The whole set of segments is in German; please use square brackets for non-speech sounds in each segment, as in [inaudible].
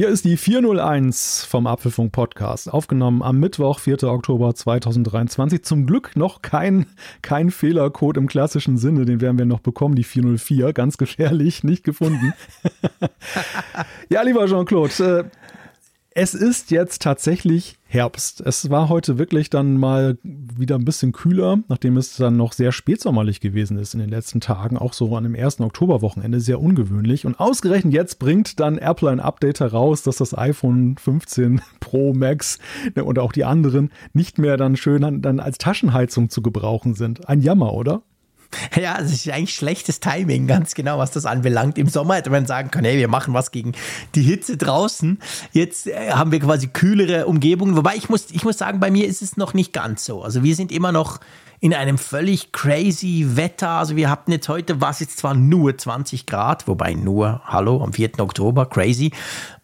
Hier ist die 401 vom Apfelfunk Podcast, aufgenommen am Mittwoch, 4. Oktober 2023. Zum Glück noch kein, kein Fehlercode im klassischen Sinne, den werden wir noch bekommen, die 404, ganz [laughs] gefährlich, nicht gefunden. [laughs] ja, lieber Jean-Claude, äh, es ist jetzt tatsächlich Herbst. Es war heute wirklich dann mal wieder ein bisschen kühler, nachdem es dann noch sehr spätsommerlich gewesen ist in den letzten Tagen, auch so an dem ersten Oktoberwochenende, sehr ungewöhnlich. Und ausgerechnet jetzt bringt dann Apple ein Update heraus, dass das iPhone 15 Pro Max ne, und auch die anderen nicht mehr dann schön dann als Taschenheizung zu gebrauchen sind. Ein Jammer, oder? [laughs] Ja, es ist eigentlich schlechtes Timing, ganz genau, was das anbelangt. Im Sommer hätte man sagen können, hey, wir machen was gegen die Hitze draußen. Jetzt äh, haben wir quasi kühlere Umgebungen. Wobei ich muss, ich muss sagen, bei mir ist es noch nicht ganz so. Also wir sind immer noch in einem völlig crazy Wetter. Also wir hatten jetzt heute, war es jetzt zwar nur 20 Grad, wobei nur, hallo, am 4. Oktober, crazy.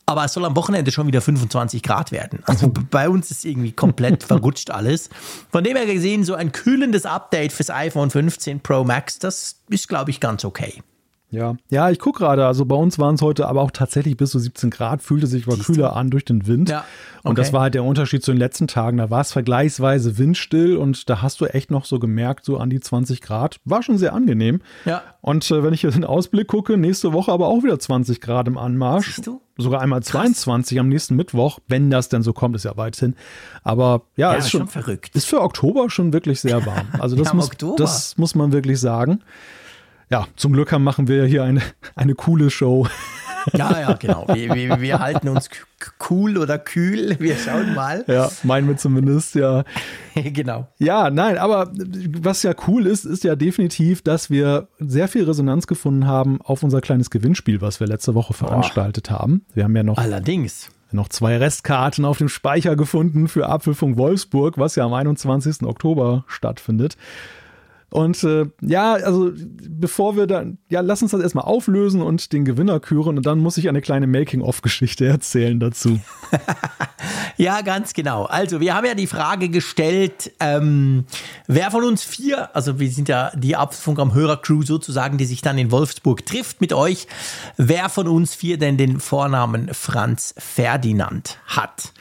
Aber es soll am Wochenende schon wieder 25 Grad werden. Also bei uns ist irgendwie komplett [laughs] verrutscht alles. Von dem her gesehen, so ein kühlendes Update fürs iPhone 15 Pro Max, das ist, glaube ich, ganz okay. Ja, ja, ich gucke gerade. Also bei uns waren es heute aber auch tatsächlich bis zu 17 Grad, fühlte sich aber kühler an durch den Wind. Ja, okay. Und das war halt der Unterschied zu den letzten Tagen. Da war es vergleichsweise windstill und da hast du echt noch so gemerkt, so an die 20 Grad. War schon sehr angenehm. Ja. Und äh, wenn ich jetzt in den Ausblick gucke, nächste Woche aber auch wieder 20 Grad im Anmarsch. Siehst du? Sogar einmal 22 Krass. am nächsten Mittwoch, wenn das denn so kommt, ist ja weit hin. Aber ja, ja ist, schon, schon verrückt. Ist für Oktober schon wirklich sehr warm. Also das, ja, muss, das muss man wirklich sagen ja, zum Glück haben, machen wir hier eine, eine coole Show. Ja, ja, genau. Wir, wir, wir halten uns cool oder kühl. Wir schauen mal. Ja, meinen wir zumindest, ja. [laughs] genau. Ja, nein, aber was ja cool ist, ist ja definitiv, dass wir sehr viel Resonanz gefunden haben auf unser kleines Gewinnspiel, was wir letzte Woche veranstaltet oh. haben. Wir haben ja noch. Allerdings noch zwei Restkarten auf dem Speicher gefunden für Apfelfunk Wolfsburg, was ja am 21. Oktober stattfindet. Und äh, ja, also bevor wir dann, ja, lass uns das erstmal auflösen und den Gewinner küren und dann muss ich eine kleine Making-of-Geschichte erzählen dazu. [laughs] ja, ganz genau. Also wir haben ja die Frage gestellt, ähm, wer von uns vier, also wir sind ja die am Hörer-Crew sozusagen, die sich dann in Wolfsburg trifft mit euch, wer von uns vier denn den Vornamen Franz Ferdinand hat.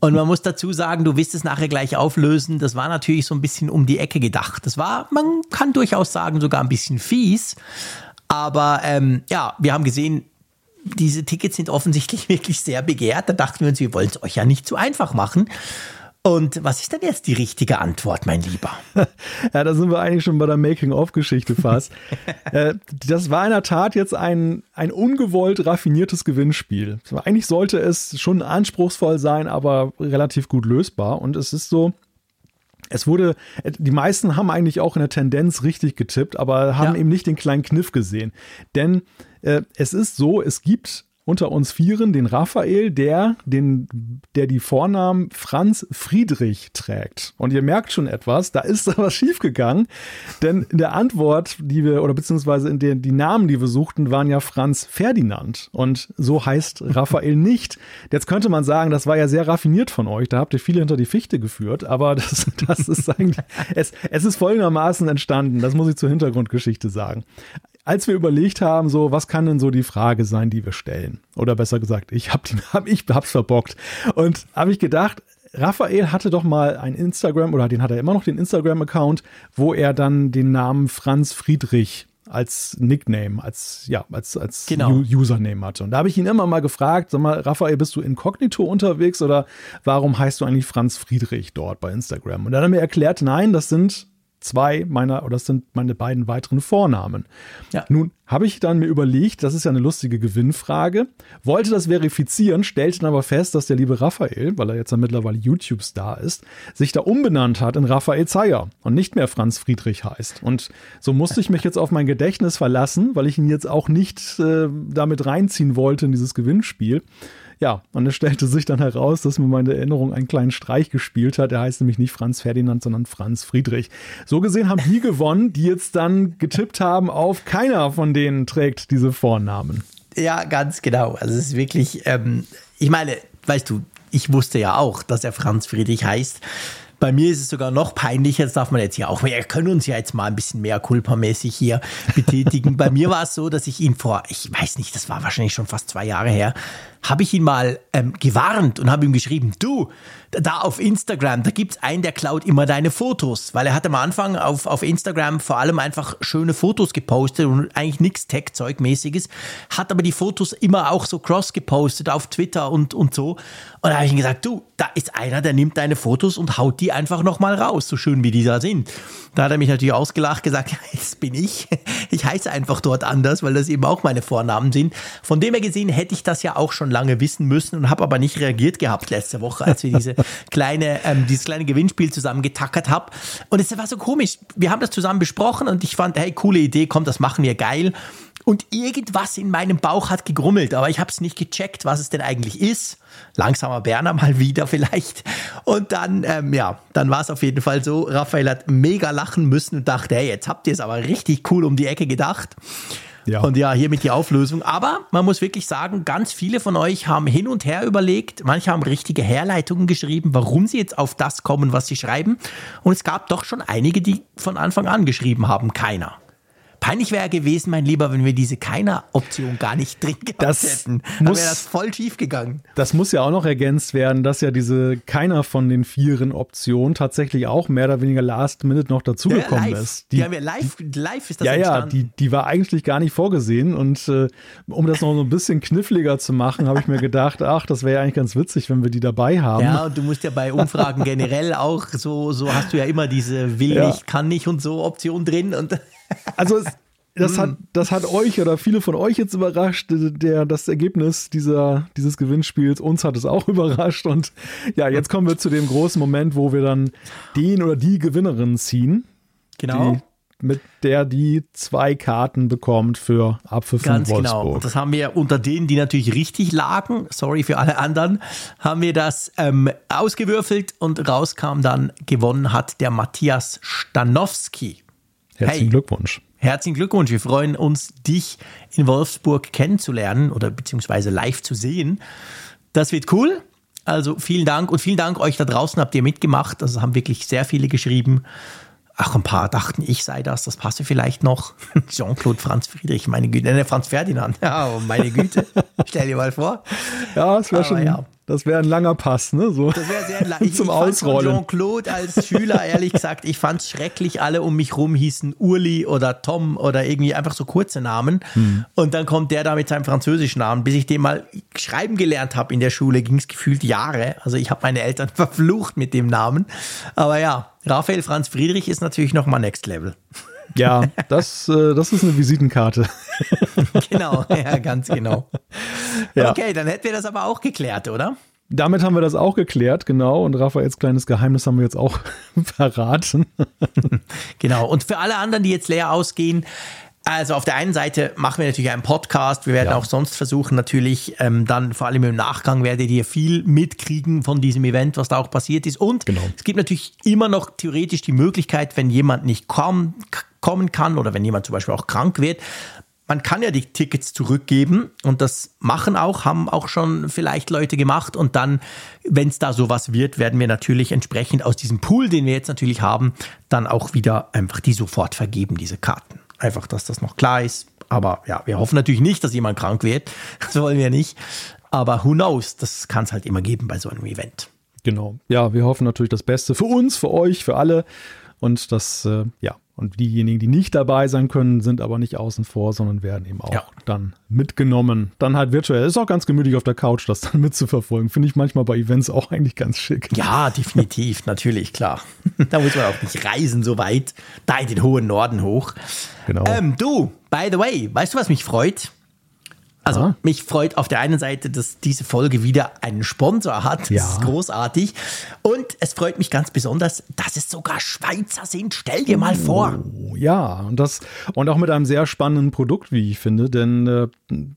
Und man muss dazu sagen, du wirst es nachher gleich auflösen, das war natürlich so ein bisschen um die Ecke gedacht. Das war, man kann durchaus sagen, sogar ein bisschen fies. Aber ähm, ja, wir haben gesehen, diese Tickets sind offensichtlich [laughs] wirklich sehr begehrt. Da dachten wir uns, wir wollen es euch ja nicht zu einfach machen. Und was ist denn jetzt die richtige Antwort, mein Lieber? [laughs] ja, da sind wir eigentlich schon bei der Making-of-Geschichte fast. [laughs] Äh, das war in der Tat jetzt ein, ein ungewollt raffiniertes Gewinnspiel. Eigentlich sollte es schon anspruchsvoll sein, aber relativ gut lösbar. Und es ist so, es wurde, die meisten haben eigentlich auch in der Tendenz richtig getippt, aber haben ja. eben nicht den kleinen Kniff gesehen. Denn äh, es ist so, es gibt unter uns Vieren den Raphael, der, den, der die Vornamen Franz Friedrich trägt. Und ihr merkt schon etwas, da ist [laughs] da was schiefgegangen, denn in der Antwort, die wir, oder beziehungsweise in den die Namen, die wir suchten, waren ja Franz Ferdinand. Und so heißt Raphael [laughs] nicht. Jetzt könnte man sagen, das war ja sehr raffiniert von euch, da habt ihr viele hinter die Fichte geführt, aber [laughs] das, das ist eigentlich, es, es ist folgendermaßen entstanden, das muss ich zur Hintergrundgeschichte sagen als wir überlegt haben, so, was kann denn so die Frage sein, die wir stellen? Oder besser gesagt, ich hab, [laughs] hab ich hab's verbockt. Und habe ich gedacht, Raphael hatte doch mal ein Instagram, oder den hat er immer noch den Instagram-Account, wo er dann den Namen Franz Friedrich als Nickname, als, ja, als, als genau. Username hatte. Und da habe ich ihn immer mal gefragt, sag mal, Raphael, bist du inkognito unterwegs oder warum heißt du eigentlich Franz Friedrich dort bei Instagram? Und dann hat er mir erklärt, nein, das sind zwei meiner, oder das sind meine beiden weiteren Vornamen. Ja. Nun habe ich dann mir überlegt, das ist ja eine lustige Gewinnfrage, wollte das verifizieren, stellte dann aber fest, dass der liebe Raphael, weil er jetzt ja mittlerweile YouTube-Star ist, sich da umbenannt hat in Raphael Zeyer und nicht mehr Franz Friedrich heißt. Und so musste ich mich jetzt auf mein Gedächtnis verlassen, weil ich ihn jetzt auch nicht äh, damit reinziehen wollte in dieses Gewinnspiel. Ja, und es stellte sich dann heraus, dass mir meine Erinnerung einen kleinen Streich gespielt hat. Er heißt nämlich nicht Franz Ferdinand, sondern Franz Friedrich. So gesehen haben die gewonnen, die jetzt dann getippt haben auf keiner von denen trägt diese Vornamen. Ja, ganz genau. Also es ist wirklich, ähm, ich meine, weißt du, ich wusste ja auch, dass er Franz Friedrich heißt. Bei mir ist es sogar noch peinlicher, das darf man jetzt ja auch, wir können uns ja jetzt mal ein bisschen mehr kulpamäßig hier betätigen. Bei mir war es so, dass ich ihn vor, ich weiß nicht, das war wahrscheinlich schon fast zwei Jahre her, habe ich ihn mal ähm, gewarnt und habe ihm geschrieben, du, da auf Instagram, da gibt es einen, der klaut immer deine Fotos, weil er hat am Anfang auf, auf Instagram vor allem einfach schöne Fotos gepostet und eigentlich nichts Tech-Zeug-mäßiges, hat aber die Fotos immer auch so cross gepostet auf Twitter und, und so. Und da habe ich ihm gesagt, du, da ist einer, der nimmt deine Fotos und haut die einfach nochmal raus, so schön wie die da sind. Da hat er mich natürlich ausgelacht, gesagt, [laughs] ja, jetzt bin ich. Ich heiße einfach dort anders, weil das eben auch meine Vornamen sind. Von dem her gesehen hätte ich das ja auch schon lange wissen müssen und habe aber nicht reagiert gehabt letzte Woche, als wir diese [laughs] kleine, ähm, dieses kleine Gewinnspiel zusammen getackert haben. Und es war so komisch. Wir haben das zusammen besprochen und ich fand, hey, coole Idee, komm, das machen wir geil. Und irgendwas in meinem Bauch hat gegrummelt, aber ich habe es nicht gecheckt, was es denn eigentlich ist. Langsamer Berner mal wieder vielleicht. Und dann, ähm, ja, dann war es auf jeden Fall so. Raphael hat mega lachen müssen und dachte, hey, jetzt habt ihr es aber richtig cool um die Ecke gedacht. Ja. Und ja, hiermit die Auflösung. Aber man muss wirklich sagen, ganz viele von euch haben hin und her überlegt. Manche haben richtige Herleitungen geschrieben, warum sie jetzt auf das kommen, was sie schreiben. Und es gab doch schon einige, die von Anfang an geschrieben haben, keiner. Peinlich wäre gewesen, mein Lieber, wenn wir diese Keiner-Option gar nicht drin gehabt das hätten. Dann wäre das voll schief gegangen. Das muss ja auch noch ergänzt werden, dass ja diese Keiner von den vieren Optionen tatsächlich auch mehr oder weniger last minute noch dazugekommen ja, ist. Die, die haben wir live, live ist das Ja, entstanden. ja, die, die war eigentlich gar nicht vorgesehen und äh, um das noch so ein bisschen kniffliger zu machen, habe ich mir gedacht, ach, das wäre ja eigentlich ganz witzig, wenn wir die dabei haben. Ja, und du musst ja bei Umfragen generell auch so, so hast du ja immer diese will Ja. nicht, kann nicht und so Option drin und Also es, das, hat, das hat euch oder viele von euch jetzt überrascht, der, das Ergebnis dieser, dieses Gewinnspiels. Uns hat es auch [laughs] überrascht. Und ja, jetzt kommen wir zu dem großen Moment, wo wir dann den oder die Gewinnerin ziehen, genau. die, mit der die zwei Karten bekommt für Apfel von Ganz genau. Wolfsburg. Und das haben wir unter denen, die natürlich richtig lagen, sorry für alle anderen, haben wir das ähm, ausgewürfelt und rauskam dann, gewonnen hat der Matthias Stanowski. Herzlichen hey. Glückwunsch. Herzlichen Glückwunsch. Wir freuen uns, dich in Wolfsburg kennenzulernen oder beziehungsweise live zu sehen. Das wird cool. Also vielen Dank und vielen Dank euch da draußen habt ihr mitgemacht. Also haben wirklich sehr viele geschrieben. Ach, ein paar dachten, ich sei das, das passe vielleicht noch. [laughs] Jean-Claude Franz Friedrich, meine Güte, ne, Franz Ferdinand. [laughs] Ja, meine Güte. Stell dir mal vor. Ja, das wäre schon, ja. Das wäre ein langer Pass, ne? So. Das wäre sehr leicht. [laughs] Zum ich Ausrollen. Jean-Claude als Schüler, ehrlich gesagt, ich fand es schrecklich. Alle um mich rum hießen Urli oder Tom oder irgendwie einfach so kurze Namen. Hm. Und dann kommt der da mit seinem französischen Namen. Bis ich den mal schreiben gelernt habe in der Schule, ging es gefühlt Jahre. Also ich habe meine Eltern [laughs] verflucht mit dem Namen. Aber ja, Raphael Franz Friedrich ist natürlich noch mal Next Level. Ja, das, äh, das ist eine Visitenkarte. [laughs] Genau, ja, ganz genau. Ja. Okay, dann hätten wir das aber auch geklärt, oder? Damit haben wir das auch geklärt, genau. Und Raphaels kleines Geheimnis haben wir jetzt auch [laughs] verraten. Genau. Und für alle anderen, die jetzt leer ausgehen, also auf der einen Seite machen wir natürlich einen Podcast. Wir werden Ja. auch sonst versuchen, natürlich ähm, dann vor allem im Nachgang werdet ihr viel mitkriegen von diesem Event, was da auch passiert ist. Und Genau. es gibt natürlich immer noch theoretisch die Möglichkeit, wenn jemand nicht kommen, k- kommen kann oder wenn jemand zum Beispiel auch krank wird, man kann ja die Tickets zurückgeben und das machen auch, haben auch schon vielleicht Leute gemacht und dann, wenn es da sowas wird, werden wir natürlich entsprechend aus diesem Pool, den wir jetzt natürlich haben, dann auch wieder einfach die sofort vergeben, diese Karten. Einfach, dass das noch klar ist. Aber ja, wir hoffen natürlich nicht, dass jemand krank wird. [laughs] Das wollen wir nicht. Aber who knows? Das kann es halt immer geben bei so einem Event. Genau. Ja, wir hoffen natürlich das Beste für uns, für euch, für alle. Und das, äh, ja, und diejenigen, die nicht dabei sein können, sind aber nicht außen vor, sondern werden eben auch Ja. dann mitgenommen. Dann halt virtuell. Ist auch ganz gemütlich auf der Couch, das dann [laughs] mitzuverfolgen. Finde ich manchmal bei Events auch eigentlich ganz schick. Ja, definitiv, [laughs] natürlich, klar. Da muss man auch nicht reisen so weit, da in den hohen Norden hoch. Genau. Ähm, du, by the way, weißt du, was mich freut? Also, mich freut auf der einen Seite, dass diese Folge wieder einen Sponsor hat. Das Ja. ist großartig. Und es freut mich ganz besonders, dass es sogar Schweizer sind. Stell dir mal vor. Oh, Ja, und das und auch mit einem sehr spannenden Produkt, wie ich finde, denn äh,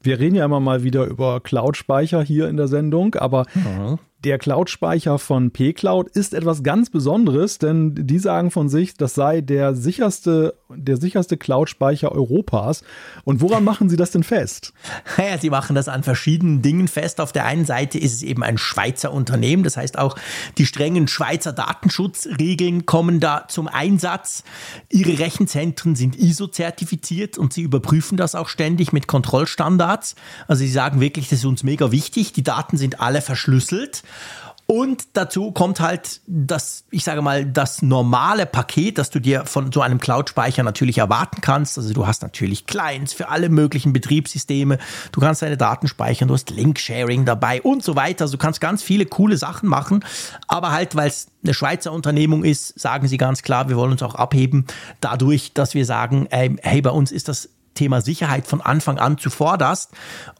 wir reden ja immer mal wieder über Cloud-Speicher hier in der Sendung, aber der Cloud-Speicher von pCloud ist etwas ganz Besonderes, denn die sagen von sich, das sei der sicherste, der sicherste Cloud-Speicher Europas. Und woran machen sie das denn fest? [laughs] Ja, sie machen das an verschiedenen Dingen fest. Auf der einen Seite ist es eben ein Schweizer Unternehmen, das heißt auch die strengen Schweizer Datenschutzregeln kommen da zum Einsatz. Ihre Rechenzentren sind ISO-zertifiziert und sie überprüfen das auch ständig mit Kontrollstandards. Also sie sagen wirklich, das ist uns mega wichtig. Die Daten sind alle verschlüsselt. Und dazu kommt halt das, ich sage mal, das normale Paket, das du dir von so einem Cloud-Speicher natürlich erwarten kannst. Also du hast natürlich Clients für alle möglichen Betriebssysteme. Du kannst deine Daten speichern, du hast Link-Sharing dabei und so weiter. Also du kannst ganz viele coole Sachen machen. Aber halt, weil es eine Schweizer Unternehmung ist, sagen sie ganz klar, wir wollen uns auch abheben dadurch, dass wir sagen, hey, bei uns ist das Thema Sicherheit von Anfang an zuvorderst.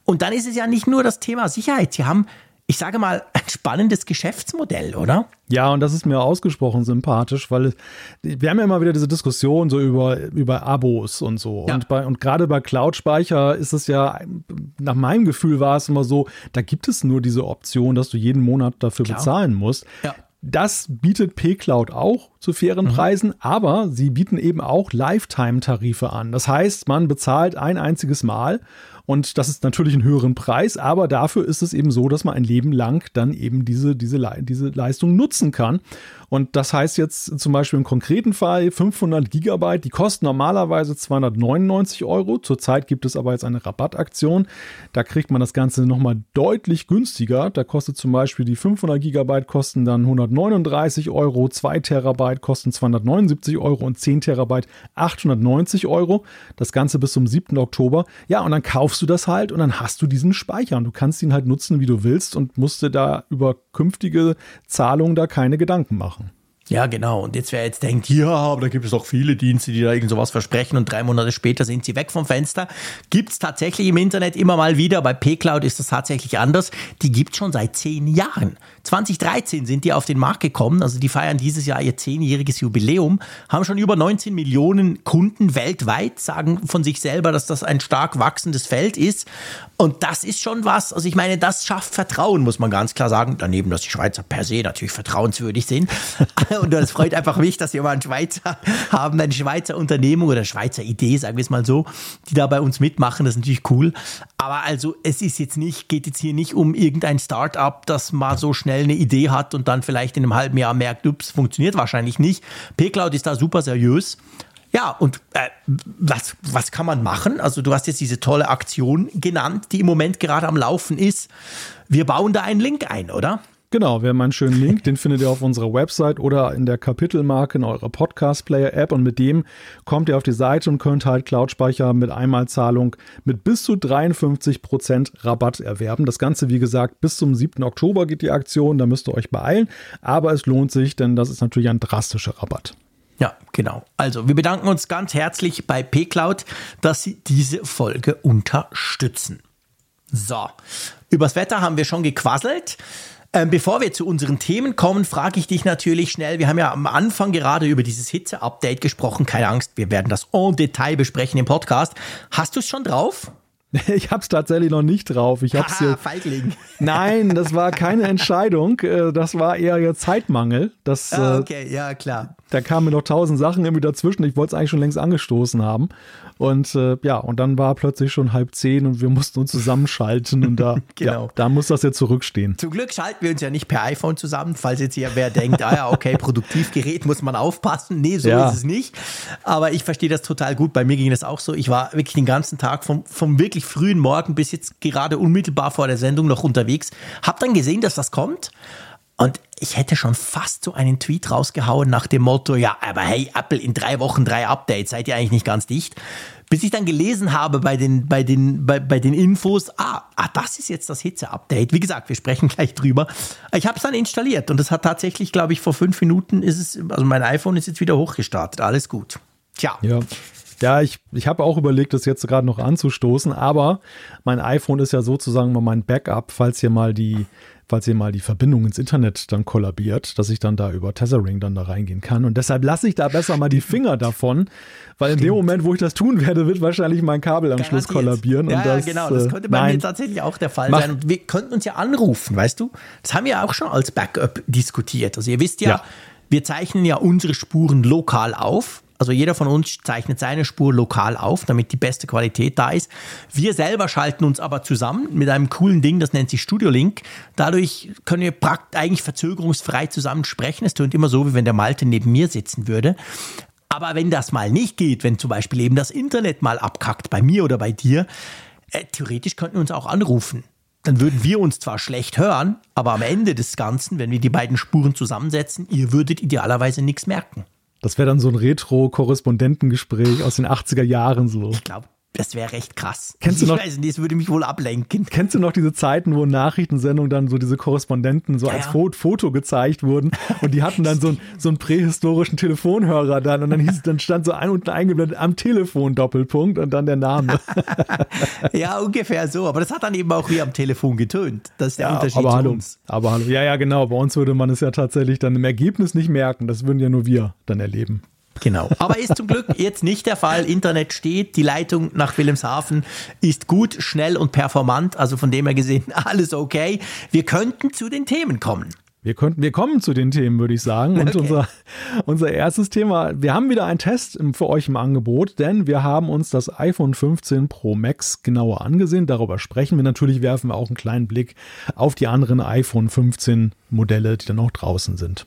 Und dann ist es ja nicht nur das Thema Sicherheit. Sie haben ich sage mal, ein spannendes Geschäftsmodell, oder? Ja, und das ist mir ausgesprochen sympathisch, weil wir haben ja immer wieder diese Diskussion so über, über Abos und so. Ja. Und, bei, und gerade bei Cloud-Speicher ist es ja, nach meinem Gefühl war es immer so, da gibt es nur diese Option, dass du jeden Monat dafür Klar. bezahlen musst. Ja. Das bietet pCloud auch zu fairen mhm. Preisen, aber sie bieten eben auch Lifetime-Tarife an. Das heißt, man bezahlt ein einziges Mal und das ist natürlich ein höheren Preis, aber dafür ist es eben so, dass man ein Leben lang dann eben diese, diese, diese Leistung nutzen kann. Und das heißt jetzt zum Beispiel im konkreten Fall 500 Gigabyte, die kosten normalerweise 299 Euro. Zurzeit gibt es aber jetzt eine Rabattaktion. Da kriegt man das Ganze nochmal deutlich günstiger. Da kostet zum Beispiel die 500 Gigabyte kosten dann 139 Euro, 2 Terabyte kosten 279 Euro und 10 Terabyte 890 Euro. Das Ganze bis zum 7. Oktober. Ja, und dann kaufst du das halt und dann hast du diesen Speicher und du kannst ihn halt nutzen, wie du willst und musst dir da über künftige Zahlungen da keine Gedanken machen. Ja, genau. Und jetzt wer jetzt denkt, ja, aber da gibt es doch viele Dienste, die da irgend sowas versprechen und drei Monate später sind sie weg vom Fenster. Gibt es tatsächlich im Internet immer mal wieder. Bei pCloud ist das tatsächlich anders. Die gibt es schon seit zehn Jahren. 2013 sind die auf den Markt gekommen, also die feiern dieses Jahr ihr zehnjähriges Jubiläum, haben schon über 19 Millionen Kunden weltweit, sagen von sich selber, dass das ein stark wachsendes Feld ist. Und das ist schon was, also ich meine, das schafft Vertrauen, muss man ganz klar sagen. Daneben, dass die Schweizer per se natürlich vertrauenswürdig sind. [laughs] Und es freut einfach mich, dass wir mal einen Schweizer haben, eine Schweizer Unternehmung oder Schweizer Idee, sagen wir es mal so, die da bei uns mitmachen. Das ist natürlich cool. Aber also, es ist jetzt nicht, geht jetzt hier nicht um irgendein Start-up, das mal so schnell schnell eine Idee hat und dann vielleicht in einem halben Jahr merkt, ups, funktioniert wahrscheinlich nicht. pCloud ist da super seriös. Ja, und äh, was, was kann man machen? Also du hast jetzt diese tolle Aktion genannt, die im Moment gerade am Laufen ist. Wir bauen da einen Link ein, oder? Genau, wir haben einen schönen Link, den findet ihr auf unserer Website oder in der Kapitelmarke in eurer Podcast-Player-App und mit dem kommt ihr auf die Seite und könnt halt Cloud-Speicher mit Einmalzahlung mit bis zu 53% Rabatt erwerben. Das Ganze, wie gesagt, bis zum 7. Oktober geht die Aktion, da müsst ihr euch beeilen, aber es lohnt sich, denn das ist natürlich ein drastischer Rabatt. Ja, genau. Also, wir bedanken uns ganz herzlich bei pCloud, dass Sie diese Folge unterstützen. So, übers Wetter haben wir schon gequasselt. Ähm, bevor wir zu unseren Themen kommen, frage ich dich natürlich schnell. Wir haben ja am Anfang gerade über dieses Hitze-Update gesprochen. Keine Angst, wir werden das en Detail besprechen im Podcast. Hast du es schon drauf? [laughs] Ich habe es tatsächlich noch nicht drauf. Ich hab's Haha, Feigling. [laughs] Nein, das war keine Entscheidung. Äh, das war eher Zeitmangel. Das, ah, äh, okay, ja klar. Da kamen mir noch tausend Sachen irgendwie dazwischen. Ich wollte es eigentlich schon längst angestoßen haben. Und äh, ja, und dann war plötzlich schon halb zehn und wir mussten uns zusammenschalten und da, [laughs] genau. ja, da muss das jetzt zurückstehen. Zum Glück schalten wir uns ja nicht per iPhone zusammen, falls jetzt hier wer denkt, ah ja, okay, Produktivgerät muss man aufpassen. Nee, so ja. ist es nicht. Aber ich verstehe das total gut. Bei mir ging das auch so. Ich war wirklich den ganzen Tag vom, vom wirklich frühen Morgen bis jetzt gerade unmittelbar vor der Sendung noch unterwegs. Hab dann gesehen, dass das kommt. Und ich hätte schon fast so einen Tweet rausgehauen nach dem Motto, ja, aber hey, Apple in drei Wochen drei Updates, seid ihr eigentlich nicht ganz dicht? Bis ich dann gelesen habe bei den, bei den, bei, bei den Infos, ah, ah, das ist jetzt das Hitze-Update. Wie gesagt, wir sprechen [laughs] gleich drüber. Ich habe es dann installiert und es hat tatsächlich, glaube ich, vor fünf Minuten ist es, also mein iPhone ist jetzt wieder hochgestartet. Alles gut. Tja. Ja. Ja, ich, ich habe auch überlegt, das jetzt gerade noch anzustoßen, aber mein iPhone ist ja sozusagen mal mein Backup, falls hier mal die falls ihr mal die Verbindung ins Internet dann kollabiert, dass ich dann da über Tethering dann da reingehen kann. Und deshalb lasse ich da besser mal die [laughs] Finger davon, weil Stimmt. in dem Moment, wo ich das tun werde, wird wahrscheinlich mein Kabelanschluss kollabieren. Ja, und das, ja, genau. Das äh, könnte bei nein. mir tatsächlich auch der Fall Mach. sein. Und wir könnten uns ja anrufen, weißt du? Das haben wir auch schon als Backup diskutiert. Also ihr wisst ja, ja. wir zeichnen ja unsere Spuren lokal auf also jeder von uns zeichnet seine Spur lokal auf, damit die beste Qualität da ist. Wir selber schalten uns aber zusammen mit einem coolen Ding, das nennt sich Studio Link. Dadurch können wir eigentlich verzögerungsfrei zusammen sprechen. Es tönt immer so, wie wenn der Malte neben mir sitzen würde. Aber wenn das mal nicht geht, wenn zum Beispiel eben das Internet mal abkackt, bei mir oder bei dir, äh, theoretisch könnten wir uns auch anrufen dann würden wir uns zwar schlecht hören, aber am Ende des Ganzen, wenn wir die beiden Spuren zusammensetzen, ihr würdet idealerweise nichts merken. Das wäre dann so ein Retro-Korrespondentengespräch aus den 80er Jahren so. Ich glaube, das wäre recht krass. Kennst du noch, ich weiß nicht, das würde mich wohl ablenken. Kennst du noch diese Zeiten, wo in Nachrichtensendungen dann so diese Korrespondenten so ja, als ja. Foto gezeigt wurden und die hatten dann so, ein, so einen prähistorischen Telefonhörer dann und dann hieß dann stand so ein unten eingeblendet am Telefon Doppelpunkt und dann der Name. [laughs] ja, ungefähr so. Aber das hat dann eben auch wie am Telefon getönt. Das ist der ja, Unterschied aber zu hallo, uns. Aber hallo. Ja, ja, genau. Bei uns würde man es ja tatsächlich dann im Ergebnis nicht merken. Das würden ja nur wir dann erleben. Genau. [laughs] Aber ist zum Glück jetzt nicht der Fall. Internet steht, die Leitung nach Wilhelmshaven ist gut, schnell und performant. Also von dem her gesehen, [laughs] alles okay. Wir könnten zu den Themen kommen. Wir könnten, wir kommen zu den Themen, würde ich sagen. Und okay. unser, unser erstes Thema, wir haben wieder einen Test für euch im Angebot, denn wir haben uns das iPhone 15 Pro Max genauer angesehen. Darüber sprechen wir natürlich, werfen wir auch einen kleinen Blick auf die anderen iPhone 15 Modelle, die dann noch draußen sind.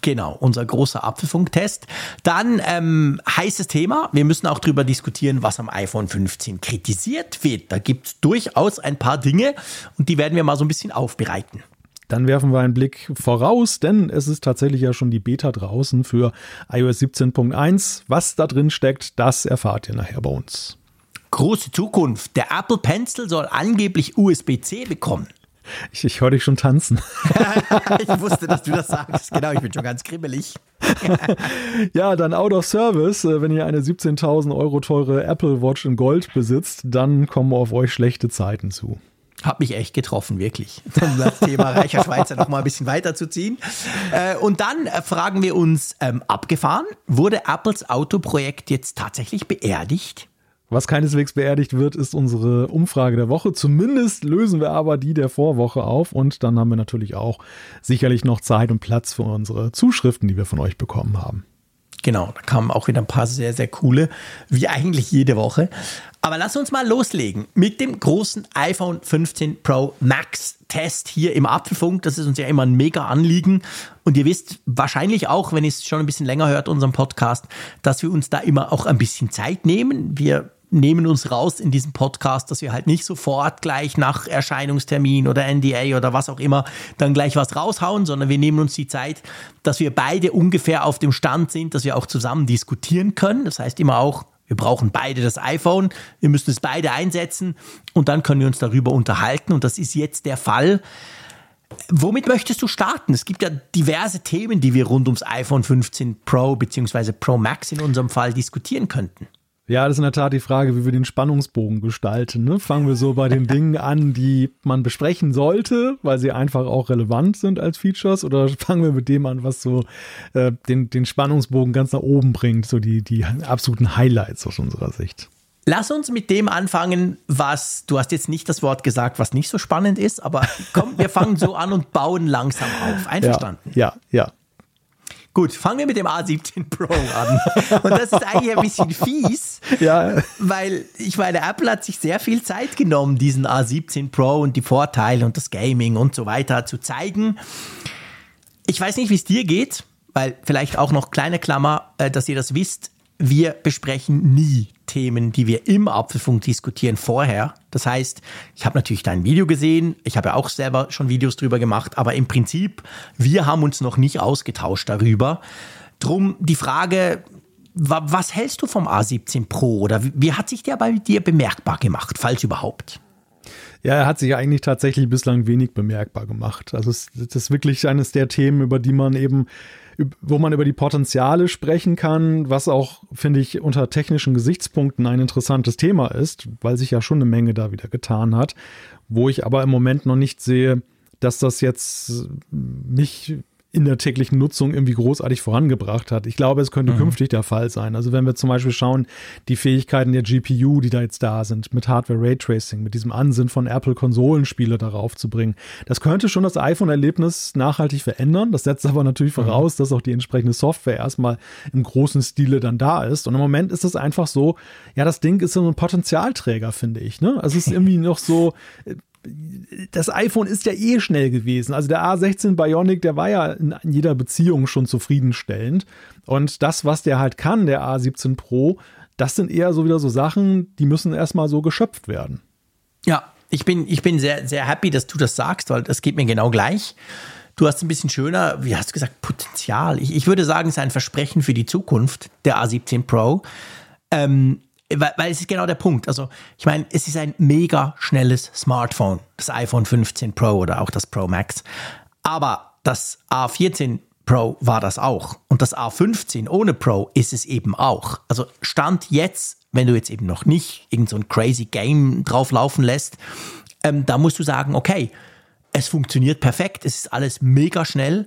Genau, unser großer Apfelfunktest. Dann ähm, heißes Thema. Wir müssen auch darüber diskutieren, was am iPhone 15 kritisiert wird. Da gibt es durchaus ein paar Dinge und die werden wir mal so ein bisschen aufbereiten. Dann werfen wir einen Blick voraus, denn es ist tatsächlich ja schon die Beta draußen für iOS 17.1. Was da drin steckt, das erfahrt ihr nachher bei uns. Große Zukunft. Der Apple Pencil soll angeblich USB-C bekommen. Ich, ich höre dich schon tanzen. [laughs] [laughs] ich wusste, dass du das sagst. Genau, ich bin schon ganz kribbelig. [laughs] ja, dann Out of Service. Äh, wenn ihr eine 17.000 Euro teure Apple Watch in Gold besitzt, dann kommen auf euch schlechte Zeiten zu. Hat mich echt getroffen, wirklich. Um das Thema reicher Schweizer noch mal ein bisschen weiterzuziehen. Äh, und dann äh, fragen wir uns, ähm, abgefahren, wurde Apples Autoprojekt jetzt tatsächlich beerdigt? Was keineswegs beerdigt wird, ist unsere Umfrage der Woche. Zumindest lösen wir aber die der Vorwoche auf und dann haben wir natürlich auch sicherlich noch Zeit und Platz für unsere Zuschriften, die wir von euch bekommen haben. Genau, da kamen auch wieder ein paar sehr, sehr coole, wie eigentlich jede Woche. Aber lass uns mal loslegen mit dem großen iPhone 15 Pro Max Test hier im Apfelfunk. Das ist uns ja immer ein mega Anliegen. Und ihr wisst wahrscheinlich auch, wenn ihr es schon ein bisschen länger hört, unseren Podcast, dass wir uns da immer auch ein bisschen Zeit nehmen. Wir nehmen uns raus in diesem Podcast, dass wir halt nicht sofort gleich nach Erscheinungstermin oder NDA oder was auch immer dann gleich was raushauen, sondern wir nehmen uns die Zeit, dass wir beide ungefähr auf dem Stand sind, dass wir auch zusammen diskutieren können. Das heißt immer auch, wir brauchen beide das iPhone, wir müssen es beide einsetzen und dann können wir uns darüber unterhalten und das ist jetzt der Fall. Womit möchtest du starten? Es gibt ja diverse Themen, die wir rund ums iPhone 15 Pro bzw. Pro Max in unserem Fall diskutieren könnten. Ja, das ist in der Tat die Frage, wie wir den Spannungsbogen gestalten. Ne? Fangen wir so bei den [laughs] Dingen an, die man besprechen sollte, weil sie einfach auch relevant sind als Features, oder fangen wir mit dem an, was so äh, den, den Spannungsbogen ganz nach oben bringt, so die, die absoluten Highlights aus unserer Sicht. Lass uns mit dem anfangen, was, du hast jetzt nicht das Wort gesagt, was nicht so spannend ist, aber komm, wir fangen so an und bauen langsam auf. [laughs] Einverstanden? Ja, ja, ja. Gut, fangen wir mit dem A17 Pro an. Und das ist eigentlich ein bisschen fies, ja. weil ich meine, Apple hat sich sehr viel Zeit genommen, diesen A17 Pro und die Vorteile und das Gaming und so weiter zu zeigen. Ich weiß nicht, wie es dir geht, weil vielleicht auch noch kleine Klammer, äh, dass ihr das wisst wir besprechen nie Themen, die wir im Apfelfunk diskutieren, vorher. Das heißt, ich habe natürlich dein Video gesehen, ich habe ja auch selber schon Videos drüber gemacht, aber im Prinzip, wir haben uns noch nicht ausgetauscht darüber. Drum die Frage, was hältst du vom A17 Pro oder wie hat sich der bei dir bemerkbar gemacht, falls überhaupt? Ja, er hat sich eigentlich tatsächlich bislang wenig bemerkbar gemacht. Also es, das ist wirklich eines der Themen, über die man eben wo man über die Potenziale sprechen kann, was auch, finde ich, unter technischen Gesichtspunkten ein interessantes Thema ist, weil sich ja schon eine Menge da wieder getan hat, wo ich aber im Moment noch nicht sehe, dass das jetzt mich in der täglichen Nutzung irgendwie großartig vorangebracht hat. Ich glaube, es könnte mhm. künftig der Fall sein. Also wenn wir zum Beispiel schauen, die Fähigkeiten der GPU, die da jetzt da sind, mit Hardware Raytracing, mit diesem Ansinn von Apple Konsolenspiele darauf zu bringen, das könnte schon das iPhone-Erlebnis nachhaltig verändern. Das setzt aber natürlich mhm. voraus, dass auch die entsprechende Software erstmal im großen Stile dann da ist. Und im Moment ist es einfach so, ja, das Ding ist so ein Potenzialträger, finde ich. Ne? Also es ist irgendwie noch so, das iPhone ist ja eh schnell gewesen. Also der A16 Bionic, der war ja in jeder Beziehung schon zufriedenstellend. Und das, was der halt kann, der A17 Pro, das sind eher so wieder so Sachen, die müssen erstmal so geschöpft werden. Ja, ich bin, ich bin sehr, sehr happy, dass du das sagst, weil das geht mir genau gleich. Du hast ein bisschen schöner, wie hast du gesagt, Potenzial. Ich, ich würde sagen, es ist ein Versprechen für die Zukunft, der A17 Pro. Ähm, weil, weil es ist genau der Punkt. Also, ich meine, es ist ein mega schnelles Smartphone, das iPhone 15 Pro oder auch das Pro Max. Aber das A14 Pro war das auch. Und das A15 ohne Pro ist es eben auch. Also Stand jetzt, wenn du jetzt eben noch nicht irgend so ein crazy Game drauf laufen lässt, ähm, da musst du sagen, okay, es funktioniert perfekt, es ist alles mega schnell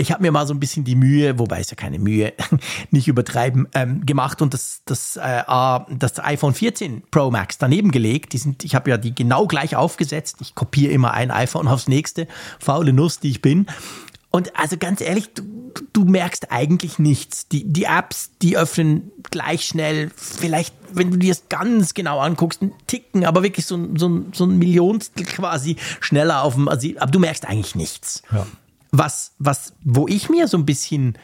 ich habe mir mal so ein bisschen die Mühe, wobei es ja keine Mühe, [laughs] nicht übertreiben, ähm, gemacht und das, das, äh, das iPhone 14 Pro Max daneben gelegt. Die sind, ich habe ja die genau gleich aufgesetzt. Ich kopiere immer ein iPhone aufs nächste, faule Nuss, die ich bin. Und also ganz ehrlich, du, du merkst eigentlich nichts. Die, die Apps, die öffnen gleich schnell. Vielleicht, wenn du dir das ganz genau anguckst, ein Ticken, aber wirklich so, so, so ein Millionstel quasi schneller auf dem. Also, aber du merkst eigentlich nichts. Ja was, was, wo ich mir so ein bisschen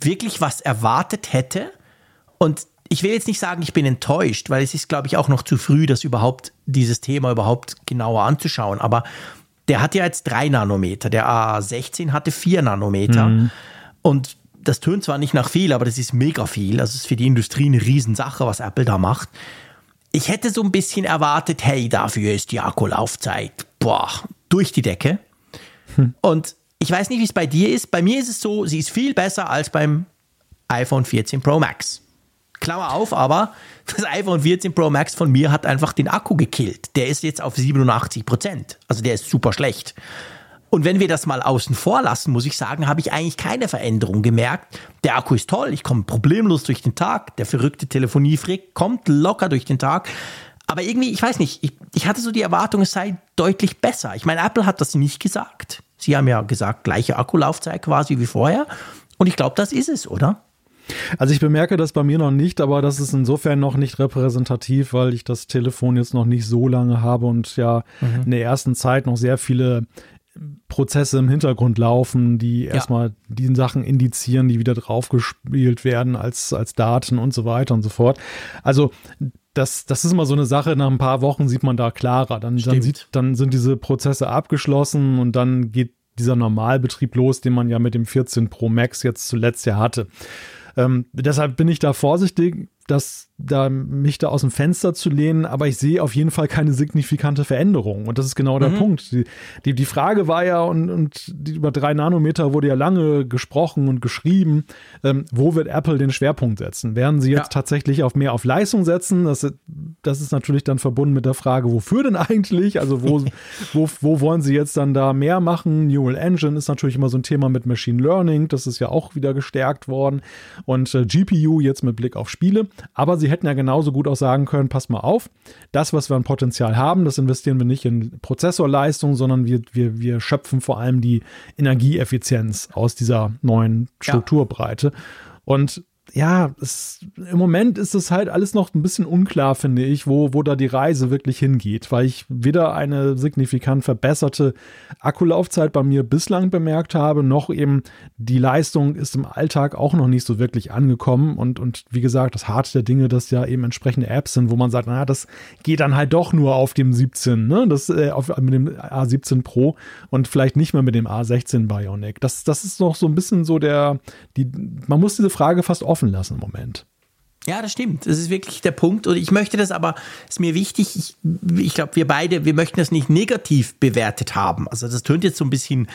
wirklich was erwartet hätte. Und ich will jetzt nicht sagen, ich bin enttäuscht, weil es ist, glaube ich, auch noch zu früh, das überhaupt, dieses Thema überhaupt genauer anzuschauen. Aber der hat ja jetzt drei Nanometer. Der A16 hatte vier Nanometer. Mhm. Und das tönt zwar nicht nach viel, aber das ist mega viel. Also es ist für die Industrie eine Riesensache, was Apple da macht. Ich hätte so ein bisschen erwartet, hey, dafür ist die Akkulaufzeit, boah, durch die Decke. Hm. Und ich weiß nicht, wie es bei dir ist. Bei mir ist es so, sie ist viel besser als beim iPhone 14 Pro Max. Klammer auf, aber das iPhone 14 Pro Max von mir hat einfach den Akku gekillt. Der ist jetzt auf 87 Prozent. Also der ist super schlecht. Und wenn wir das mal außen vor lassen, muss ich sagen, habe ich eigentlich keine Veränderung gemerkt. Der Akku ist toll, ich komme problemlos durch den Tag. Der verrückte Telefoniefrick kommt locker durch den Tag. Aber irgendwie, ich weiß nicht, ich, ich hatte so die Erwartung, es sei deutlich besser. Ich meine, Apple hat das nicht gesagt. Sie haben ja gesagt, gleiche Akkulaufzeit quasi wie vorher. Und ich glaube, das ist es, oder? Also ich bemerke das bei mir noch nicht, aber das ist insofern noch nicht repräsentativ, weil ich das Telefon jetzt noch nicht so lange habe und ja mhm. in der ersten Zeit noch sehr viele Prozesse im Hintergrund laufen, die ja. erstmal die Sachen indizieren, die wieder draufgespielt werden als, als Daten und so weiter und so fort. Also das, das ist immer so eine Sache, nach ein paar Wochen sieht man da klarer. Dann, dann, sieht, dann sind diese Prozesse abgeschlossen und dann geht dieser Normalbetrieb los, den man ja mit dem 14 Pro Max jetzt zuletzt ja hatte. Ähm, deshalb bin ich da vorsichtig, dass da mich da aus dem Fenster zu lehnen, aber ich sehe auf jeden Fall keine signifikante Veränderung. Und das ist genau der mhm. Punkt. Die, die, die, Frage war ja, und, und über drei Nanometer wurde ja lange gesprochen und geschrieben, ähm, wo wird Apple den Schwerpunkt setzen? Werden sie jetzt ja. tatsächlich auf mehr auf Leistung setzen? Das, das ist natürlich dann verbunden mit der Frage, wofür denn eigentlich? Also wo, [laughs] wo, wo wollen sie jetzt dann da mehr machen? Neural Engine ist natürlich immer so ein Thema mit Machine Learning, das ist ja auch wieder gestärkt worden. Und äh, GPU jetzt mit Blick auf Spiele. Aber sie hätten ja genauso gut auch sagen können, pass mal auf, das, was wir an Potenzial haben, das investieren wir nicht in Prozessorleistung, sondern wir, wir, wir schöpfen vor allem die Energieeffizienz aus dieser neuen Strukturbreite. Ja. Und ja, es, im Moment ist es halt alles noch ein bisschen unklar, finde ich, wo, wo da die Reise wirklich hingeht, weil ich weder eine signifikant verbesserte Akkulaufzeit bei mir bislang bemerkt habe, noch eben die Leistung ist im Alltag auch noch nicht so wirklich angekommen. Und, und wie gesagt, das Harte der Dinge, dass ja eben entsprechende Apps sind, wo man sagt, naja, das geht dann halt doch nur auf dem 17, ne? Das äh, auf, mit dem A17 Pro und vielleicht nicht mehr mit dem A16 Bionic. Das, das ist noch so ein bisschen so der, die, man muss diese Frage fast offen offen lassen im Moment. Ja, das stimmt. Das ist wirklich der Punkt. Und ich möchte das aber, ist mir wichtig, ich, ich glaube, wir beide, wir möchten das nicht negativ bewertet haben. Also das tönt jetzt so ein bisschen,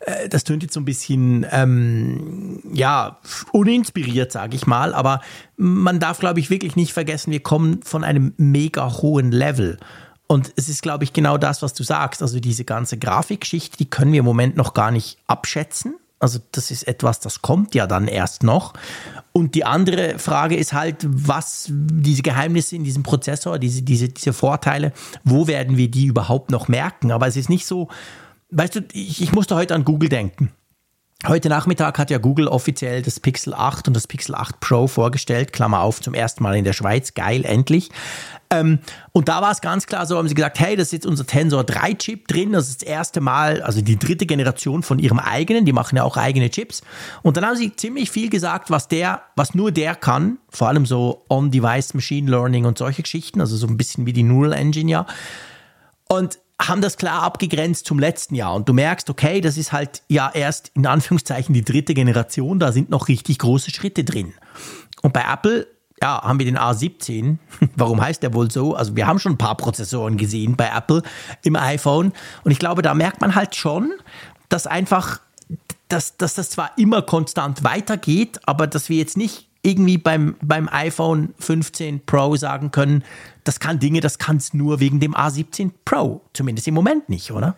äh, das tönt jetzt so ein bisschen, ähm, ja, uninspiriert, sage ich mal. Aber man darf, glaube ich, wirklich nicht vergessen, wir kommen von einem mega hohen Level. Und es ist, glaube ich, genau das, was du sagst. Also diese ganze Grafikgeschichte, die können wir im Moment noch gar nicht abschätzen. Also das ist etwas, das kommt ja dann erst noch. Und die andere Frage ist halt, was diese Geheimnisse in diesem Prozessor, diese, diese, diese Vorteile, wo werden wir die überhaupt noch merken? Aber es ist nicht so, weißt du, ich, ich musste heute an Google denken. Heute Nachmittag hat ja Google offiziell das Pixel 8 und das Pixel 8 Pro vorgestellt, Klammer auf, zum ersten Mal in der Schweiz, geil, endlich. Ähm, und da war es ganz klar so, haben sie gesagt, hey, das ist jetzt unser Tensor 3 Chip drin, das ist das erste Mal, also die dritte Generation von ihrem eigenen, die machen ja auch eigene Chips. Und dann haben sie ziemlich viel gesagt, was der, was nur der kann, vor allem so On-Device Machine Learning und solche Geschichten, also so ein bisschen wie die Neural Engine ja. Und haben das klar abgegrenzt zum letzten Jahr. Und du merkst, okay, das ist halt ja erst in Anführungszeichen die dritte Generation, da sind noch richtig große Schritte drin. Und bei Apple, ja, haben wir den A17. [laughs] Warum heißt der wohl so? Also wir haben schon ein paar Prozessoren gesehen bei Apple im iPhone. Und ich glaube, da merkt man halt schon, dass einfach, dass, dass das zwar immer konstant weitergeht, aber dass wir jetzt nicht irgendwie beim, beim iPhone 15 Pro sagen können, das kann Dinge, das kann es nur wegen dem A17 Pro. Zumindest im Moment nicht, oder?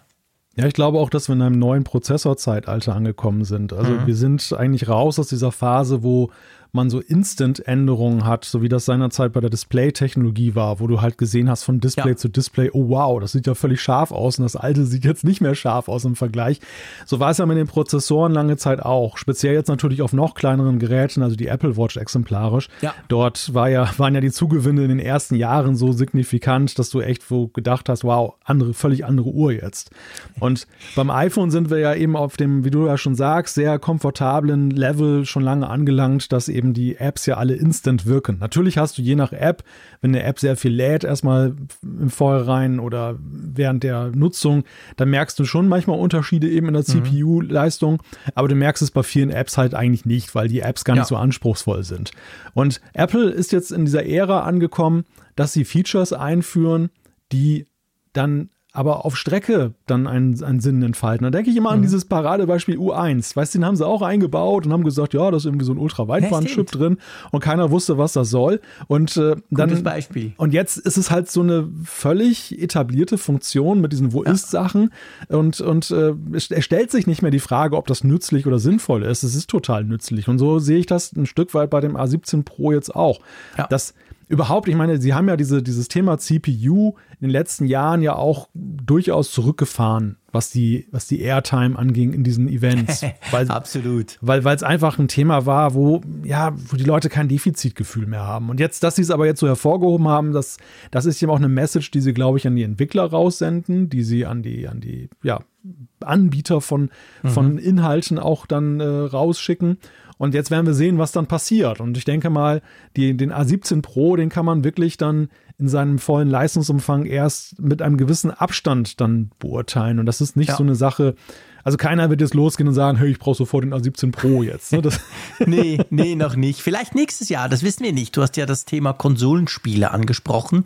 Ja, ich glaube auch, dass wir in einem neuen Prozessorzeitalter angekommen sind. Also mhm. wir sind eigentlich raus aus dieser Phase, wo man so Instant-Änderungen hat, so wie das seinerzeit bei der Display-Technologie war, wo du halt gesehen hast von Display ja. zu Display, oh wow, das sieht ja völlig scharf aus und das alte sieht jetzt nicht mehr scharf aus im Vergleich. So war es ja mit den Prozessoren lange Zeit auch. Speziell jetzt natürlich auf noch kleineren Geräten, also die Apple Watch exemplarisch. Ja. Dort war ja, waren ja die Zugewinne in den ersten Jahren so signifikant, dass du echt wo gedacht hast, wow, andere, völlig andere Uhr jetzt. Und beim iPhone sind wir ja eben auf dem, wie du ja schon sagst, sehr komfortablen Level schon lange angelangt, dass eben eben die Apps ja alle instant wirken. Natürlich hast du je nach App, wenn eine App sehr viel lädt, erstmal im Vorhinein oder während der Nutzung, dann merkst du schon manchmal Unterschiede eben in der mhm. CPU-Leistung, aber du merkst es bei vielen Apps halt eigentlich nicht, weil die Apps gar nicht ja. so anspruchsvoll sind. Und Apple ist jetzt in dieser Ära angekommen, dass sie Features einführen, die dann aber auf Strecke dann einen, einen Sinn entfalten. Da denke ich immer mhm. an dieses Paradebeispiel U1. Weißt du, den haben sie auch eingebaut und haben gesagt, ja, da ist irgendwie so ein Ultraweitband-Chip drin und keiner wusste, was das soll. Und äh, dann. Gutes Beispiel. Und jetzt ist es halt so eine völlig etablierte Funktion mit diesen Wo ja. ist Sachen und, und äh, es, es stellt sich nicht mehr die Frage, ob das nützlich oder sinnvoll ist. Es ist total nützlich. Und so sehe ich das ein Stück weit bei dem A17 Pro jetzt auch. Ja. Das überhaupt, ich meine, sie haben ja diese, dieses Thema CPU in den letzten Jahren ja auch durchaus zurückgefahren, was die, was die Airtime anging in diesen Events. [laughs] Weil, Absolut. Weil es einfach ein Thema war, wo, ja, wo die Leute kein Defizitgefühl mehr haben. Und jetzt, dass sie es aber jetzt so hervorgehoben haben, das, das ist eben auch eine Message, die sie, glaube ich, an die Entwickler raussenden, die sie an die, an die, ja, Anbieter von, mhm. von Inhalten auch dann äh, rausschicken. Und jetzt werden wir sehen, was dann passiert. Und ich denke mal, die, den A17 Pro, den kann man wirklich dann in seinem vollen Leistungsumfang erst mit einem gewissen Abstand dann beurteilen. Und das ist nicht ja. so eine Sache, also keiner wird jetzt losgehen und sagen, hey, ich brauche sofort den A17 Pro jetzt. Ne? [laughs] nee, nee, noch nicht. Vielleicht nächstes Jahr, das wissen wir nicht. Du hast ja das Thema Konsolenspiele angesprochen.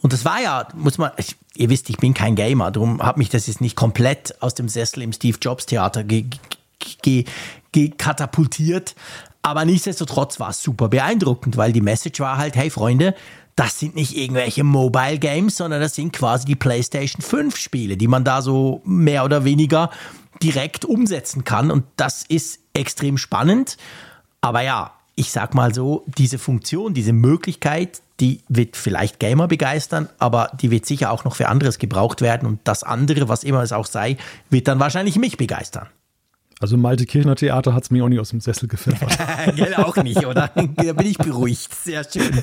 Und das war ja, muss man, ich, ihr wisst, ich bin kein Gamer, darum hat mich das jetzt nicht komplett aus dem Sessel im Steve Jobs Theater ge ge gekatapultiert. Aber nichtsdestotrotz war es super beeindruckend, weil die Message war halt, hey Freunde, das sind nicht irgendwelche Mobile Games, sondern das sind quasi die PlayStation 5 Spiele, die man da so mehr oder weniger direkt umsetzen kann. Und das ist extrem spannend. Aber ja, ich sag mal so, diese Funktion, diese Möglichkeit, die wird vielleicht Gamer begeistern, aber die wird sicher auch noch für anderes gebraucht werden. Und das andere, was immer es auch sei, wird dann wahrscheinlich mich begeistern. Also Malte Kirchner Theater hat es mir auch nicht aus dem Sessel gepfiffert. [laughs] Gell, auch nicht, oder? [laughs] Da bin ich beruhigt. Sehr schön.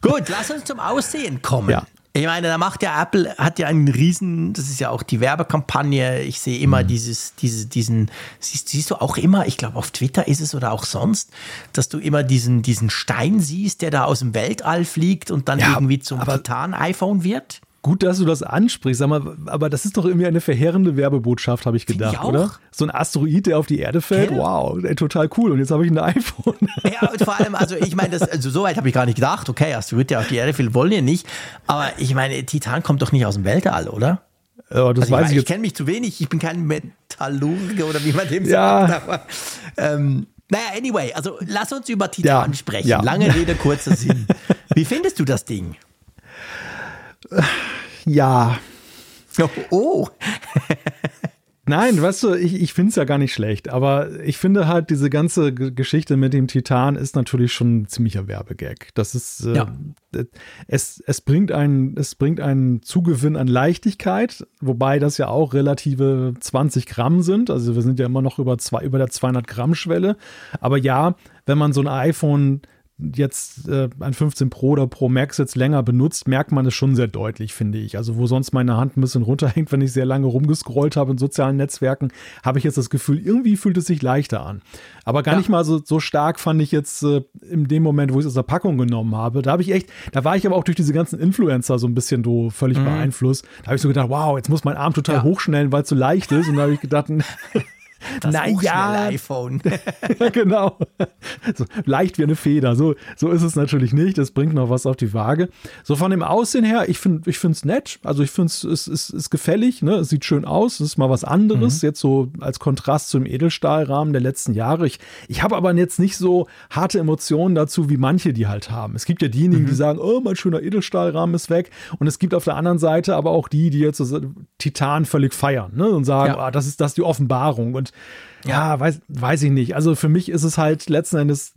Gut, lass uns zum Aussehen kommen. Ja. Ich meine, da macht ja Apple, hat ja einen riesen, das ist ja auch die Werbekampagne. Ich sehe immer mhm. dieses, diese, diesen, siehst, siehst du auch immer, ich glaube auf Twitter ist es oder auch sonst, dass du immer diesen, diesen Stein siehst, der da aus dem Weltall fliegt und dann ja, irgendwie zum Titan-iPhone wird. Gut, dass du das ansprichst, sag mal, aber das ist doch irgendwie eine verheerende Werbebotschaft, habe ich gedacht, ich oder? So ein Asteroid, der auf die Erde fällt, ja. wow, ey, total cool. Und jetzt habe ich ein iPhone. Ja, und vor allem, also ich meine, also so weit habe ich gar nicht gedacht. Okay, Asteroid, der auf die Erde fällt, wollen wir nicht. Aber ich meine, Titan kommt doch nicht aus dem Weltall, oder? Ja, das also weiß ich, ich, ich kenne mich zu wenig, ich bin kein Metallurge oder wie man dem ja. sagt. Aber, ähm, naja, anyway, also lass uns über Titan ja. sprechen. Ja. Lange [laughs] Rede, kurzer Sinn. Wie findest du das Ding? Ja. Oh. oh. [laughs] Nein, weißt du, ich, ich finde es ja gar nicht schlecht, aber ich finde halt, diese ganze Geschichte mit dem Titan ist natürlich schon ein ziemlicher Werbegag. Das ist, äh, ja. es, es, bringt einen, es bringt einen Zugewinn an Leichtigkeit, wobei das ja auch relative 20 Gramm sind. Also wir sind ja immer noch über, zwei, über der 200 Gramm Schwelle. Aber ja, wenn man so ein iPhone jetzt äh, ein 15 Pro oder Pro Max jetzt länger benutzt, merkt man es schon sehr deutlich, finde ich. Also wo sonst meine Hand ein bisschen runterhängt, wenn ich sehr lange rumgescrollt habe in sozialen Netzwerken, habe ich jetzt das Gefühl, irgendwie fühlt es sich leichter an. Aber gar ja. nicht mal so, so stark fand ich jetzt äh, in dem Moment, wo ich es aus der Packung genommen habe. Da habe ich echt, da war ich aber auch durch diese ganzen Influencer so ein bisschen so völlig mhm. beeinflusst. Da habe ich so gedacht, wow, jetzt muss mein Arm total ja. hochschnellen, weil es so leicht ist. Und da habe ich gedacht, [laughs] Das naja, iPhone. [laughs] [laughs] genau. So, leicht wie eine Feder. So, so ist es natürlich nicht. Das bringt noch was auf die Waage. So von dem Aussehen her, ich finde ich es nett. Also ich finde es ist, ist, ist gefällig. Ne? Es sieht schön aus. Es ist mal was anderes. Mhm. Jetzt so als Kontrast zum Edelstahlrahmen der letzten Jahre. Ich, ich habe aber jetzt nicht so harte Emotionen dazu, wie manche die halt haben. Es gibt ja diejenigen, mhm. die sagen, oh, mein schöner Edelstahlrahmen ist weg. Und es gibt auf der anderen Seite aber auch die, die jetzt so Titan völlig feiern ne? und sagen, ja. oh, das ist das ist die Offenbarung. Und ja, weiß, weiß ich nicht. Also für mich ist es halt letzten Endes,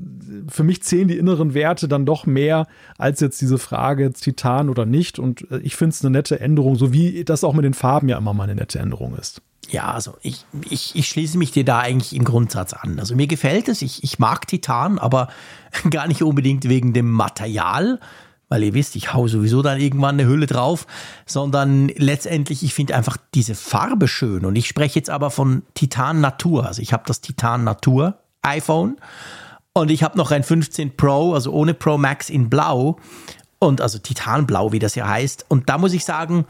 für mich zählen die inneren Werte dann doch mehr als jetzt diese Frage Titan oder nicht. Und äh, ich finde es eine nette Änderung, so wie das auch mit den Farben ja immer mal eine nette Änderung ist. Ja, also ich, ich, ich schließe mich dir da eigentlich im Grundsatz an. Also mir gefällt es, ich, ich mag Titan, aber [laughs] gar nicht unbedingt wegen dem Material, weil ihr wisst, ich hau sowieso dann irgendwann eine Hülle drauf, sondern letztendlich, ich finde einfach diese Farbe schön. Und ich spreche jetzt aber von Titan Natur. Also ich habe das Titan Natur iPhone und ich habe noch ein 15 Pro, also ohne Pro Max in Blau und also Titanblau, wie das ja heißt. Und da muss ich sagen,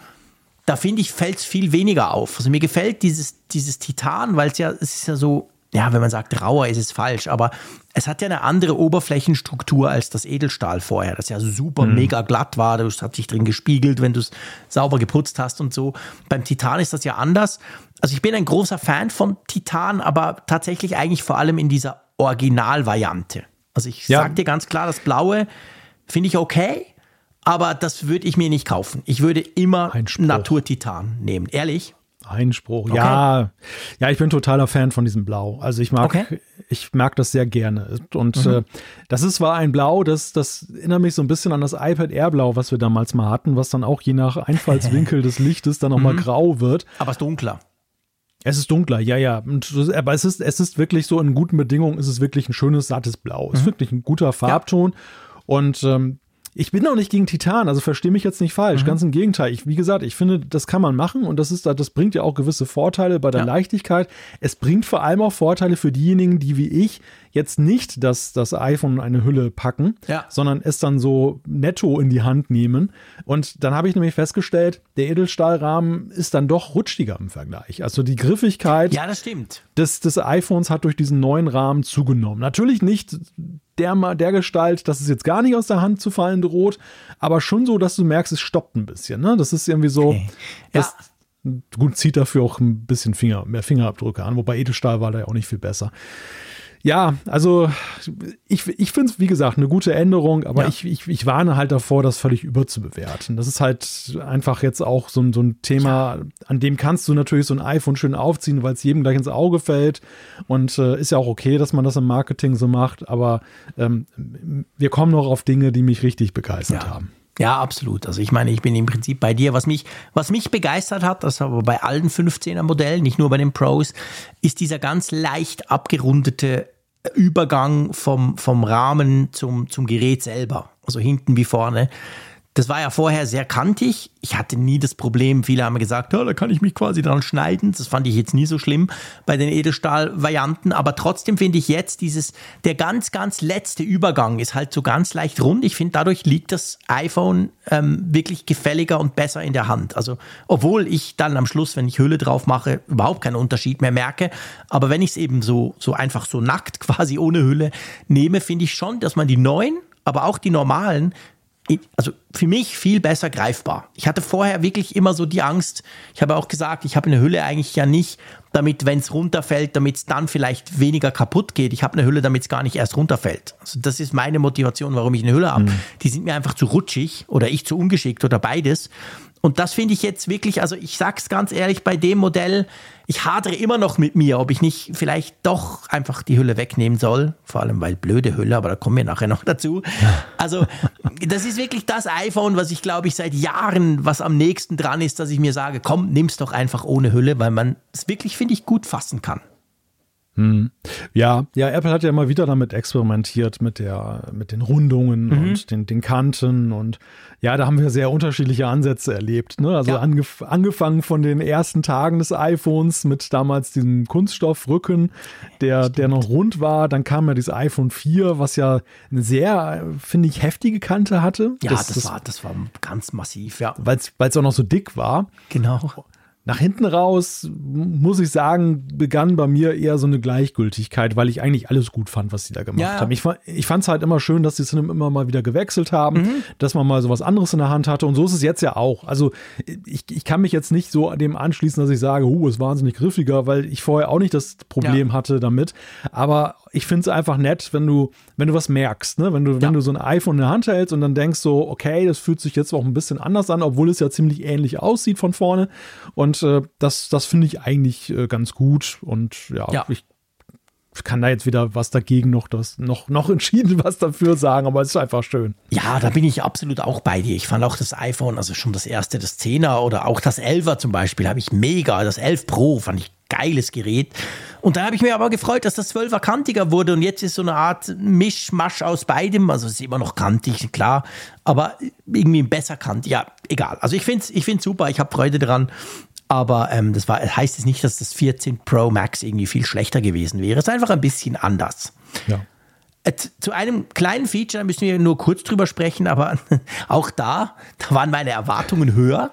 da finde ich, fällt es viel weniger auf. Also mir gefällt dieses, dieses Titan, weil es ja, es ist ja so ja, wenn man sagt rauer, ist es falsch, aber es hat ja eine andere Oberflächenstruktur als das Edelstahl vorher, das ja super mhm. mega glatt war, das hat sich drin gespiegelt, wenn du es sauber geputzt hast und so. Beim Titan ist das ja anders. Also ich bin ein großer Fan von Titan, aber tatsächlich eigentlich vor allem in dieser Originalvariante. Also ich ja. sag dir ganz klar, das Blaue finde ich okay, aber das würde ich mir nicht kaufen. Ich würde immer Naturtitan nehmen, ehrlich. Einspruch. Okay. Ja, ja, ich bin totaler Fan von diesem Blau. Also ich mag, okay. ich mag das sehr gerne. Und mhm. äh, das ist zwar ein Blau, das, das erinnert mich so ein bisschen an das iPad Air Blau, was wir damals mal hatten, was dann auch je nach Einfallswinkel [laughs] des Lichtes dann nochmal mhm. grau wird. Aber es ist dunkler. Es ist dunkler, ja, ja. Und, aber es ist, es ist wirklich so in guten Bedingungen, ist es wirklich ein schönes, sattes Blau. Mhm. Es ist mhm. wirklich ein guter Farbton. Ja. Und ähm, ich bin auch nicht gegen Titan, also verstehe mich jetzt nicht falsch. Mhm. Ganz im Gegenteil. Ich, wie gesagt, ich finde, das kann man machen und das ist, das bringt ja auch gewisse Vorteile bei der ja. Leichtigkeit. Es bringt vor allem auch Vorteile für diejenigen, die wie ich jetzt nicht das, das iPhone in eine Hülle packen, ja. sondern es dann so netto in die Hand nehmen. Und dann habe ich nämlich festgestellt, der Edelstahlrahmen ist dann doch rutschiger im Vergleich. Also die Griffigkeit ja, das stimmt. Des, des iPhones hat durch diesen neuen Rahmen zugenommen. Natürlich nicht der, der Gestalt, dass es jetzt gar nicht aus der Hand zu fallen droht, aber schon so, dass du merkst, es stoppt ein bisschen. Ne? Das ist irgendwie so. Okay. Ja. gut, zieht dafür auch ein bisschen Finger, mehr Fingerabdrücke an, wobei Edelstahl war da ja auch nicht viel besser. Ja, also ich, ich finde es, wie gesagt, eine gute Änderung, aber ja. ich, ich, ich warne halt davor, das völlig überzubewerten. Das ist halt einfach jetzt auch so, ein, so ein Thema, ja. an dem kannst du natürlich so ein iPhone schön aufziehen, weil es jedem gleich ins Auge fällt. Und äh, ist ja auch okay, dass man das im Marketing so macht, aber ähm, wir kommen noch auf Dinge, die mich richtig begeistert ja. haben. Ja, absolut. Also ich meine, ich bin im Prinzip bei dir. Was mich, was mich begeistert hat, das aber bei allen 15er Modellen, nicht nur bei den Pros, ist dieser ganz leicht abgerundete Übergang vom, vom Rahmen zum, zum Gerät selber. Also hinten wie vorne. Das war ja vorher sehr kantig. Ich hatte nie das Problem, viele haben gesagt, ja, da kann ich mich quasi dran schneiden. Das fand ich jetzt nie so schlimm bei den Edelstahl-Varianten. Aber trotzdem finde ich jetzt dieses, der ganz, ganz letzte Übergang ist halt so ganz leicht rund. Ich finde, dadurch liegt das iPhone ähm, wirklich gefälliger und besser in der Hand. Also, obwohl ich dann am Schluss, wenn ich Hülle drauf mache, überhaupt keinen Unterschied mehr merke. Aber wenn ich es eben so, so einfach so nackt [laughs] quasi ohne Hülle nehme, finde ich schon, dass man die neuen aber auch die normalen also für mich viel besser greifbar. Ich hatte vorher wirklich immer so die Angst, ich habe auch gesagt, ich habe eine Hülle eigentlich ja nicht, damit, wenn es runterfällt, damit es dann vielleicht weniger kaputt geht. Ich habe eine Hülle, damit es gar nicht erst runterfällt. Also das ist meine Motivation, warum ich eine Hülle habe. Mhm. Die sind mir einfach zu rutschig oder ich zu ungeschickt oder beides. Und das finde ich jetzt wirklich, also ich sag's ganz ehrlich, bei dem Modell, ich hadere immer noch mit mir, ob ich nicht vielleicht doch einfach die Hülle wegnehmen soll. Vor allem, weil blöde Hülle, aber da kommen wir nachher noch dazu. Also, das ist wirklich das iPhone, was ich glaube ich seit Jahren, was am nächsten dran ist, dass ich mir sage, komm, nimm's doch einfach ohne Hülle, weil man es wirklich, finde ich, gut fassen kann. Hm. Ja, ja, Apple hat ja immer wieder damit experimentiert mit der, mit den Rundungen mhm. und den, den Kanten und ja, da haben wir sehr unterschiedliche Ansätze erlebt. Ne? Also ja. angef angefangen von den ersten Tagen des iPhones mit damals diesem Kunststoffrücken, der, der noch rund war. Dann kam ja dieses iPhone 4, was ja eine sehr, finde ich, heftige Kante hatte. Ja, das, das, das war, das war ganz massiv, ja. Weil es auch noch so dick war. Genau. Nach hinten raus, muss ich sagen, begann bei mir eher so eine Gleichgültigkeit, weil ich eigentlich alles gut fand, was sie da gemacht ja. haben. Ich, ich fand es halt immer schön, dass sie es immer mal wieder gewechselt haben, mhm. dass man mal so was anderes in der Hand hatte. Und so ist es jetzt ja auch. Also ich, ich kann mich jetzt nicht so dem anschließen, dass ich sage, huh, ist wahnsinnig griffiger, weil ich vorher auch nicht das Problem ja. hatte damit. Aber ich finde es einfach nett, wenn du, wenn du was merkst, ne? Wenn du, ja. wenn du so ein iPhone in der Hand hältst und dann denkst so, okay, das fühlt sich jetzt auch ein bisschen anders an, obwohl es ja ziemlich ähnlich aussieht von vorne. Und äh, das, das finde ich eigentlich äh, ganz gut. Und ja, ja. ich kann da jetzt wieder was dagegen noch, das, noch, noch [laughs] entschieden was dafür sagen, aber es ist einfach schön. Ja, da bin ich absolut auch bei dir. Ich fand auch das iPhone, also schon das erste, das 10er oder auch das 11er zum Beispiel, habe ich mega. Das 11 Pro fand ich geiles Gerät. Und da habe ich mir aber gefreut, dass das 12er kantiger wurde und jetzt ist so eine Art Mischmasch aus beidem. Also es ist immer noch kantig, klar, aber irgendwie besser kantig. Ja, egal. Also ich finde es ich find's super, ich habe Freude daran. Aber ähm, das war, heißt es nicht, dass das 14 Pro Max irgendwie viel schlechter gewesen wäre. Es ist einfach ein bisschen anders. Ja. Äh, zu einem kleinen Feature da müssen wir nur kurz drüber sprechen, aber [laughs] auch da, da waren meine Erwartungen höher.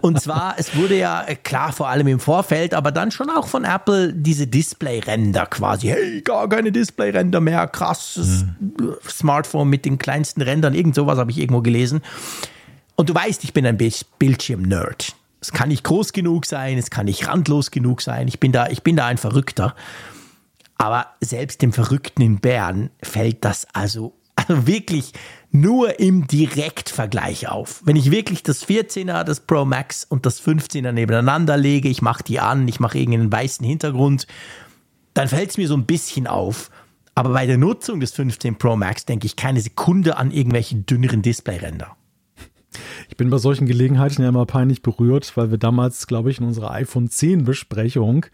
Und zwar, es wurde ja äh, klar, vor allem im Vorfeld, aber dann schon auch von Apple diese Display-Ränder quasi. Hey, gar keine Display-Ränder mehr, krasses mhm. Smartphone mit den kleinsten Rändern, irgend sowas habe ich irgendwo gelesen. Und du weißt, ich bin ein Bildschirm-Nerd. Es kann nicht groß genug sein, es kann nicht randlos genug sein. Ich bin da, ich bin da ein Verrückter. Aber selbst dem Verrückten in Bern fällt das also, also wirklich nur im Direktvergleich auf. Wenn ich wirklich das 14er, das Pro Max und das 15er nebeneinander lege, ich mache die an, ich mache irgendeinen weißen Hintergrund, dann fällt es mir so ein bisschen auf. Aber bei der Nutzung des 15 Pro Max denke ich keine Sekunde an irgendwelche dünneren Displayränder. Ich bin bei solchen Gelegenheiten ja immer peinlich berührt, weil wir damals, glaube ich, in unserer iPhone 10 Besprechung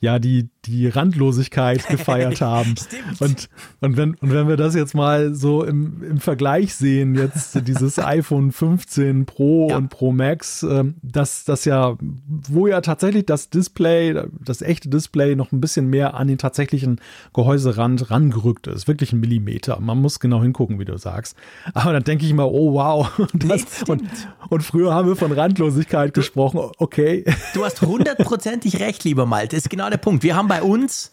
ja die, die Randlosigkeit [laughs] gefeiert haben. und, und, wenn, und wenn wir das jetzt mal so im, im Vergleich sehen, jetzt dieses [laughs] iPhone 15 Pro ja. und Pro Max, äh, das, das ja, wo ja tatsächlich das Display, das echte Display noch ein bisschen mehr an den tatsächlichen Gehäuserand rangerückt ist. Wirklich ein Millimeter. Man muss genau hingucken, wie du sagst. Aber dann denke ich mal, oh wow. [laughs] Das, nee, und, und früher haben wir von Randlosigkeit gesprochen. Okay. Du hast hundertprozentig recht, lieber Malte. Ist genau der Punkt. Wir haben bei uns,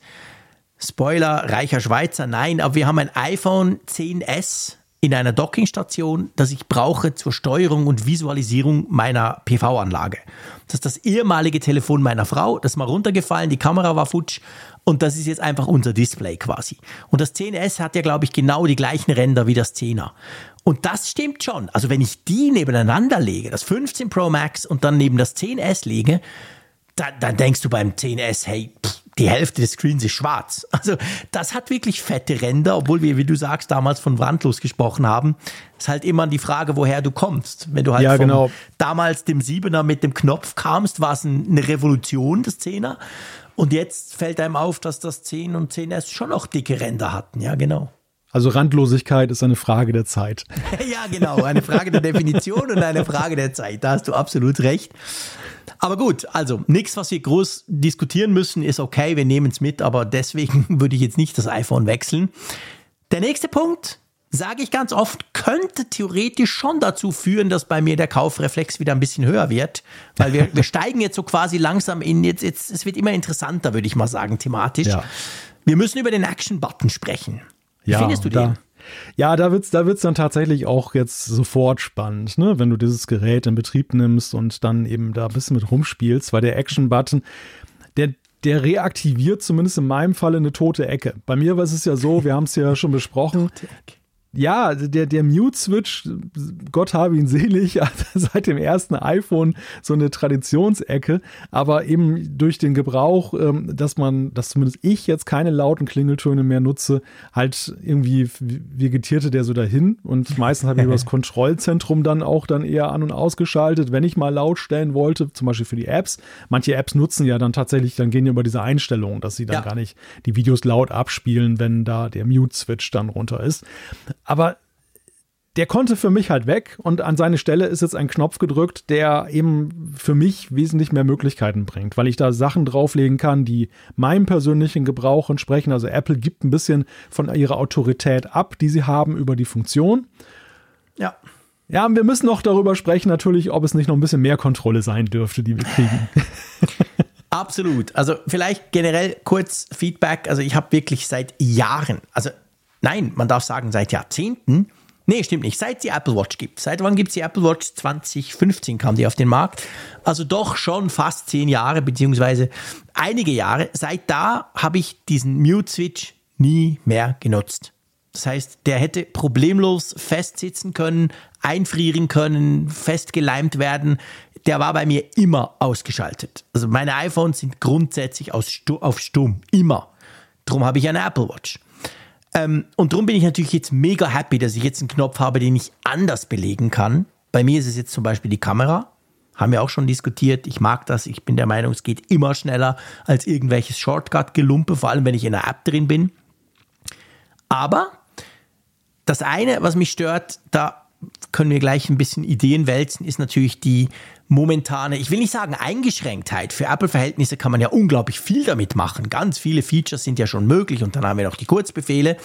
Spoiler, reicher Schweizer, nein, aber wir haben ein iPhone 10S in einer Dockingstation, das ich brauche zur Steuerung und Visualisierung meiner PV-Anlage. Das ist das ehemalige Telefon meiner Frau, das ist mal runtergefallen, die Kamera war futsch und das ist jetzt einfach unser Display quasi. Und das 10S hat ja, glaube ich, genau die gleichen Ränder wie das 10er. Und das stimmt schon. Also wenn ich die nebeneinander lege, das 15 Pro Max und dann neben das 10S lege, dann, dann denkst du beim 10S, hey, pff, die Hälfte des Screens ist schwarz. [laughs] Also das hat wirklich fette Ränder, obwohl wir, wie du sagst, damals von Wandlos gesprochen haben. Ist halt immer die Frage, woher du kommst. Wenn du halt ja, genau. damals dem Siebener mit dem Knopf kamst, war es eine Revolution, das Zehner. Und jetzt fällt einem auf, dass das 10 und 10S schon noch dicke Ränder hatten. Ja, genau. Also Randlosigkeit ist eine Frage der Zeit. [laughs] ja, genau. Eine Frage der Definition und eine Frage der Zeit. Da hast du absolut recht. Aber gut, also nichts, was wir groß diskutieren müssen, ist okay, wir nehmen es mit, aber deswegen [laughs] würde ich jetzt nicht das iPhone wechseln. Der nächste Punkt, sage ich ganz oft, könnte theoretisch schon dazu führen, dass bei mir der Kaufreflex wieder ein bisschen höher wird, weil wir, wir steigen jetzt so quasi langsam in, jetzt, jetzt, es wird immer interessanter, würde ich mal sagen, thematisch. Ja. Wir müssen über den Action-Button sprechen. Wie ja, findest du den? Ja, da wird's, da wird's dann tatsächlich auch jetzt sofort spannend, ne? Wenn du dieses Gerät in Betrieb nimmst und dann eben da ein bisschen mit rumspielst, weil der Action-Button, der, der reaktiviert zumindest in meinem Falle eine tote Ecke. Bei mir war es ja so, wir haben es ja schon besprochen. Ja, der, der Mute-Switch, Gott habe ihn selig, [laughs] seit dem ersten iPhone so eine Traditionsecke, aber eben durch den Gebrauch, ähm, dass man, dass zumindest ich jetzt keine lauten Klingeltöne mehr nutze, halt irgendwie vegetierte der so dahin und meistens habe ich über das [laughs] Kontrollzentrum dann auch dann eher an- und ausgeschaltet, wenn ich mal laut stellen wollte, zum Beispiel für die Apps. Manche Apps nutzen ja dann tatsächlich, dann gehen die über diese Einstellungen, dass sie dann ja. gar nicht die Videos laut abspielen, wenn da der Mute-Switch dann runter ist. Aber der konnte für mich halt weg und an seine Stelle ist jetzt ein Knopf gedrückt, der eben für mich wesentlich mehr Möglichkeiten bringt, weil ich da Sachen drauflegen kann, die meinem persönlichen Gebrauch entsprechen. Also Apple gibt ein bisschen von ihrer Autorität ab, die sie haben über die Funktion. Ja. Ja, wir müssen noch darüber sprechen, natürlich, ob es nicht noch ein bisschen mehr Kontrolle sein dürfte, die wir kriegen. [laughs] Absolut. Also vielleicht generell kurz Feedback. Also ich habe wirklich seit Jahren, also nein, man darf sagen seit Jahrzehnten, nee, stimmt nicht, seit die Apple Watch gibt. Seit wann gibt es die Apple Watch? 2015 kam die auf den Markt. Also doch schon fast zehn Jahre, beziehungsweise einige Jahre. Seit da habe ich diesen Mute-Switch nie mehr genutzt. Das heißt, der hätte problemlos festsitzen können, einfrieren können, festgeleimt werden. Der war bei mir immer ausgeschaltet. Also meine iPhones sind grundsätzlich auf Stumm, immer. Darum habe ich eine Apple Watch. Ähm, und darum bin ich natürlich jetzt mega happy, dass ich jetzt einen Knopf habe, den ich anders belegen kann. Bei mir ist es jetzt zum Beispiel die Kamera. Haben wir auch schon diskutiert. Ich mag das. Ich bin der Meinung, es geht immer schneller als irgendwelches Shortcut-Gelumpe, vor allem wenn ich in einer App drin bin. Aber das eine, was mich stört, da können wir gleich ein bisschen Ideen wälzen, ist natürlich die momentane, ich will nicht sagen Eingeschränktheit. Für Apple-Verhältnisse kann man ja unglaublich viel damit machen. Ganz viele Features sind ja schon möglich und dann haben wir noch die Kurzbefehle.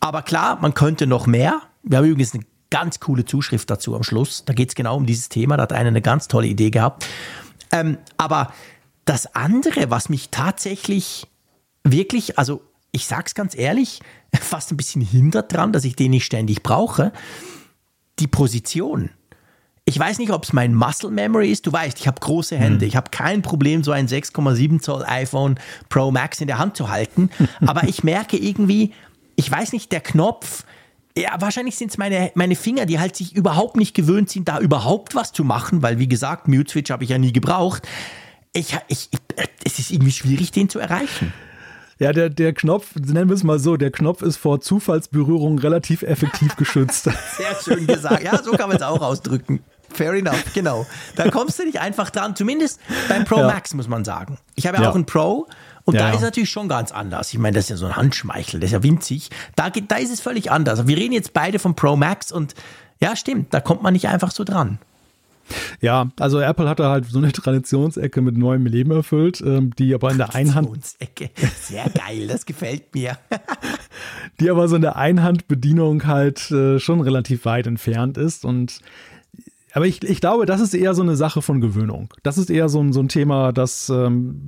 Aber klar, man könnte noch mehr. Wir haben übrigens eine ganz coole Zuschrift dazu am Schluss. Da geht es genau um dieses Thema. Da hat einer eine ganz tolle Idee gehabt. Ähm, aber das andere, was mich tatsächlich wirklich, also ich sag's ganz ehrlich, [laughs] fast ein bisschen hindert dran, dass ich den nicht ständig brauche, die Position. Ich weiß nicht, ob es mein Muscle Memory ist. Du weißt, ich habe große Hände. Mhm. Ich habe kein Problem, so ein 6,7 Zoll iPhone Pro Max in der Hand zu halten. [laughs] Aber ich merke irgendwie, ich weiß nicht, der Knopf, ja, wahrscheinlich sind es meine, meine Finger, die halt sich überhaupt nicht gewöhnt sind, da überhaupt was zu machen, weil wie gesagt, Mute Switch habe ich ja nie gebraucht. Ich, ich, ich, es ist irgendwie schwierig, den zu erreichen. Ja, der, der Knopf, nennen wir es mal so, der Knopf ist vor Zufallsberührung relativ effektiv geschützt. [laughs] Sehr schön gesagt. Ja, so kann man es auch ausdrücken. Fair enough, genau. Da kommst du nicht einfach dran. Zumindest beim Pro ja. Max muss man sagen. Ich habe ja, ja. auch einen Pro und ja, da ist natürlich schon ganz anders. Ich meine, das ist ja so ein Handschmeichel, das ist ja winzig. Da, da ist es völlig anders. Wir reden jetzt beide vom Pro Max und ja, stimmt, da kommt man nicht einfach so dran. Ja, also Apple hat da halt so eine Traditionsecke mit neuem Leben erfüllt, ähm, die aber in der [laughs] Einhand. Traditionsecke, sehr geil, das gefällt mir. [laughs] die aber so in der Einhandbedienung halt äh, schon relativ weit entfernt ist und aber ich, ich glaube, das ist eher so eine Sache von Gewöhnung. Das ist eher so ein, so ein Thema, das ähm,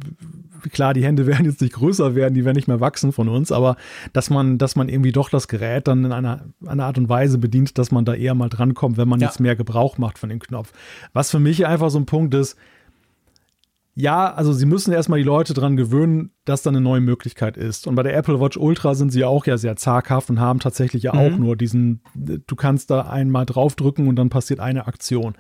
klar, die Hände [laughs] werden jetzt nicht größer werden, die werden nicht mehr wachsen von uns, aber dass man, dass man irgendwie doch das Gerät dann in einer, einer Art und Weise bedient, dass man da eher mal drankommt, wenn man ja. jetzt mehr Gebrauch macht von dem Knopf. Was für mich einfach so ein Punkt ist, ja, also sie müssen erstmal die Leute dran gewöhnen, dass da eine neue Möglichkeit ist. Und bei der Apple Watch Ultra sind sie auch ja sehr zaghaft und haben tatsächlich ja mhm. auch nur diesen, du kannst da einmal draufdrücken und dann passiert eine Aktion.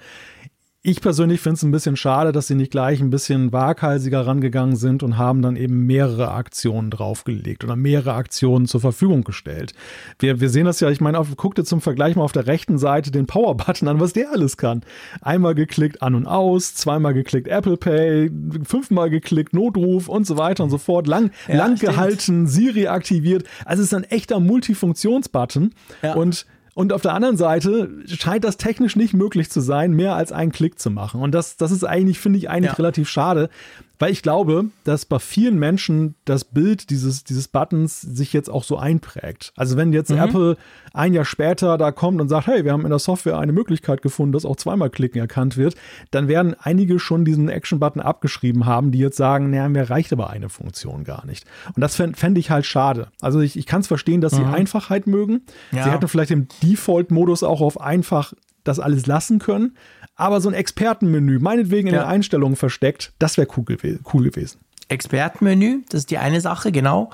Ich persönlich finde es ein bisschen schade, dass sie nicht gleich ein bisschen waghalsiger rangegangen sind und haben dann eben mehrere Aktionen draufgelegt oder mehrere Aktionen zur Verfügung gestellt. Wir, wir sehen das ja, ich meine, auf, guck dir zum Vergleich mal auf der rechten Seite den Power-Button an, was der alles kann. Einmal geklickt an und aus, zweimal geklickt Apple Pay, fünfmal geklickt Notruf und so weiter und so fort. Lang, ja, lang gehalten, Siri aktiviert. Also es ist ein echter Multifunktionsbutton. Ja. Und und auf der anderen Seite scheint das technisch nicht möglich zu sein, mehr als einen Klick zu machen. Und das, das ist eigentlich, finde ich, eigentlich ja. relativ schade, weil ich glaube, dass bei vielen Menschen das Bild dieses, dieses Buttons sich jetzt auch so einprägt. Also wenn jetzt mhm. Apple ein Jahr später da kommt und sagt, hey, wir haben in der Software eine Möglichkeit gefunden, dass auch zweimal Klicken erkannt wird, dann werden einige schon diesen Action-Button abgeschrieben haben, die jetzt sagen, naja, mir reicht aber eine Funktion gar nicht. Und das fände fänd ich halt schade. Also ich, ich kann es verstehen, dass mhm. sie Einfachheit mögen. Ja. Sie hätten vielleicht im Default-Modus auch auf einfach das alles lassen können. Aber so ein Expertenmenü, meinetwegen in ja. den Einstellungen versteckt, das wäre cool, gew cool gewesen. Expertenmenü, das ist die eine Sache, genau.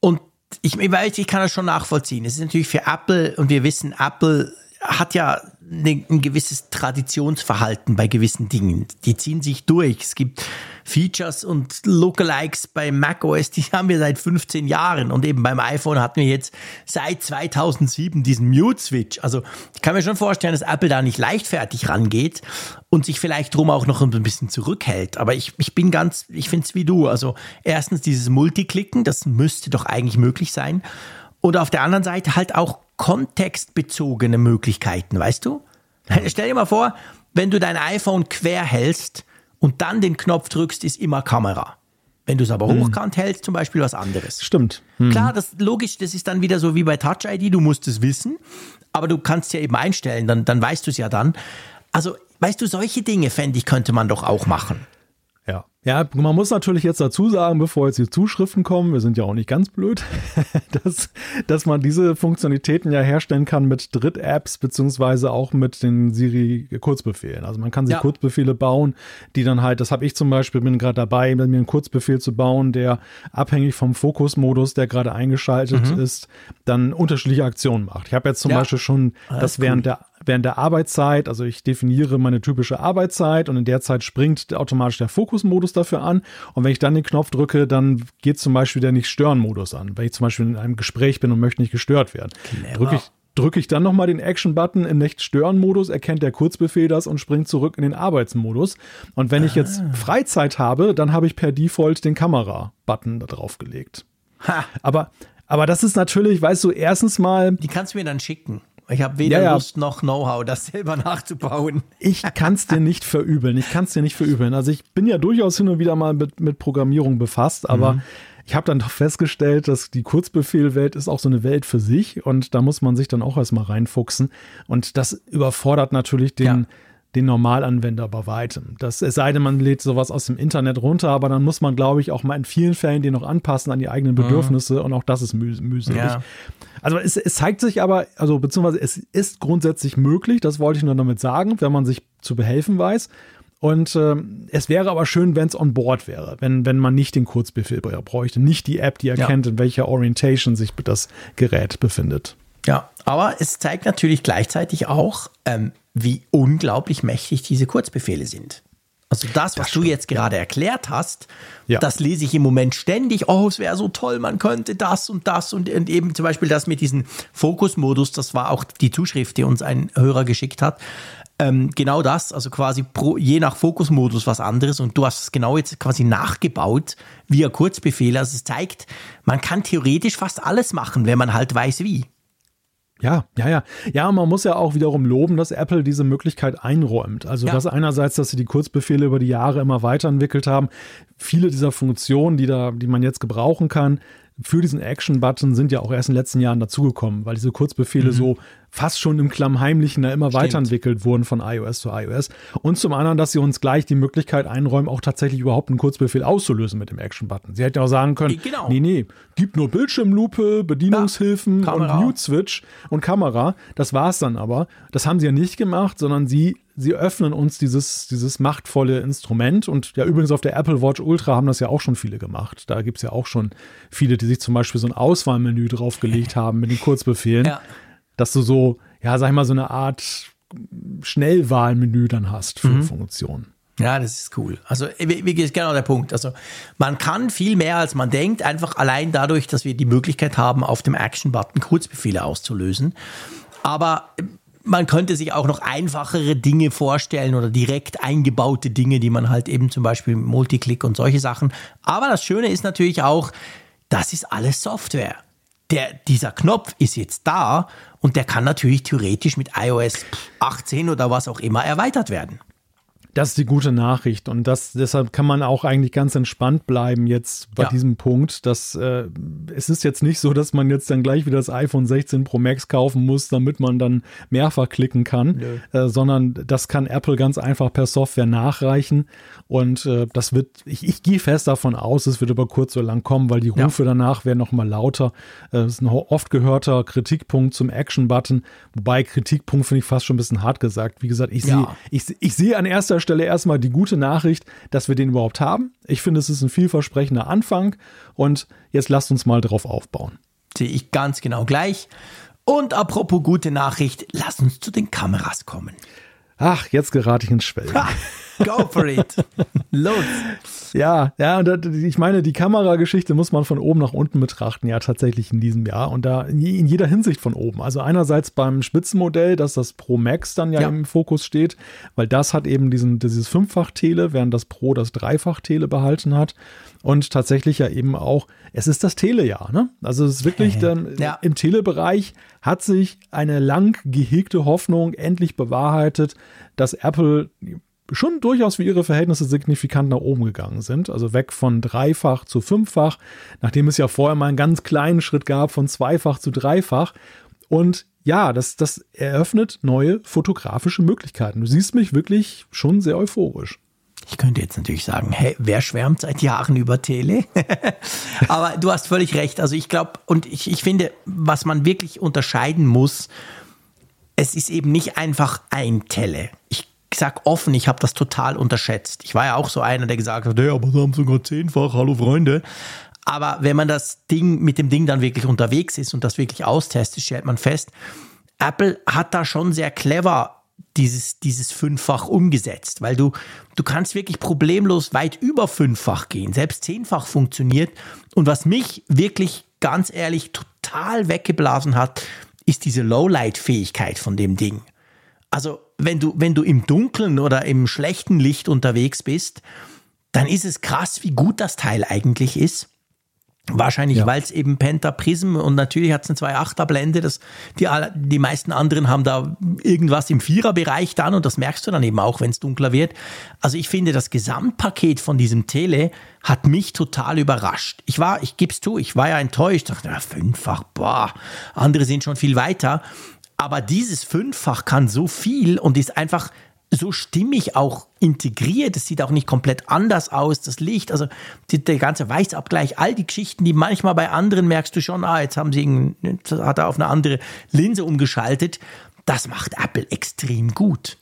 Und ich, ich weiß, ich kann das schon nachvollziehen. Es ist natürlich für Apple und wir wissen, Apple hat ja ne, ein gewisses Traditionsverhalten bei gewissen Dingen. Die ziehen sich durch. Es gibt Features und Lookalikes bei macOS, die haben wir seit 15 Jahren. Und eben beim iPhone hatten wir jetzt seit 2007 diesen Mute-Switch. Also ich kann mir schon vorstellen, dass Apple da nicht leichtfertig rangeht und sich vielleicht drum auch noch ein bisschen zurückhält. Aber ich, ich bin ganz, ich finde es wie du. Also erstens dieses Multiklicken, das müsste doch eigentlich möglich sein. Und auf der anderen Seite halt auch kontextbezogene Möglichkeiten, weißt du? Stell dir mal vor, wenn du dein iPhone quer hältst und dann den Knopf drückst, ist immer Kamera. Wenn du es aber hm. hochkant hältst, zum Beispiel was anderes. Stimmt. Hm. Klar, das logisch, das ist dann wieder so wie bei Touch ID, du musst es wissen, aber du kannst ja eben einstellen, dann, dann weißt du es ja dann. Also, weißt du, solche Dinge, fände ich, könnte man doch auch machen. Ja. Ja, man muss natürlich jetzt dazu sagen, bevor jetzt die Zuschriften kommen, wir sind ja auch nicht ganz blöd, [laughs] dass, dass man diese Funktionalitäten ja herstellen kann mit Dritt-Apps beziehungsweise auch mit den Siri-Kurzbefehlen. Also man kann sich ja. Kurzbefehle bauen, die dann halt, das habe ich zum Beispiel, bin gerade dabei, mir einen Kurzbefehl zu bauen, der abhängig vom Fokusmodus, der gerade eingeschaltet mhm. ist, dann unterschiedliche Aktionen macht. Ich habe jetzt zum ja. Beispiel schon das, das während cool. der während der Arbeitszeit, also ich definiere meine typische Arbeitszeit und in der Zeit springt automatisch der Fokusmodus dafür an. Und wenn ich dann den Knopf drücke, dann geht zum Beispiel der Nicht-Stören-Modus an. Wenn ich zum Beispiel in einem Gespräch bin und möchte nicht gestört werden. Drücke ich, drücke ich dann nochmal den Action-Button im Nicht-Stören-Modus, erkennt der Kurzbefehl das und springt zurück in den Arbeitsmodus. Und wenn ah. ich jetzt ah. Freizeit habe, dann habe ich per Default den Kamera-Button da drauf gelegt. Ha. Aber, aber das ist natürlich, weißt du, erstens mal. Die kannst du mir dann schicken. Ich habe weder ja, ja. Lust noch Know-how, das selber nachzubauen. Ich kann es dir nicht verübeln. Ich kann es dir nicht verübeln. Also ich bin ja durchaus hin und wieder mal mit, mit Programmierung befasst, aber mhm. ich habe dann doch festgestellt, dass die Kurzbefehlwelt ist auch so eine Welt für sich und da muss man sich dann auch erstmal reinfuchsen. Und das überfordert natürlich den. Ja den Normalanwender bei weitem. Das, es sei denn, man lädt sowas aus dem Internet runter, aber dann muss man, glaube ich, auch mal in vielen Fällen den noch anpassen an die eigenen mhm. Bedürfnisse mhm. und auch das ist müh mühselig. Ja. Also es, es, zeigt sich aber, also beziehungsweise es ist grundsätzlich möglich, das wollte ich nur damit sagen, wenn man sich zu behelfen weiß. Und äh, es wäre aber schön, wenn es on board wäre, wenn, wenn man nicht den Kurzbefehl bräuchte, nicht die App, die erkennt, ja. in welcher Orientation sich das Gerät befindet. Ja, aber es zeigt natürlich gleichzeitig auch, ähm, wie unglaublich mächtig diese Kurzbefehle sind. Also das, was das du jetzt gerade erklärt hast, ja. das lese ich im Moment ständig. Oh, es wäre so toll, man könnte das und das und, und eben zum Beispiel das mit diesem Fokusmodus, das war auch die Zuschrift, die uns ein Hörer geschickt hat. Ähm, genau das, also quasi pro, je nach Fokusmodus was anderes und du hast es genau jetzt quasi nachgebaut via Kurzbefehle. Also es zeigt, man kann theoretisch fast alles machen, wenn man halt weiß wie. Ja, ja, ja. Ja, man muss ja auch wiederum loben, dass Apple diese Möglichkeit einräumt. Also ja. das einerseits, dass sie die Kurzbefehle über die Jahre immer weiterentwickelt haben. Viele dieser Funktionen, die da, die man jetzt gebrauchen kann, für diesen Action-Button sind ja auch erst in den letzten Jahren dazugekommen, weil diese Kurzbefehle mhm. so fast schon im Klammheimlichen da immer Stimmt. weiterentwickelt wurden von iOS zu iOS. Und zum anderen, dass sie uns gleich die Möglichkeit einräumen, auch tatsächlich überhaupt einen Kurzbefehl auszulösen mit dem Action-Button. Sie hätten ja auch sagen können, genau. nee, nee, gibt nur Bildschirmlupe, Bedienungshilfen ja, und Mute-Switch und Kamera. Das war's dann aber. Das haben sie ja nicht gemacht, sondern sie sie öffnen uns dieses, dieses machtvolle Instrument. Und ja, übrigens auf der Apple Watch Ultra haben das ja auch schon viele gemacht. Da gibt es ja auch schon viele, die sich zum Beispiel so ein Auswahlmenü draufgelegt [laughs] haben mit den Kurzbefehlen. Ja dass du so, ja, sag ich mal, so eine Art Schnellwahlmenü dann hast für mhm. Funktionen. Ja, das ist cool. Also, wie, wie ist genau der Punkt? Also, man kann viel mehr, als man denkt, einfach allein dadurch, dass wir die Möglichkeit haben, auf dem Action-Button Kurzbefehle auszulösen. Aber man könnte sich auch noch einfachere Dinge vorstellen oder direkt eingebaute Dinge, die man halt eben zum Beispiel Multiclick und solche Sachen. Aber das Schöne ist natürlich auch, das ist alles Software der, dieser Knopf ist jetzt da und der kann natürlich theoretisch mit iOS 18 oder was auch immer erweitert werden. Das ist die gute Nachricht und das, deshalb kann man auch eigentlich ganz entspannt bleiben jetzt bei ja. diesem Punkt, dass äh, es ist jetzt nicht so, dass man jetzt dann gleich wieder das iPhone 16 Pro Max kaufen muss, damit man dann mehrfach klicken kann, äh, sondern das kann Apple ganz einfach per Software nachreichen und äh, das wird, ich, ich gehe fest davon aus, es wird über kurz oder lang kommen, weil die Rufe ja. danach werden noch mal lauter. Äh, das ist ein oft gehörter Kritikpunkt zum Action-Button, wobei Kritikpunkt finde ich fast schon ein bisschen hart gesagt. Wie gesagt, ich ja. sehe ich, ich sehe an erster Stelle erstmal die gute Nachricht, dass wir den überhaupt haben. Ich finde, es ist ein vielversprechender Anfang und jetzt lasst uns mal drauf aufbauen. sehe ich ganz genau gleich. Und apropos gute Nachricht, lass uns zu den Kameras kommen. Ach, jetzt gerate ich ins Schwelgen. [laughs] Go for it. Los. Ja, ja, und ich meine, die Kamerageschichte muss man von oben nach unten betrachten, ja, tatsächlich in diesem Jahr und da in jeder Hinsicht von oben. Also einerseits beim Spitzenmodell, dass das Pro Max dann ja, ja. im Fokus steht, weil das hat eben diesen, dieses Fünffach-Tele, während das Pro das Dreifach-Tele behalten hat. Und tatsächlich ja eben auch, es ist das Telejahr, ne? Also es ist wirklich dann ja. im Telebereich hat sich eine lang gehegte Hoffnung endlich bewahrheitet, dass Apple schon durchaus für ihre Verhältnisse signifikant nach oben gegangen sind. Also weg von dreifach zu fünffach, nachdem es ja vorher mal einen ganz kleinen Schritt gab von zweifach zu dreifach. Und ja, das, das eröffnet neue fotografische Möglichkeiten. Du siehst mich wirklich schon sehr euphorisch. Ich könnte jetzt natürlich sagen, hey, wer schwärmt seit Jahren über Tele? [laughs] Aber du hast völlig recht. Also ich glaube, und ich, ich finde, was man wirklich unterscheiden muss, es ist eben nicht einfach ein Tele. Ich sag offen, ich habe das total unterschätzt. Ich war ja auch so einer, der gesagt hat, ja, aber haben sogar zehnfach, hallo Freunde. Aber wenn man das Ding mit dem Ding dann wirklich unterwegs ist und das wirklich austestet, stellt man fest, Apple hat da schon sehr clever dieses, dieses fünffach umgesetzt, weil du, du kannst wirklich problemlos weit über fünffach gehen. Selbst zehnfach funktioniert. Und was mich wirklich ganz ehrlich total weggeblasen hat, ist diese Lowlight-Fähigkeit von dem Ding. Also wenn du, wenn du im Dunkeln oder im schlechten Licht unterwegs bist, dann ist es krass, wie gut das Teil eigentlich ist. Wahrscheinlich, ja. weil es eben Pentaprism und natürlich hat es eine 2.8er Blende. Das, die, die meisten anderen haben da irgendwas im Viererbereich dann und das merkst du dann eben auch, wenn es dunkler wird. Also ich finde, das Gesamtpaket von diesem Tele hat mich total überrascht. Ich war, ich gebe es zu, ich war ja enttäuscht. Ich dachte, ja, fünffach, boah, andere sind schon viel weiter. Aber dieses Fünffach kann so viel und ist einfach so stimmig auch integriert. Es sieht auch nicht komplett anders aus, das Licht, also die, der ganze Weißabgleich, all die Geschichten, die manchmal bei anderen merkst du schon, ah, jetzt haben sie hat er auf eine andere Linse umgeschaltet. Das macht Apple extrem gut.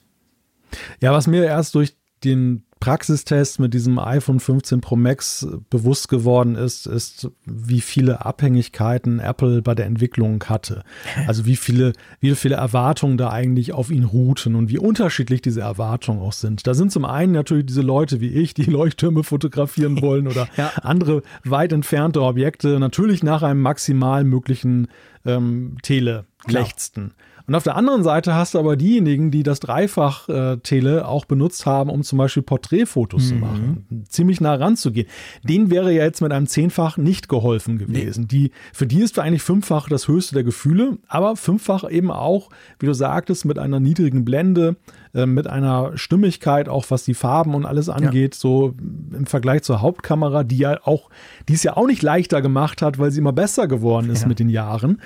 Ja, was mir erst durch den Praxistest mit diesem iPhone 15 Pro Max bewusst geworden ist, ist, wie viele Abhängigkeiten Apple bei der Entwicklung hatte. [laughs] Also wie viele, wie viele Erwartungen da eigentlich auf ihn ruhten und wie unterschiedlich diese Erwartungen auch sind. Da sind zum einen natürlich diese Leute wie ich, die [laughs] Leuchttürme fotografieren [laughs] wollen oder ja. andere weit entfernte Objekte, natürlich nach einem maximal möglichen ähm, Tele lechzten. Und auf der anderen Seite hast du aber diejenigen, die das Dreifach-Tele äh, auch benutzt haben, um zum Beispiel Porträtfotos mhm. zu machen, ziemlich nah ranzugehen. Denen wäre ja jetzt mit einem Zehnfach nicht geholfen gewesen. Nee. Die, für die ist eigentlich Fünffach das höchste der Gefühle, aber Fünffach eben auch, wie du sagtest, mit einer niedrigen Blende, äh, mit einer Stimmigkeit, auch was die Farben und alles angeht, ja. so im Vergleich zur Hauptkamera, die ja auch, die es ja auch nicht leichter gemacht hat, weil sie immer besser geworden ist ja. mit den Jahren.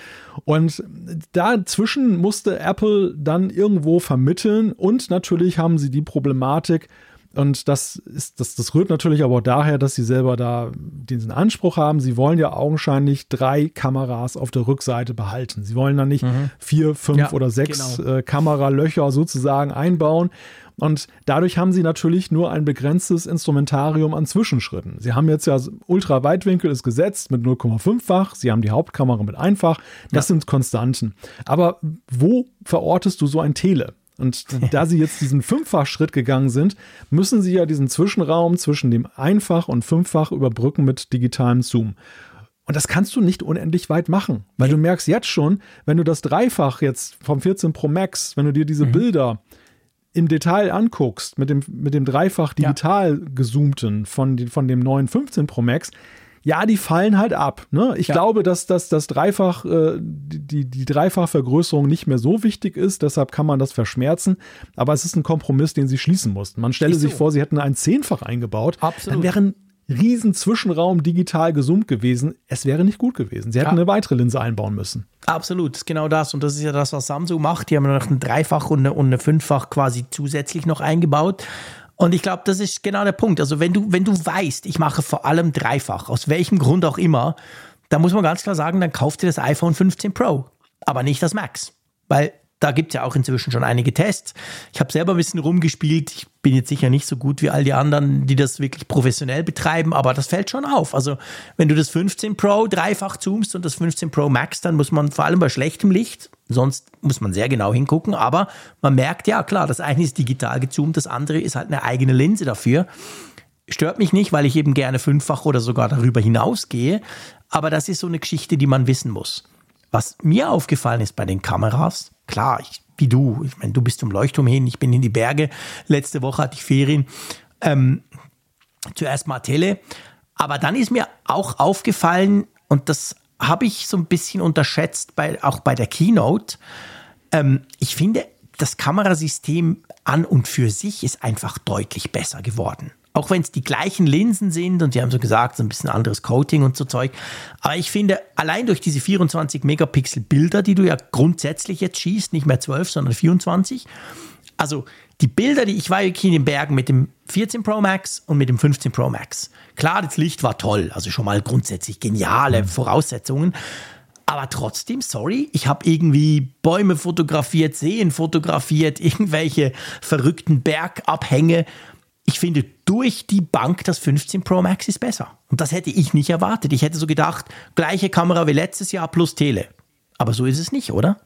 Und dazwischen musste Apple dann irgendwo vermitteln und natürlich haben sie die Problematik, und das ist, das, das rührt natürlich aber auch daher, dass sie selber da diesen Anspruch haben. Sie wollen ja augenscheinlich drei Kameras auf der Rückseite behalten. Sie wollen dann nicht mhm. vier, fünf ja, oder sechs genau. äh, Kameralöcher sozusagen einbauen. Und dadurch haben sie natürlich nur ein begrenztes Instrumentarium an Zwischenschritten. Sie haben jetzt ja Ultraweitwinkel ist gesetzt mit 0,5-fach, sie haben die Hauptkamera mit einfach. Das ja. sind Konstanten. Aber wo verortest du so ein Tele? Und [laughs] da sie jetzt diesen Fünffach-Schritt gegangen sind, müssen sie ja diesen Zwischenraum zwischen dem Einfach und Fünffach überbrücken mit digitalem Zoom. Und das kannst du nicht unendlich weit machen, weil nee. du merkst jetzt schon, wenn du das Dreifach jetzt vom 14 Pro Max, wenn du dir diese mhm. Bilder im Detail anguckst, mit dem, mit dem dreifach digital ja. gezoomten von, von dem neuen 15 Pro Max, ja, die fallen halt ab. Ne? Ich ja. glaube, dass, dass das Dreifach, äh, die, die Dreifachvergrößerung nicht mehr so wichtig ist, deshalb kann man das verschmerzen. Aber es ist ein Kompromiss, den sie schließen mussten. Man stelle so. sich vor, sie hätten ein Zehnfach eingebaut. Absolut. Dann wären riesen Zwischenraum digital gesummt gewesen. Es wäre nicht gut gewesen. Sie hätten ja. eine weitere Linse einbauen müssen. Absolut, genau das. Und das ist ja das, was Samsung macht. Die haben noch ein Dreifach und eine, und eine Fünffach quasi zusätzlich noch eingebaut. Und ich glaube, das ist genau der Punkt. Also wenn du, wenn du weißt, ich mache vor allem dreifach, aus welchem Grund auch immer, dann muss man ganz klar sagen, dann kauf dir das iPhone 15 Pro, aber nicht das Max. Weil da gibt es ja auch inzwischen schon einige Tests. Ich habe selber ein bisschen rumgespielt. Ich bin jetzt sicher nicht so gut wie all die anderen, die das wirklich professionell betreiben, aber das fällt schon auf. Also wenn du das 15 Pro dreifach zoomst und das 15 Pro Max, dann muss man vor allem bei schlechtem Licht, sonst muss man sehr genau hingucken, aber man merkt, ja klar, das eine ist digital gezoomt, das andere ist halt eine eigene Linse dafür. Stört mich nicht, weil ich eben gerne fünffach oder sogar darüber hinausgehe, aber das ist so eine Geschichte, die man wissen muss. Was mir aufgefallen ist bei den Kameras, klar, ich, wie du, ich meine, du bist zum Leuchtturm hin, ich bin in die Berge, letzte Woche hatte ich Ferien, ähm, zuerst mal Tele, aber dann ist mir auch aufgefallen, und das habe ich so ein bisschen unterschätzt, bei, auch bei der Keynote, ähm, ich finde, das Kamerasystem an und für sich ist einfach deutlich besser geworden auch wenn es die gleichen Linsen sind und die haben so gesagt, so ein bisschen anderes Coating und so Zeug. Aber ich finde, allein durch diese 24 Megapixel Bilder, die du ja grundsätzlich jetzt schießt, nicht mehr 12, sondern 24, also die Bilder, die ich war hier in den Bergen mit dem 14 Pro Max und mit dem 15 Pro Max. Klar, das Licht war toll, also schon mal grundsätzlich geniale mhm. Voraussetzungen. Aber trotzdem, sorry, ich habe irgendwie Bäume fotografiert, Seen fotografiert, [laughs] irgendwelche verrückten Bergabhänge ich finde durch die Bank das 15 Pro Max ist besser. Und das hätte ich nicht erwartet. Ich hätte so gedacht, gleiche Kamera wie letztes Jahr plus Tele. Aber so ist es nicht, oder?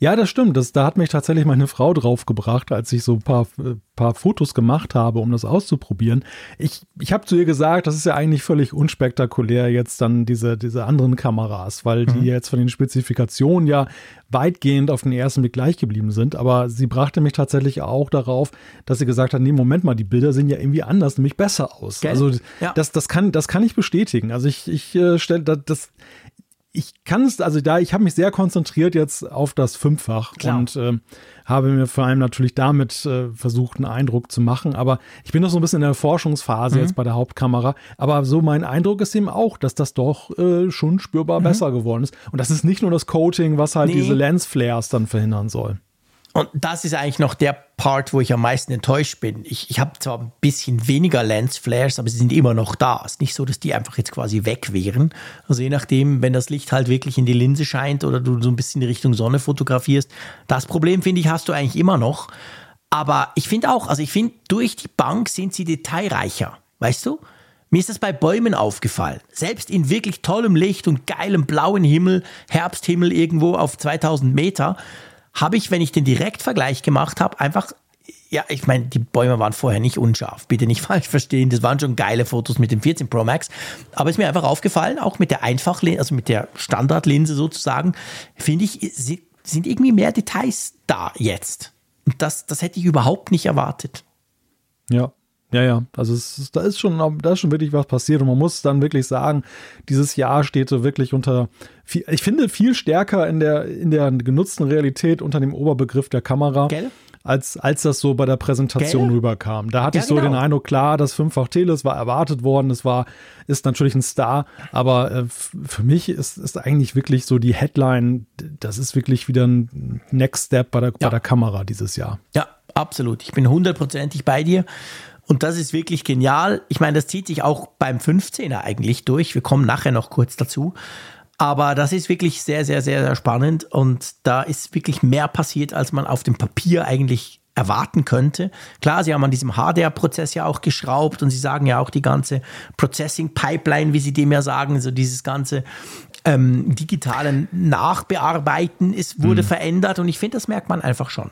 Ja, das stimmt. Das, da hat mich tatsächlich meine Frau draufgebracht, als ich so ein paar, äh, paar Fotos gemacht habe, um das auszuprobieren. Ich, ich habe zu ihr gesagt, das ist ja eigentlich völlig unspektakulär jetzt dann diese, diese anderen Kameras, weil die mhm. jetzt von den Spezifikationen ja weitgehend auf den ersten Blick gleich geblieben sind. Aber sie brachte mich tatsächlich auch darauf, dass sie gesagt hat, nee, Moment mal, die Bilder sehen ja irgendwie anders, nämlich besser aus. Gell? Also ja. das, das, kann, das kann ich bestätigen. Also ich, ich äh, stelle das, ich kann es, also da, ich habe mich sehr konzentriert jetzt auf das Fünffach Klar. und äh, habe mir vor allem natürlich damit äh, versucht, einen Eindruck zu machen. Aber ich bin noch so ein bisschen in der Forschungsphase mhm. jetzt bei der Hauptkamera. Aber so mein Eindruck ist eben auch, dass das doch äh, schon spürbar mhm. besser geworden ist. Und das ist nicht nur das Coating, was halt nee. diese Lensflares dann verhindern soll. Und das ist eigentlich noch der Part, wo ich am meisten enttäuscht bin. Ich, ich habe zwar ein bisschen weniger Lensflares, aber sie sind immer noch da. Es ist nicht so, dass die einfach jetzt quasi weg wären. Also je nachdem, wenn das Licht halt wirklich in die Linse scheint oder du so ein bisschen in Richtung Sonne fotografierst, das Problem finde ich, hast du eigentlich immer noch. Aber ich finde auch, also ich finde, durch die Bank sind sie detailreicher. Weißt du? Mir ist das bei Bäumen aufgefallen. Selbst in wirklich tollem Licht und geilem blauen Himmel, Herbsthimmel irgendwo auf 2000 Meter, habe ich, wenn ich den Direktvergleich gemacht habe, einfach ja, ich meine, die Bäume waren vorher nicht unscharf. Bitte nicht [laughs] falsch verstehen. Das waren schon geile Fotos mit dem 14 Pro Max. Aber ist mir einfach aufgefallen, auch mit der Einfachlinse, also mit der Standardlinse sozusagen, finde ich, sind irgendwie mehr Details da jetzt. Und das, das hätte ich überhaupt nicht erwartet. Ja, ja, ja, also es, da ist schon, da ist schon wirklich was passiert und man muss dann wirklich sagen, dieses Jahr steht so wirklich unter, viel, ich finde viel stärker in der in der genutzten Realität unter dem Oberbegriff der Kamera. Gell? Als, als das so bei der Präsentation Gell? rüberkam. Da hatte ja, ich so genau. den Eindruck, klar, das fünffach Tele, es war erwartet worden, es war, ist natürlich ein Star, aber äh, für mich ist, ist eigentlich wirklich so die Headline, das ist wirklich wieder ein Next Step bei der, ja. bei der Kamera dieses Jahr. Ja, absolut. Ich bin hundertprozentig bei dir. Und das ist wirklich genial. Ich meine, das zieht sich auch beim 15er eigentlich durch. Wir kommen nachher noch kurz dazu. Aber das ist wirklich sehr, sehr, sehr, sehr spannend. Und da ist wirklich mehr passiert, als man auf dem Papier eigentlich erwarten könnte. Klar, sie haben an diesem HDR-Prozess ja auch geschraubt und sie sagen ja auch die ganze Processing-Pipeline, wie sie dem ja sagen, so dieses ganze ähm, digitale Nachbearbeiten ist, wurde mhm. verändert und ich finde, das merkt man einfach schon.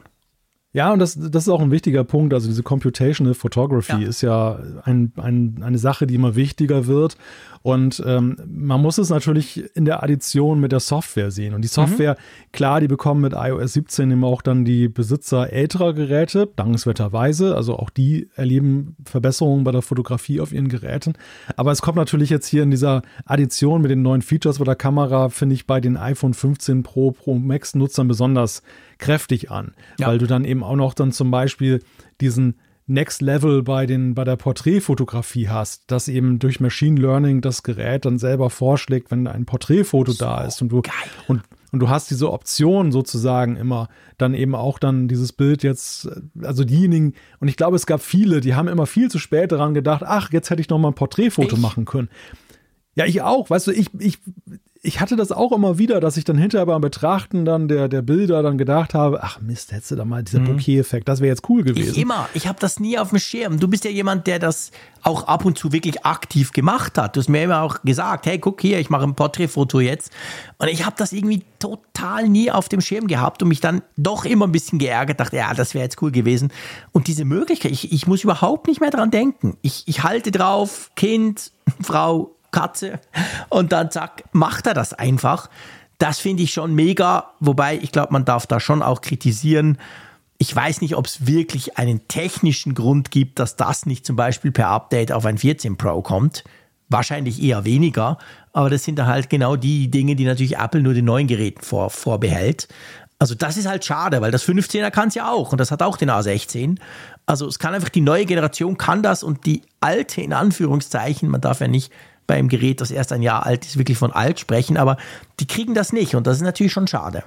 Ja, und das, das ist auch ein wichtiger Punkt. Also diese Computational Photography ja. ist ja ein, ein, eine Sache, die immer wichtiger wird. Und ähm, man muss es natürlich in der Addition mit der Software sehen. Und die Software, mhm. klar, die bekommen mit iOS 17 immer auch dann die Besitzer älterer Geräte, dankenswerterweise. Also auch die erleben Verbesserungen bei der Fotografie auf ihren Geräten. Aber es kommt natürlich jetzt hier in dieser Addition mit den neuen Features bei der Kamera, finde ich bei den iPhone 15 Pro, Pro Max Nutzern besonders kräftig an. Ja. Weil du dann eben auch noch dann zum Beispiel diesen Next Level bei, den, bei der Porträtfotografie hast, dass eben durch Machine Learning das Gerät dann selber vorschlägt, wenn ein Porträtfoto so da ist und du, und, und du hast diese Option sozusagen immer, dann eben auch dann dieses Bild jetzt, also diejenigen, und ich glaube, es gab viele, die haben immer viel zu spät daran gedacht, ach, jetzt hätte ich noch mal ein Porträtfoto ich? machen können. Ja, ich auch, weißt du, ich, ich, ich hatte das auch immer wieder, dass ich dann hinterher beim Betrachten dann der, der Bilder dann gedacht habe, ach Mist, hättest du da mal dieser mhm. Bokeh-Effekt, das wäre jetzt cool gewesen. Ich immer, ich habe das nie auf dem Schirm. Du bist ja jemand, der das auch ab und zu wirklich aktiv gemacht hat. Du hast mir immer auch gesagt, hey, guck hier, ich mache ein Porträtfoto jetzt. Und ich habe das irgendwie total nie auf dem Schirm gehabt und mich dann doch immer ein bisschen geärgert, dachte, ja, das wäre jetzt cool gewesen. Und diese Möglichkeit, ich, ich muss überhaupt nicht mehr dran denken. Ich, ich halte drauf, Kind, [laughs] Frau, Katze. Und dann zack, macht er das einfach. Das finde ich schon mega, wobei ich glaube, man darf da schon auch kritisieren. Ich weiß nicht, ob es wirklich einen technischen Grund gibt, dass das nicht zum Beispiel per Update auf ein 14 Pro kommt. Wahrscheinlich eher weniger, aber das sind halt genau die Dinge, die natürlich Apple nur den neuen Geräten vor, vorbehält. Also das ist halt schade, weil das 15er kann es ja auch und das hat auch den A16. Also es kann einfach die neue Generation kann das und die alte in Anführungszeichen, man darf ja nicht beim Gerät, das erst ein Jahr alt ist, wirklich von alt sprechen, aber die kriegen das nicht und das ist natürlich schon schade.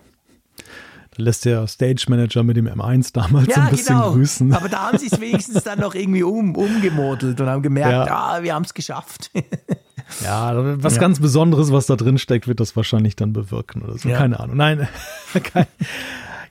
Da lässt der Stage Manager mit dem M1 damals ja, ein bisschen genau. grüßen. Aber da haben sie es wenigstens dann noch irgendwie um, umgemodelt und haben gemerkt, ja. ah, wir haben es geschafft. ja, was ja. ganz Besonderes, was da drin steckt, wird das wahrscheinlich dann bewirken oder so. Ja. Keine Ahnung. Nein, [laughs] kein,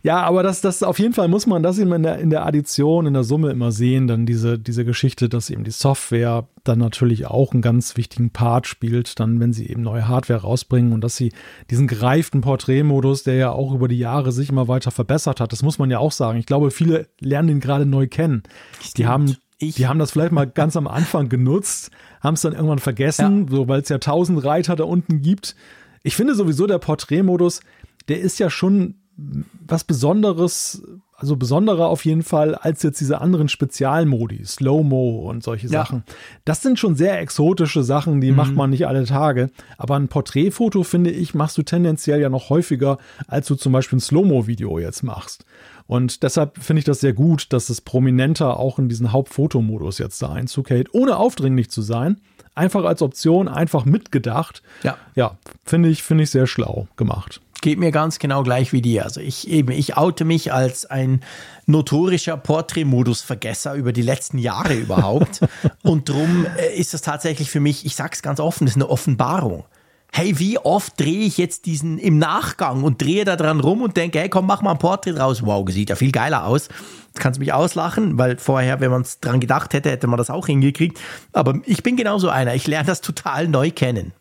ja, aber das, das auf jeden Fall muss man das eben in der, in der Addition, in der Summe immer sehen, dann diese, diese Geschichte, dass eben die Software dann natürlich auch einen ganz wichtigen Part spielt, dann wenn sie eben neue Hardware rausbringen und dass sie diesen gereiften Porträtmodus, der ja auch über die Jahre sich immer weiter verbessert hat, das muss man ja auch sagen. Ich glaube, viele lernen den gerade neu kennen. Stimmt. Die haben ich. Die haben das vielleicht mal ganz am Anfang genutzt, haben es dann irgendwann vergessen, ja. so weil es ja tausend Reiter da unten gibt. Ich finde sowieso der Porträtmodus, der ist ja schon was Besonderes, also besonderer auf jeden Fall als jetzt diese anderen Spezialmodi, Slow-Mo und solche ja. Sachen. Das sind schon sehr exotische Sachen, die mhm. macht man nicht alle Tage. Aber ein Porträtfoto, finde ich, machst du tendenziell ja noch häufiger, als du zum Beispiel ein Slow-Mo-Video jetzt machst. Und deshalb finde ich das sehr gut, dass es prominenter auch in diesen Hauptfotomodus jetzt da Einzug hält, ohne aufdringlich zu sein. Einfach als Option, einfach mitgedacht. Ja. Ja, finde ich, finde ich sehr schlau gemacht geht mir ganz genau gleich wie dir. Also ich eben, ich oute mich als ein notorischer Porträtmodus-Vergesser über die letzten Jahre überhaupt. [laughs] Und drum äh, ist das tatsächlich für mich, ich sag's ganz offen, das ist eine Offenbarung. Hey, wie oft drehe ich jetzt diesen im Nachgang und drehe da dran rum und denke, hey, komm, mach mal ein Porträt raus. Wow, sieht ja viel geiler aus. Jetzt kannst du mich auslachen, weil vorher, wenn man es dran gedacht hätte, hätte man das auch hingekriegt. Aber ich bin genauso einer. Ich lerne das total neu kennen.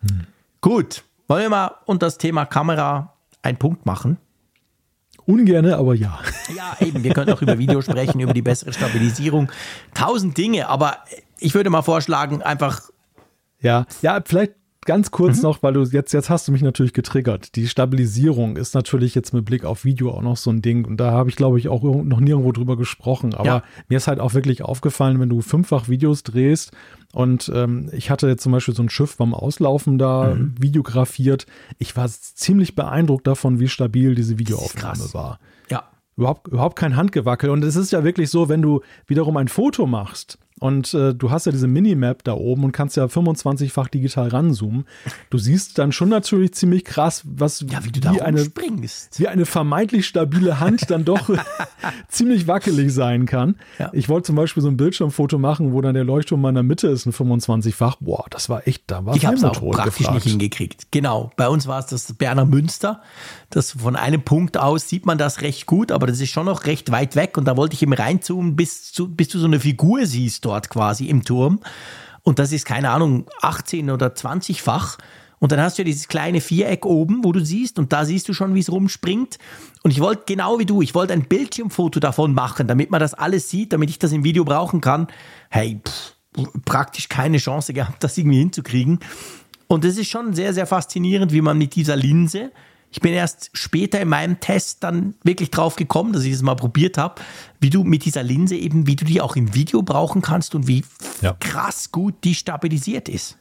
Hm. Gut, wollen wir mal unter das Thema Kamera einen Punkt machen? Ungerne, aber ja. Ja, eben. Wir können auch über Video sprechen, über die bessere Stabilisierung. Tausend Dinge, aber ich würde mal vorschlagen, einfach. Ja, ja, vielleicht ganz kurz mhm. noch, weil du jetzt, jetzt hast du mich natürlich getriggert. Die Stabilisierung ist natürlich jetzt mit Blick auf Video auch noch so ein Ding. Und da habe ich, glaube ich, auch noch nirgendwo drüber gesprochen. Aber ja. mir ist halt auch wirklich aufgefallen, wenn du fünffach Videos drehst und ähm, ich hatte jetzt zum Beispiel so ein Schiff beim Auslaufen da mhm. videografiert. Ich war ziemlich beeindruckt davon, wie stabil diese Videoaufnahme war. Ja. Überhaupt, überhaupt kein Handgewackel. Und es ist ja wirklich so, wenn du wiederum ein Foto machst und äh, du hast ja diese Minimap da oben und kannst ja 25-fach digital ranzoomen. Du siehst dann schon natürlich ziemlich krass, was ja, wie, du wie eine, springst. wie eine vermeintlich stabile Hand dann doch [laughs] ziemlich wackelig sein kann. Ja. Ich wollte zum Beispiel so ein Bildschirmfoto machen, wo dann der Leuchtturm in der Mitte ist, ein 25-fach. Boah, das war echt, da war Ich habe es auch praktisch gefragt. nicht hingekriegt. Genau, bei uns war es das Berner Münster. Das von einem Punkt aus sieht man das recht gut, aber das ist schon noch recht weit weg und da wollte ich eben reinzoomen, bis, zu, bis du so eine Figur siehst dort quasi im Turm. Und das ist, keine Ahnung, 18 oder 20-fach. Und dann hast du ja dieses kleine Viereck oben, wo du siehst, und da siehst du schon, wie es rumspringt. Und ich wollte genau wie du, ich wollte ein Bildschirmfoto davon machen, damit man das alles sieht, damit ich das im Video brauchen kann. Hey, pff, praktisch keine Chance gehabt, das irgendwie hinzukriegen. Und es ist schon sehr, sehr faszinierend, wie man mit dieser Linse ich bin erst später in meinem Test dann wirklich drauf gekommen, dass ich es mal probiert habe, wie du mit dieser Linse eben, wie du die auch im Video brauchen kannst und wie ja. krass gut die stabilisiert ist.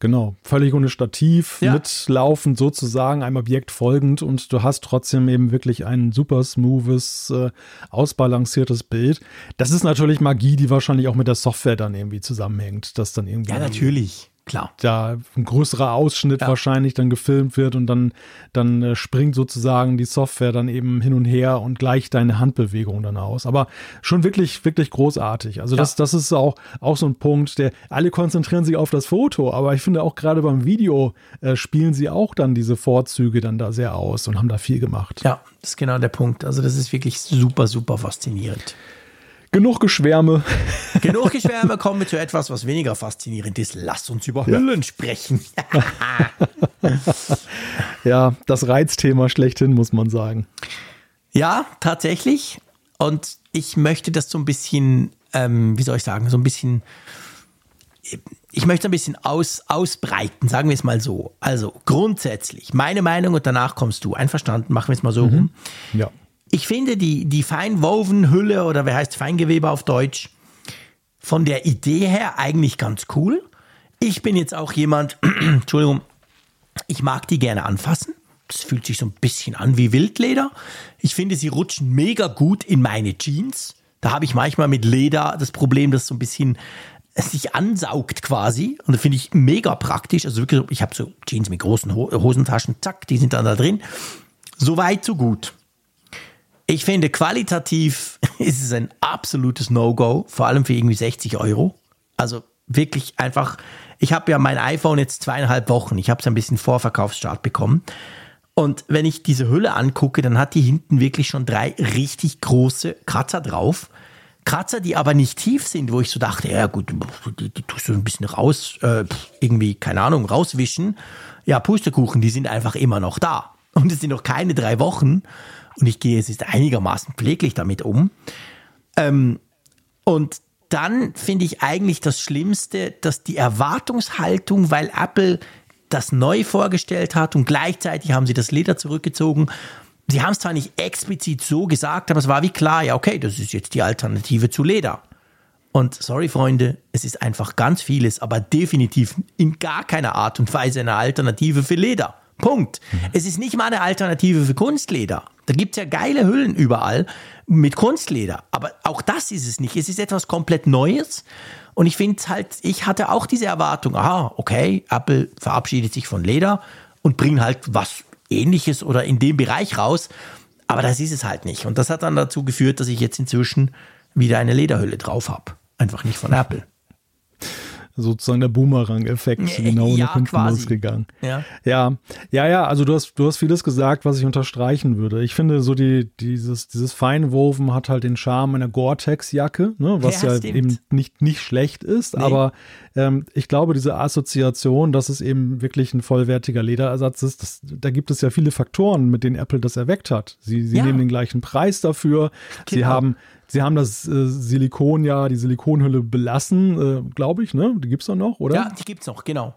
Genau, völlig ohne Stativ, ja. mitlaufend sozusagen, einem Objekt folgend und du hast trotzdem eben wirklich ein super smoothes, äh, ausbalanciertes Bild. Das ist natürlich Magie, die wahrscheinlich auch mit der Software dann irgendwie zusammenhängt, dass dann irgendwie. Ja, natürlich. Klar. da ein größerer Ausschnitt Ja. wahrscheinlich dann gefilmt wird und dann, dann äh, springt sozusagen die Software dann eben hin und her und gleicht deine Handbewegung dann aus. Aber schon wirklich, wirklich großartig. Also das, das ist auch, auch so ein Punkt, der, alle konzentrieren sich auf das Foto, aber ich finde auch gerade beim Video äh, spielen sie auch dann diese Vorzüge dann da sehr aus und haben da viel gemacht. Ja, das ist genau der Punkt. Also das ist wirklich super, super faszinierend. Genug Geschwärme. [laughs] Genug Geschwärme, kommen wir zu etwas, was weniger faszinierend ist. Lasst uns über Hüllen sprechen. [laughs] Ja, das Reizthema schlechthin, muss man sagen. Ja, tatsächlich. Und ich möchte das so ein bisschen, ähm, wie soll ich sagen, so ein bisschen, ich möchte ein bisschen aus, ausbreiten, sagen wir es mal so. Also grundsätzlich, meine Meinung und danach kommst du. Einverstanden, machen wir es mal so rum. Ja. Ich finde die, die Feinwoven-Hülle oder wer heißt Feingewebe auf Deutsch, von der Idee her eigentlich ganz cool. Ich bin jetzt auch jemand, [clears throat] Entschuldigung, ich mag die gerne anfassen. Das fühlt sich so ein bisschen an wie Wildleder. Ich finde, sie rutschen mega gut in meine Jeans. Da habe ich manchmal mit Leder das Problem, dass so ein bisschen sich ansaugt quasi. Und das finde ich mega praktisch. Also wirklich, ich habe so Jeans mit großen Ho Hosentaschen, zack, die sind dann da drin. So weit, so gut. Ich finde, qualitativ [laughs] ist es ein absolutes No-Go, vor allem für irgendwie 60 Euro. Also wirklich einfach, ich habe ja mein iPhone jetzt zweieinhalb Wochen, ich habe es ein bisschen Vorverkaufsstart bekommen. Und wenn ich diese Hülle angucke, dann hat die hinten wirklich schon drei richtig große Kratzer drauf. Kratzer, die aber nicht tief sind, wo ich so dachte, ja gut, die, die tust du ein bisschen raus, äh, irgendwie, keine Ahnung, rauswischen. Ja, Pustekuchen, die sind einfach immer noch da. Und es sind noch keine drei Wochen. Und ich gehe, es ist einigermaßen pfleglich damit um. Ähm, und dann finde ich eigentlich das Schlimmste, dass die Erwartungshaltung, weil Apple das neu vorgestellt hat und gleichzeitig haben sie das Leder zurückgezogen. Sie haben es zwar nicht explizit so gesagt, aber es war wie klar, ja, okay, das ist jetzt die Alternative zu Leder. Und sorry, Freunde, es ist einfach ganz vieles, aber definitiv in gar keiner Art und Weise eine Alternative für Leder. Punkt. Es ist nicht mal eine Alternative für Kunstleder. Da gibt es ja geile Hüllen überall mit Kunstleder. Aber auch das ist es nicht. Es ist etwas komplett Neues. Und ich finde halt, ich hatte auch diese Erwartung, aha, okay, Apple verabschiedet sich von Leder und bringt halt was ähnliches oder in dem Bereich raus. Aber das ist es halt nicht. Und das hat dann dazu geführt, dass ich jetzt inzwischen wieder eine Lederhülle drauf habe. Einfach nicht von Apple. [laughs] sozusagen der Boomerang-Effekt genau ja, nach hinten quasi. losgegangen. Ja. ja, ja, ja, also du hast, du hast vieles gesagt, was ich unterstreichen würde. Ich finde so die, dieses, dieses Feinwoven hat halt den Charme einer Gore-Tex-Jacke, ne, was Ja, ja, eben nicht, nicht schlecht ist, aber ähm, ich glaube, diese Assoziation, dass es eben wirklich ein vollwertiger Lederersatz ist, das, da gibt es ja viele Faktoren, mit denen Apple das erweckt hat. Sie, sie Ja. nehmen den gleichen Preis dafür, sie Genau. haben Sie haben das äh, Silikon ja, die Silikonhülle belassen, äh, glaube ich, ne? Die gibt's doch noch, oder? Ja, die gibt's noch, genau.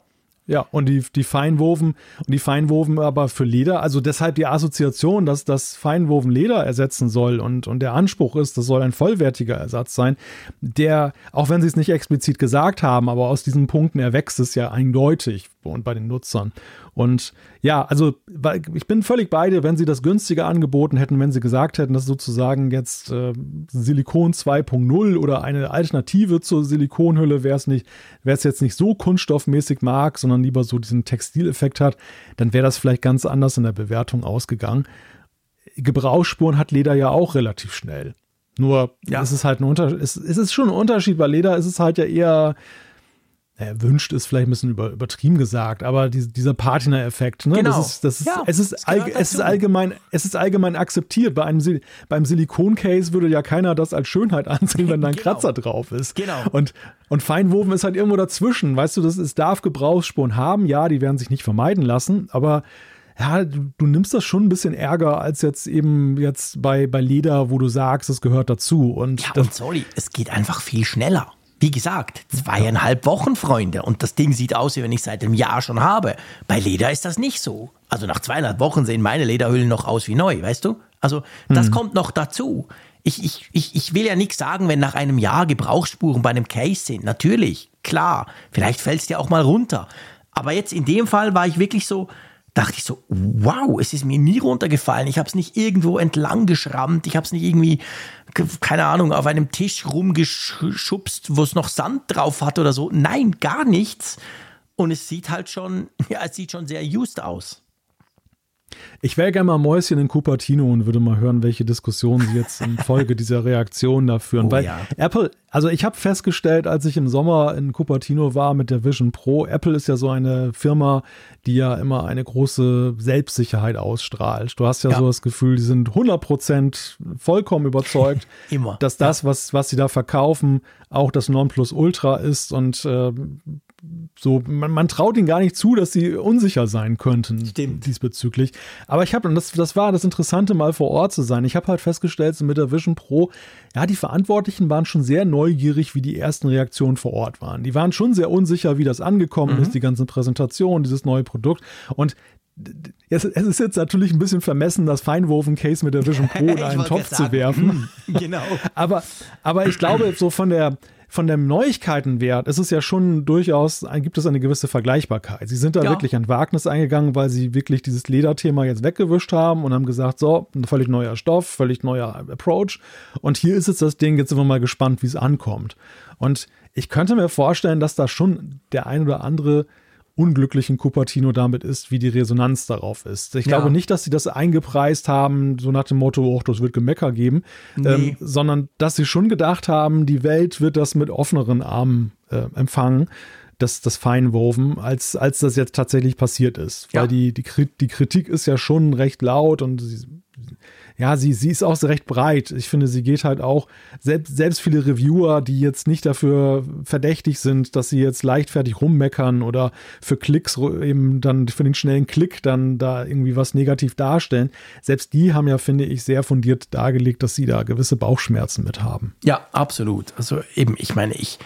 Ja, und die, die Feinwoven, und die Feinwoven aber für Leder, also deshalb die Assoziation, dass das Feinwoven Leder ersetzen soll und, und der Anspruch ist, das soll ein vollwertiger Ersatz sein, der, auch wenn sie es nicht explizit gesagt haben, aber aus diesen Punkten erwächst es ja eindeutig und bei den Nutzern. Und ja, also ich bin völlig bei dir, wenn sie das günstiger angeboten hätten, wenn sie gesagt hätten, das ist sozusagen jetzt äh, Silikon 2.0 oder eine Alternative zur Silikonhülle, wäre es nicht, wer es jetzt nicht so kunststoffmäßig mag, sondern lieber so diesen Textileffekt hat, dann wäre das vielleicht ganz anders in der Bewertung ausgegangen. Gebrauchsspuren hat Leder ja auch relativ schnell. Nur Ja. es ist halt ein Unterschied, es, es ist schon ein Unterschied, bei Leder ist es halt ja eher erwünscht ist vielleicht ein bisschen über, übertrieben gesagt, aber die, dieser Patina-Effekt, ne? Genau. Das ist, das ist, Ja, es, ist es ist allgemein, es ist allgemein akzeptiert. Bei einem, beim Silikon-Case würde ja keiner das als Schönheit [laughs] ansehen, wenn da ein Genau. Kratzer drauf ist. Genau. Und, und Feinwoven ist halt irgendwo dazwischen. Weißt du, das, es darf Gebrauchsspuren haben. Ja, die werden sich nicht vermeiden lassen, aber ja, du, du nimmst das schon ein bisschen Ärger als jetzt eben jetzt bei, bei Leder, wo du sagst, es gehört dazu. Und Ja, und sorry, es geht einfach viel schneller. Wie gesagt, zweieinhalb Wochen, Freunde. Und das Ding sieht aus, wie wenn ich seit einem Jahr schon habe. Bei Leder ist das nicht so. Also nach zweieinhalb Wochen sehen meine Lederhüllen noch aus wie neu, weißt du? Also das kommt noch dazu. Ich, ich, ich, ich will ja nichts sagen, wenn nach einem Jahr Gebrauchsspuren bei einem Case sind. Natürlich, klar. Vielleicht fällt es dir auch mal runter. Aber jetzt in dem Fall war ich wirklich so, dachte ich so, wow, es ist mir nie runtergefallen. Ich habe es nicht irgendwo entlang geschrammt. Ich habe es nicht irgendwie, keine Ahnung, auf einem Tisch rumgeschubst, wo es noch Sand drauf hat oder so. Nein, gar nichts. und es sieht halt schon, [laughs] ja, es sieht schon sehr used aus. Ich wäre gerne mal Mäuschen in Cupertino und würde mal hören, welche Diskussionen sie jetzt in Folge [laughs] dieser Reaktion da führen. Oh, Weil ja. Apple, also ich habe festgestellt, als ich im Sommer in Cupertino war mit der Vision Pro, Apple ist ja so eine Firma, die ja immer eine große Selbstsicherheit ausstrahlt. Du hast ja, Ja. so das Gefühl, die sind 100% vollkommen überzeugt, [laughs] dass das, was, was sie da verkaufen, auch das Nonplusultra ist und äh, so, man, man traut ihnen gar nicht zu, dass sie unsicher sein könnten Stimmt. diesbezüglich. Aber ich habe, und das, das war das Interessante, mal vor Ort zu sein. Ich habe halt festgestellt, so mit der Vision Pro, ja, die Verantwortlichen waren schon sehr neugierig, wie die ersten Reaktionen vor Ort waren. Die waren schon sehr unsicher, wie das angekommen ist, die ganze Präsentation, dieses neue Produkt. Und es, ist jetzt natürlich ein bisschen vermessen, das Feinwoven-Case mit der Vision Pro [laughs] in einen Topf zu werfen. [laughs] Genau. Aber, aber ich glaube, so von der, von dem Neuigkeitenwert ist es ja schon durchaus, gibt es eine gewisse Vergleichbarkeit. Sie sind da Ja. wirklich ein Wagnis eingegangen, weil sie wirklich dieses Lederthema jetzt weggewischt haben und haben gesagt, so, ein völlig neuer Stoff, völlig neuer Approach. Und hier ist jetzt das Ding, jetzt sind wir mal gespannt, wie es ankommt. Und ich könnte mir vorstellen, dass da schon der ein oder andere unglücklichen Cupertino damit ist, wie die Resonanz darauf ist. Ich Ja. glaube nicht, dass sie das eingepreist haben, so nach dem Motto, oh, das wird Gemecker geben, Nee. ähm, sondern dass sie schon gedacht haben, die Welt wird das mit offeneren Armen äh, empfangen, das, das Feinwoven, als, als das jetzt tatsächlich passiert ist. Ja. Weil die, die, die Kritik ist ja schon recht laut und sie, ja, sie, sie ist auch recht breit. Ich finde, sie geht halt auch, selbst, selbst viele Reviewer, die jetzt nicht dafür verdächtig sind, dass sie jetzt leichtfertig rummeckern oder für Klicks eben dann für den schnellen Klick dann da irgendwie was negativ darstellen, selbst die haben ja, finde ich, sehr fundiert dargelegt, dass sie da gewisse Bauchschmerzen mit haben. Ja, absolut. Also eben, ich meine, ich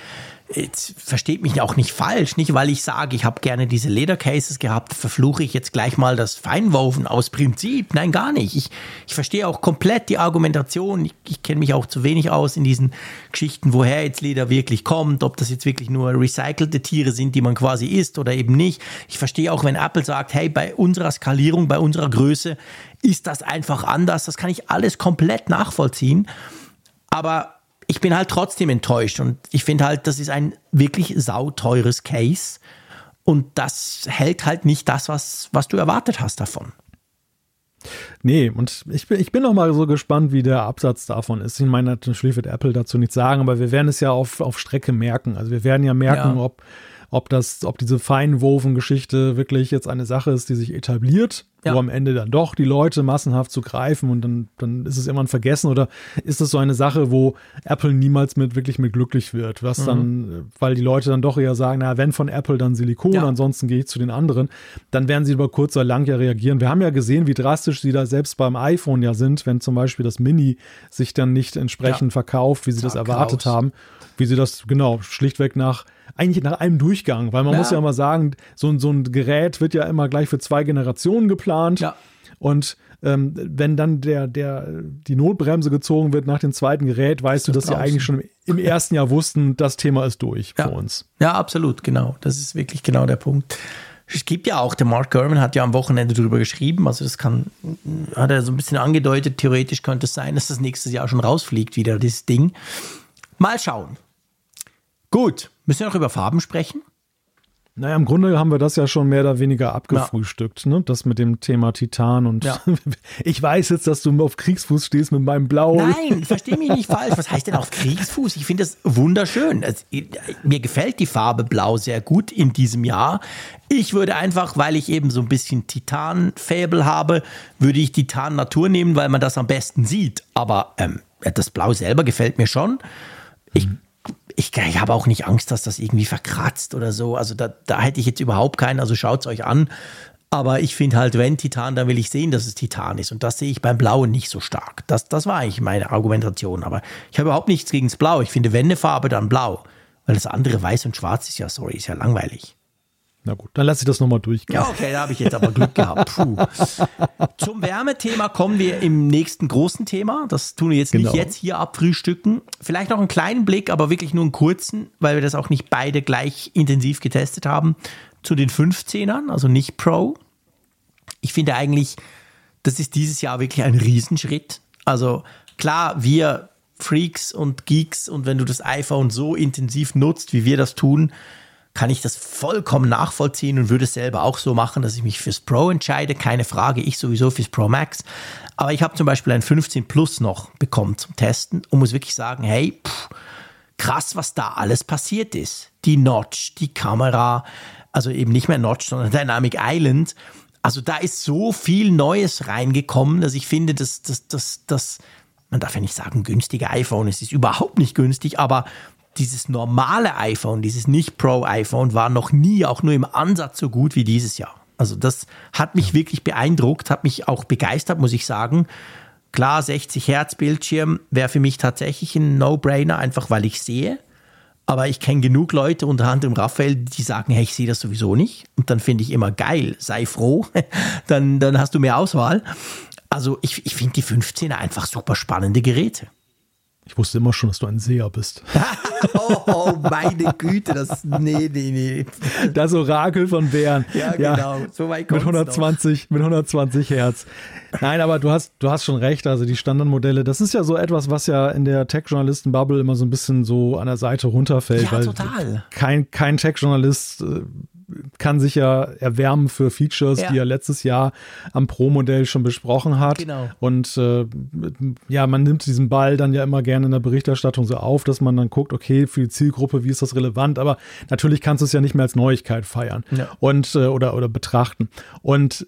jetzt versteht mich auch nicht falsch, nicht weil ich sage, ich habe gerne diese Ledercases gehabt, verfluche ich jetzt gleich mal das Feinwoven aus Prinzip. Nein, gar nicht. Ich, ich verstehe auch komplett die Argumentation. Ich, ich kenne mich auch zu wenig aus in diesen Geschichten, woher jetzt Leder wirklich kommt, ob das jetzt wirklich nur recycelte Tiere sind, die man quasi isst oder eben nicht. Ich verstehe auch, wenn Apple sagt, hey, bei unserer Skalierung, bei unserer Größe ist das einfach anders. Das kann ich alles komplett nachvollziehen. Aber ich bin halt trotzdem enttäuscht und ich finde halt, das ist ein wirklich sauteures Case und das hält halt nicht das, was, was du erwartet hast davon. Nee, und ich bin, ich bin noch mal so gespannt, wie der Absatz davon ist. Ich meine, natürlich wird Apple dazu nichts sagen, aber wir werden es ja auf, auf Strecke merken. Also wir werden ja merken, Ja. ob, ob das, ob diese Feinwoven-Geschichte wirklich jetzt eine Sache ist, die sich etabliert, Ja. wo am Ende dann doch die Leute massenhaft zu greifen und dann, dann ist es irgendwann vergessen oder ist es so eine Sache, wo Apple niemals mit wirklich mit glücklich wird, Mhm. was dann, weil die Leute dann doch eher sagen, na, wenn von Apple, dann Silikon, Ja. ansonsten gehe ich zu den anderen, dann werden sie über kurz oder lang ja reagieren. Wir haben ja gesehen, wie drastisch sie da selbst beim iPhone ja sind, wenn zum Beispiel das Mini sich dann nicht entsprechend Ja. verkauft, wie sie das erwartet raus. haben, wie sie das, genau, schlichtweg nach eigentlich nach einem Durchgang, weil man Ja. muss ja immer sagen, so, so ein Gerät wird ja immer gleich für zwei Generationen geplant. Ja. Und ähm, wenn dann der, der, die Notbremse gezogen wird nach dem zweiten Gerät, weißt du, dass sie eigentlich schon im ersten Jahr wussten, das Thema ist durch Ja. für uns. Ja, absolut, genau. Das ist wirklich genau der Punkt. Es gibt ja auch, der Mark Gurman hat ja am Wochenende darüber geschrieben, also das kann, hat er so ein bisschen angedeutet, theoretisch könnte es sein, dass das nächstes Jahr schon rausfliegt, wieder dieses Ding. Mal schauen. Gut, müssen wir noch über Farben sprechen? Naja, im Grunde haben wir das ja schon mehr oder weniger abgefrühstückt, ne? Das mit dem Thema Titan und Ja. [laughs] ich weiß jetzt, dass du auf Kriegsfuß stehst mit meinem Blau. Nein, versteh mich nicht falsch. Was heißt denn auf Kriegsfuß? Ich finde das wunderschön. Es, mir gefällt die Farbe Blau sehr gut in diesem Jahr. Ich würde einfach, weil ich eben so ein bisschen Titan-Fable habe, würde ich Titan Natur nehmen, weil man das am besten sieht. Aber ähm, das Blau selber gefällt mir schon. Ich ich, ich habe auch nicht Angst, dass das irgendwie verkratzt oder so. Also da, da hätte ich jetzt überhaupt keinen, also schaut es euch an. Aber ich finde halt, wenn Titan, dann will ich sehen, dass es Titan ist. Und das sehe ich beim Blauen nicht so stark. Das, das war eigentlich meine Argumentation. Aber ich habe überhaupt nichts gegen das Blau. Ich finde, wenn eine Farbe, dann blau. Weil das andere weiß und schwarz ist ja, sorry, ist ja langweilig. Na gut, dann lasse ich das nochmal durchgehen. Ja, okay, da habe ich jetzt aber Glück gehabt. Puh. Zum Wärmethema kommen wir im nächsten großen Thema. Das tun wir jetzt Genau. nicht jetzt hier abfrühstücken. Vielleicht noch einen kleinen Blick, aber wirklich nur einen kurzen, weil wir das auch nicht beide gleich intensiv getestet haben, zu den 15ern, also nicht Pro. Ich finde eigentlich, das ist dieses Jahr wirklich ein Riesenschritt. Also klar, wir Freaks und Geeks und wenn du das iPhone so intensiv nutzt, wie wir das tun, kann ich das vollkommen nachvollziehen und würde es selber auch so machen, dass ich mich fürs Pro entscheide. Keine Frage, ich sowieso fürs Pro Max. Aber ich habe zum Beispiel ein 15 Plus noch bekommen zum Testen und muss wirklich sagen, hey, pff, krass, was da alles passiert ist. Die Notch, die Kamera, also eben nicht mehr Notch, sondern [laughs] Dynamic Island. Also da ist so viel Neues reingekommen, dass ich finde, dass das, man darf ja nicht sagen, günstige iPhone, es ist überhaupt nicht günstig, aber dieses normale iPhone, dieses nicht Pro-iPhone war noch nie, auch nur im Ansatz so gut wie dieses Jahr. Also das hat mich wirklich beeindruckt, hat mich auch begeistert, muss ich sagen. Klar, 60 Hertz Bildschirm wäre für mich tatsächlich ein No-Brainer, einfach weil ich sehe. Aber ich kenne genug Leute, unter anderem Raphael, die sagen, hey, ich sehe das sowieso nicht. Und dann finde ich immer geil, sei froh, [laughs] dann, dann hast du mehr Auswahl. Also ich, ich finde die 15er einfach super spannende Geräte. Ich wusste immer schon, dass du ein Seher bist. oh, [laughs] oh, meine Güte, das. Nee, nee, nee. Das Orakel von Bären. Ja, genau. So weit mit 120, mit 120 Hertz. Nein, aber du hast, du hast schon recht. Also die Standardmodelle, das ist ja so etwas, was ja in der Tech-Journalisten-Bubble immer so ein bisschen so an der Seite runterfällt. Ja, weil total. Kein, kein Tech-Journalist äh, kann sich ja erwärmen für Features, ja. die er letztes Jahr am Pro-Modell schon besprochen hat. Genau. Und äh, ja, man nimmt diesen Ball dann ja immer gerne in der Berichterstattung so auf, dass man dann guckt, okay, für die Zielgruppe, wie ist das relevant? Aber natürlich kannst du es ja nicht mehr als Neuigkeit feiern ja. und äh, oder, oder betrachten. Und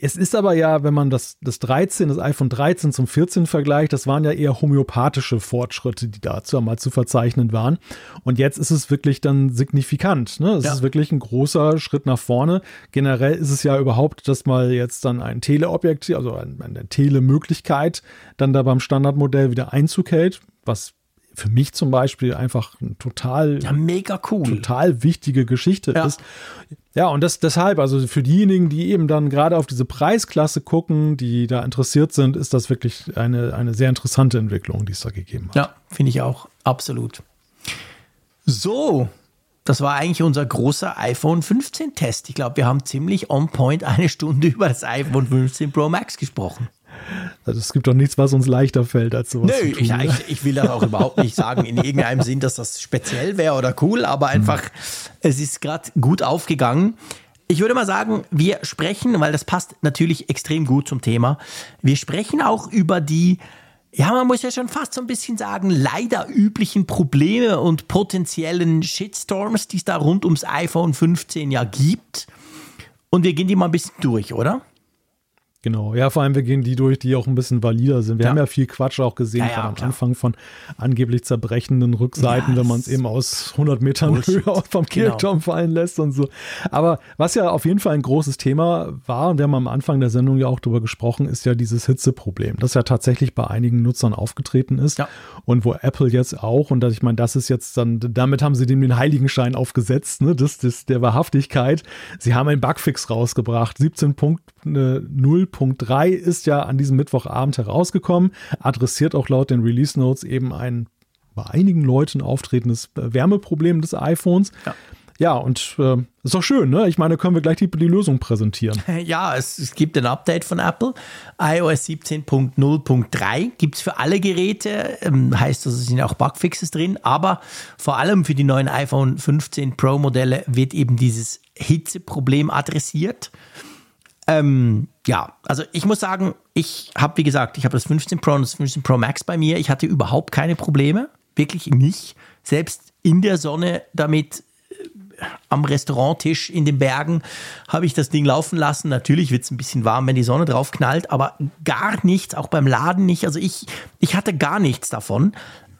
es ist aber ja, wenn man das, das 13, das iPhone 13 zum 14 vergleicht, das waren ja eher homöopathische Fortschritte, die dazu einmal zu verzeichnen waren. Und jetzt ist es wirklich dann signifikant. Ne? Es ja. ist wirklich ein großer Schritt nach vorne. Generell ist es ja überhaupt, dass mal jetzt dann ein Teleobjektiv, also eine Telemöglichkeit, dann da beim Standardmodell wieder Einzug hält, was für mich zum Beispiel einfach ein total, ja, mega cool. total wichtige Geschichte ja. ist. Ja, und das deshalb, also für diejenigen, die eben dann gerade auf diese Preisklasse gucken, die da interessiert sind, ist das wirklich eine, eine sehr interessante Entwicklung, die es da gegeben hat. Ja, finde ich auch, absolut. So, das war eigentlich unser großer iPhone 15 Test. Ich glaube, wir haben ziemlich on point eine Stunde [laughs] über das iPhone 15 Pro Max gesprochen. Also es gibt doch nichts, was uns leichter fällt als sowas. Nö, ich, ich, ich, will das auch überhaupt nicht sagen in irgendeinem Sinn, dass das speziell wäre oder cool, aber einfach, mhm. es ist gerade gut aufgegangen. Ich würde mal sagen, wir sprechen, weil das passt natürlich extrem gut zum Thema, wir sprechen auch über die, ja, man muss ja schon fast so ein bisschen sagen, leider üblichen Probleme und potenziellen Shitstorms, die es da rund ums iPhone 15 ja gibt. Und wir gehen die mal ein bisschen durch, oder? Genau, ja, vor allem wir gehen die durch, die auch ein bisschen valider sind. Wir ja. haben ja viel Quatsch auch gesehen ja, ja, am klar. Anfang von angeblich zerbrechenden Rückseiten, wenn man es eben aus 100 Metern Bullshit. Höhe vom genau. Kirchturm fallen lässt und so. Aber was ja auf jeden Fall ein großes Thema war, und wir haben am Anfang der Sendung ja auch drüber gesprochen, ist ja dieses Hitzeproblem, das ja tatsächlich bei einigen Nutzern aufgetreten ist und wo Apple jetzt auch, und das, ich meine, das ist jetzt dann, damit haben sie dem den Heiligenschein aufgesetzt, ne, das, das der Wahrhaftigkeit. Sie haben einen Bugfix rausgebracht, 17.0 0.3 ist ja an diesem Mittwochabend herausgekommen, adressiert auch laut den Release Notes eben ein bei einigen Leuten auftretendes Wärmeproblem des iPhones. Ja. Ja, und äh, ist doch schön, ne? Ich meine, können wir gleich die, die Lösung präsentieren. [laughs] Ja, es, es, gibt ein Update von Apple. iOS 17.0.3 gibt es für alle Geräte. Ähm, heißt, also, es sind auch Bugfixes drin. Aber vor allem für die neuen iPhone 15 Pro Modelle wird eben dieses Hitzeproblem adressiert. Ähm, ja, also ich muss sagen, ich habe, wie gesagt, ich habe das 15 Pro und das 15 Pro Max bei mir. Ich hatte überhaupt keine Probleme, wirklich nicht. Selbst in der Sonne damit äh, am Restauranttisch in den Bergen habe ich das Ding laufen lassen. Natürlich wird es ein bisschen warm, wenn die Sonne drauf knallt, aber gar nichts, auch beim Laden nicht. Also ich, ich hatte gar nichts davon.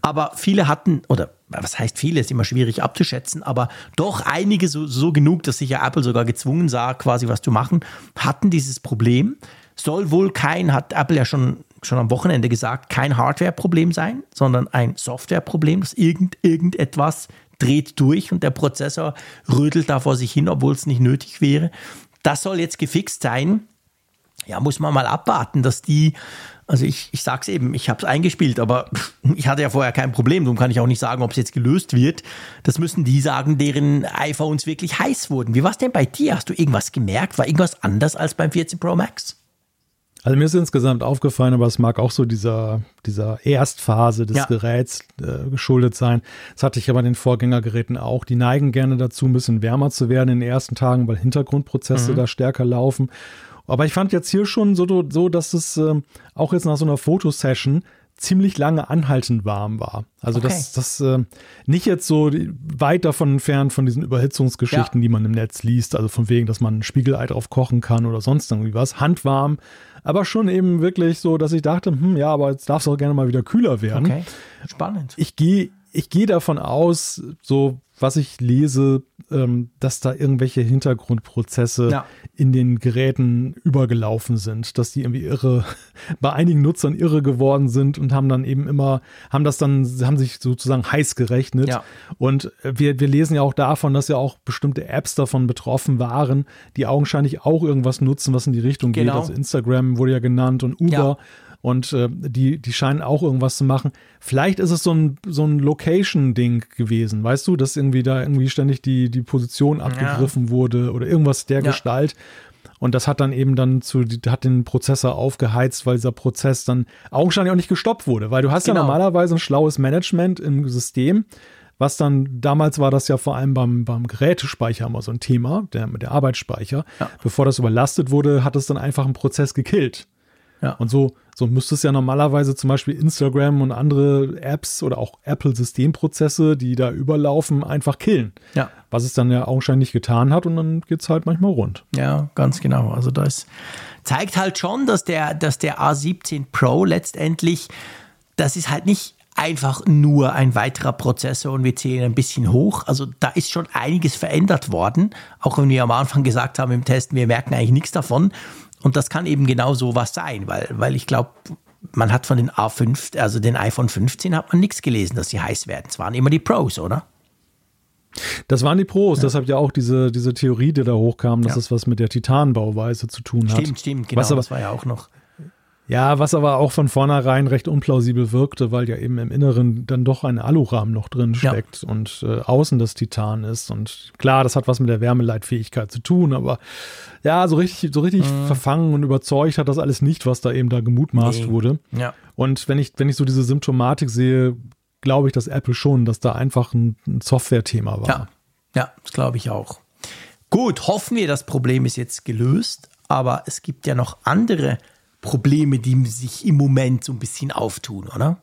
Aber viele hatten, oder was heißt viele, ist immer schwierig abzuschätzen, aber doch einige so, so genug, dass sich ja Apple sogar gezwungen sah, quasi was zu machen, hatten dieses Problem. Soll wohl kein, hat Apple ja schon, schon am Wochenende gesagt, kein Hardware-Problem sein, sondern ein Software-Problem, dass irgend, irgendetwas dreht durch und der Prozessor rödelt da vor sich hin, obwohl es nicht nötig wäre. Das soll jetzt gefixt sein. Ja, muss man mal abwarten, dass die also ich, ich sag's eben, ich habe es eingespielt, aber ich hatte ja vorher kein Problem. Darum kann ich auch nicht sagen, ob es jetzt gelöst wird. Das müssen die sagen, deren iPhones wirklich heiß wurden. Wie war es denn bei dir? Hast du irgendwas gemerkt? War irgendwas anders als beim 14 Pro Max? Also mir ist insgesamt aufgefallen, aber es mag auch so dieser, dieser Erstphase des Ja. Geräts äh, geschuldet sein. Das hatte ich aber in den Vorgängergeräten auch. Die neigen gerne dazu, ein bisschen wärmer zu werden in den ersten Tagen, weil Hintergrundprozesse da stärker laufen. Aber ich fand jetzt hier schon so, so dass es ähm, auch jetzt nach so einer Fotosession ziemlich lange anhaltend warm war. Also Okay. das, das äh, nicht jetzt so weit davon entfernt von diesen Überhitzungsgeschichten, Ja. die man im Netz liest. Also von wegen, dass man ein Spiegelei drauf kochen kann oder sonst irgendwie was. Handwarm, aber schon eben wirklich so, dass ich dachte, hm, ja, aber jetzt darf es auch gerne mal wieder kühler werden. Okay. Spannend. Ich gehe ich gehe davon aus, so was ich lese, ähm, dass da irgendwelche Hintergrundprozesse Ja. in den Geräten übergelaufen sind, dass die irgendwie irre, [laughs] bei einigen Nutzern irre geworden sind und haben dann eben immer, haben das dann, haben sich sozusagen heiß gerechnet. Ja. Und wir, wir lesen ja auch davon, dass ja auch bestimmte Apps davon betroffen waren, die augenscheinlich auch irgendwas nutzen, was in die Richtung geht. Genau. Also Instagram wurde ja genannt und Uber. Ja. Und äh, die, die scheinen auch irgendwas zu machen. Vielleicht ist es so ein, so ein Location-Ding gewesen, weißt du, dass irgendwie da irgendwie ständig die, die Position abgegriffen wurde oder irgendwas der Ja. Gestalt. Und das hat dann eben dann zu, hat den Prozessor aufgeheizt, weil dieser Prozess dann augenscheinlich auch nicht gestoppt wurde. Weil du hast Genau. ja normalerweise ein schlaues Management im System, was dann, damals war das ja vor allem beim, beim Gerätespeicher immer so ein Thema, der, der Arbeitsspeicher. Ja. Bevor das überlastet wurde, hat es dann einfach einen Prozess gekillt. Ja. Und so, so müsste es ja normalerweise zum Beispiel Instagram und andere Apps oder auch Apple-Systemprozesse, die da überlaufen, einfach killen. Ja. Was es dann ja augenscheinlich getan hat und dann geht es halt manchmal rund. Ja, ganz genau. Also das zeigt halt schon, dass der, dass der A17 Pro letztendlich, das ist halt nicht einfach nur ein weiterer Prozessor und wir zählen ein bisschen hoch. Also da ist schon einiges verändert worden, auch wenn wir am Anfang gesagt haben im Testen, wir merken eigentlich nichts davon. Und das kann eben genau so was sein, weil, weil ich glaube, man hat von den A5, also den iPhone 15, hat man nichts gelesen, dass sie heiß werden. Es waren immer die Pros, oder? Das waren die Pros, deshalb ja auch diese, diese Theorie, die da hochkam, dass Ja. es was mit der Titanbauweise zu tun hat. Stimmt, stimmt, genau. Was aber, das war ja auch noch. Ja, was aber auch von vornherein recht unplausibel wirkte, weil ja eben im Inneren dann doch ein Alurahmen noch drin Ja. steckt und äh, außen das Titan ist. Und klar, das hat was mit der Wärmeleitfähigkeit zu tun, aber ja, so richtig, so richtig verfangen und überzeugt hat das alles nicht, was da eben da gemutmaßt Mhm. Nee. wurde. Ja. Und wenn ich, wenn ich so diese Symptomatik sehe, glaube ich, dass Apple schon, dass da einfach ein, ein Software-Thema war. Ja, ja, das glaube ich auch. Gut, hoffen wir, das Problem ist jetzt gelöst, aber es gibt ja noch andere Probleme, die sich im Moment so ein bisschen auftun, oder?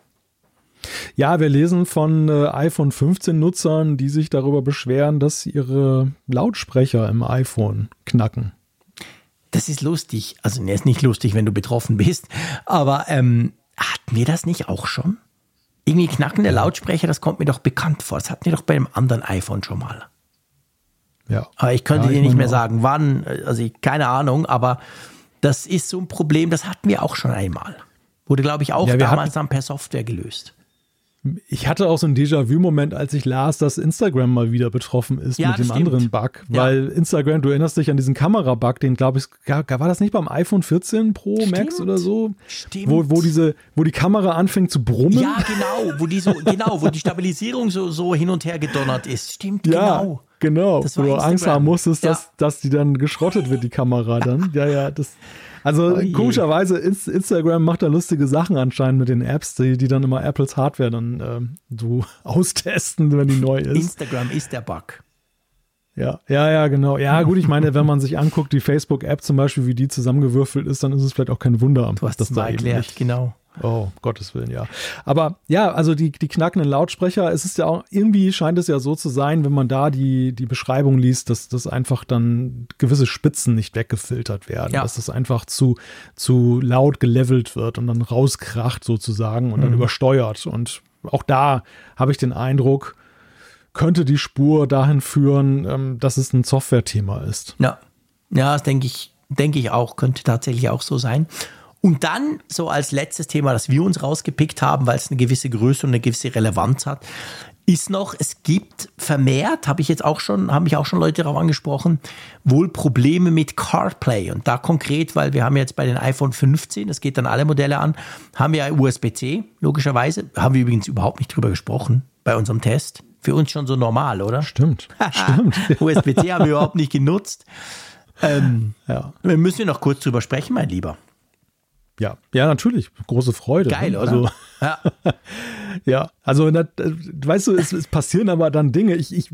Ja, wir lesen von äh, iPhone 15 Nutzern, die sich darüber beschweren, dass ihre Lautsprecher im iPhone knacken. Das ist lustig. Also, ne, ist nicht lustig, wenn du betroffen bist, aber ähm, hatten wir das nicht auch schon? Irgendwie knackende Lautsprecher, das kommt mir doch bekannt vor. Das hatten wir doch bei einem anderen iPhone schon mal. Ja. Aber ich könnte Ja, dir ich nicht mehr sagen, wann, also ich, keine Ahnung, aber das ist so ein Problem, das hatten wir auch schon einmal. Wurde, glaube ich, auch Ja, damals hatten- dann per Software gelöst. Ich hatte auch so einen Déjà-vu-Moment, als ich las, dass Instagram mal wieder betroffen ist Ja, mit dem stimmt. anderen Bug. Ja. Weil Instagram, du erinnerst dich an diesen Kamera-Bug, den glaube ich, war das nicht beim iPhone 14 Pro Max Stimmt. oder so? Stimmt. Wo, wo, diese, wo die Kamera anfängt zu brummen. Ja, genau, wo die so, genau, wo die Stabilisierung so, so hin und her gedonnert ist. Stimmt, Ja, genau. genau. Wo du Angst haben musstest, Ja. dass, dass die dann geschrottet wird, die Kamera dann. [laughs] Ja, ja, das. Also Oh komischerweise, Inst- Instagram macht da lustige Sachen anscheinend mit den Apps, die, die dann immer Apples Hardware dann ähm, so [laughs] austesten, wenn die neu ist. Instagram ist der Bug. Ja, ja, ja, genau. Ja, gut, ich meine, wenn man sich anguckt, die Facebook-App zum Beispiel, wie die zusammengewürfelt ist, dann ist es vielleicht auch kein Wunder, Du hast dass es mal da erklärt, genau. Oh, Gottes Willen, ja. Aber ja, also die, die knackenden Lautsprecher, es ist ja auch, irgendwie scheint es ja so zu sein, wenn man da die, die Beschreibung liest, dass das einfach dann gewisse Spitzen nicht weggefiltert werden, Ja. dass das einfach zu, zu laut gelevelt wird und dann rauskracht sozusagen und dann Mhm. übersteuert. Und auch da habe ich den Eindruck, könnte die Spur dahin führen, ähm, dass es ein Software-Thema ist. Ja, ja, das denke ich, denke ich auch, könnte tatsächlich auch so sein. Und dann so als letztes Thema, das wir uns rausgepickt haben, weil es eine gewisse Größe und eine gewisse Relevanz hat, ist noch, es gibt vermehrt, habe ich jetzt auch schon, haben mich auch schon Leute darauf angesprochen, wohl Probleme mit CarPlay. Und da konkret, weil wir haben jetzt bei den iPhone 15, das geht dann alle Modelle an, haben wir USB-C, logischerweise. Haben wir übrigens überhaupt nicht drüber gesprochen bei unserem Test. Für uns schon so normal, oder? Stimmt, [laughs] stimmt. USB-C haben wir überhaupt nicht genutzt. Ähm, Ja. müssen wir noch kurz drüber sprechen, mein Lieber. Ja, ja, natürlich. Große Freude. Geil, ne? Also, Ja. [laughs] ja, also, äh, weißt du, es, es passieren aber dann Dinge. Ich, ich,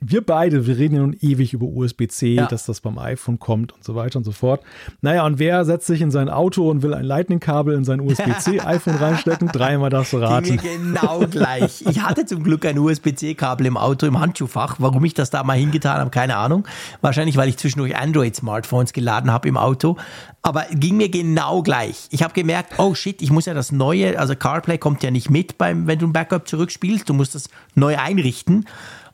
wir beide, wir reden ja nun ewig über USB-C, Ja. dass das beim iPhone kommt und so weiter und so fort. Naja, und wer setzt sich in sein Auto und will ein Lightning-Kabel in sein USB-C-iPhone [laughs] reinstecken? Dreimal darfst du Ging raten. mir genau gleich. Ich hatte zum Glück ein USB-C-Kabel im Auto im Handschuhfach. Warum ich das da mal hingetan habe, keine Ahnung. Wahrscheinlich, weil ich zwischendurch Android-Smartphones geladen habe im Auto. Aber ging mir genau gleich. Ich habe gemerkt, oh shit, ich muss ja das neue, also CarPlay kommt ja nicht mit, beim, wenn du ein Backup zurückspielst. Du musst das neu einrichten.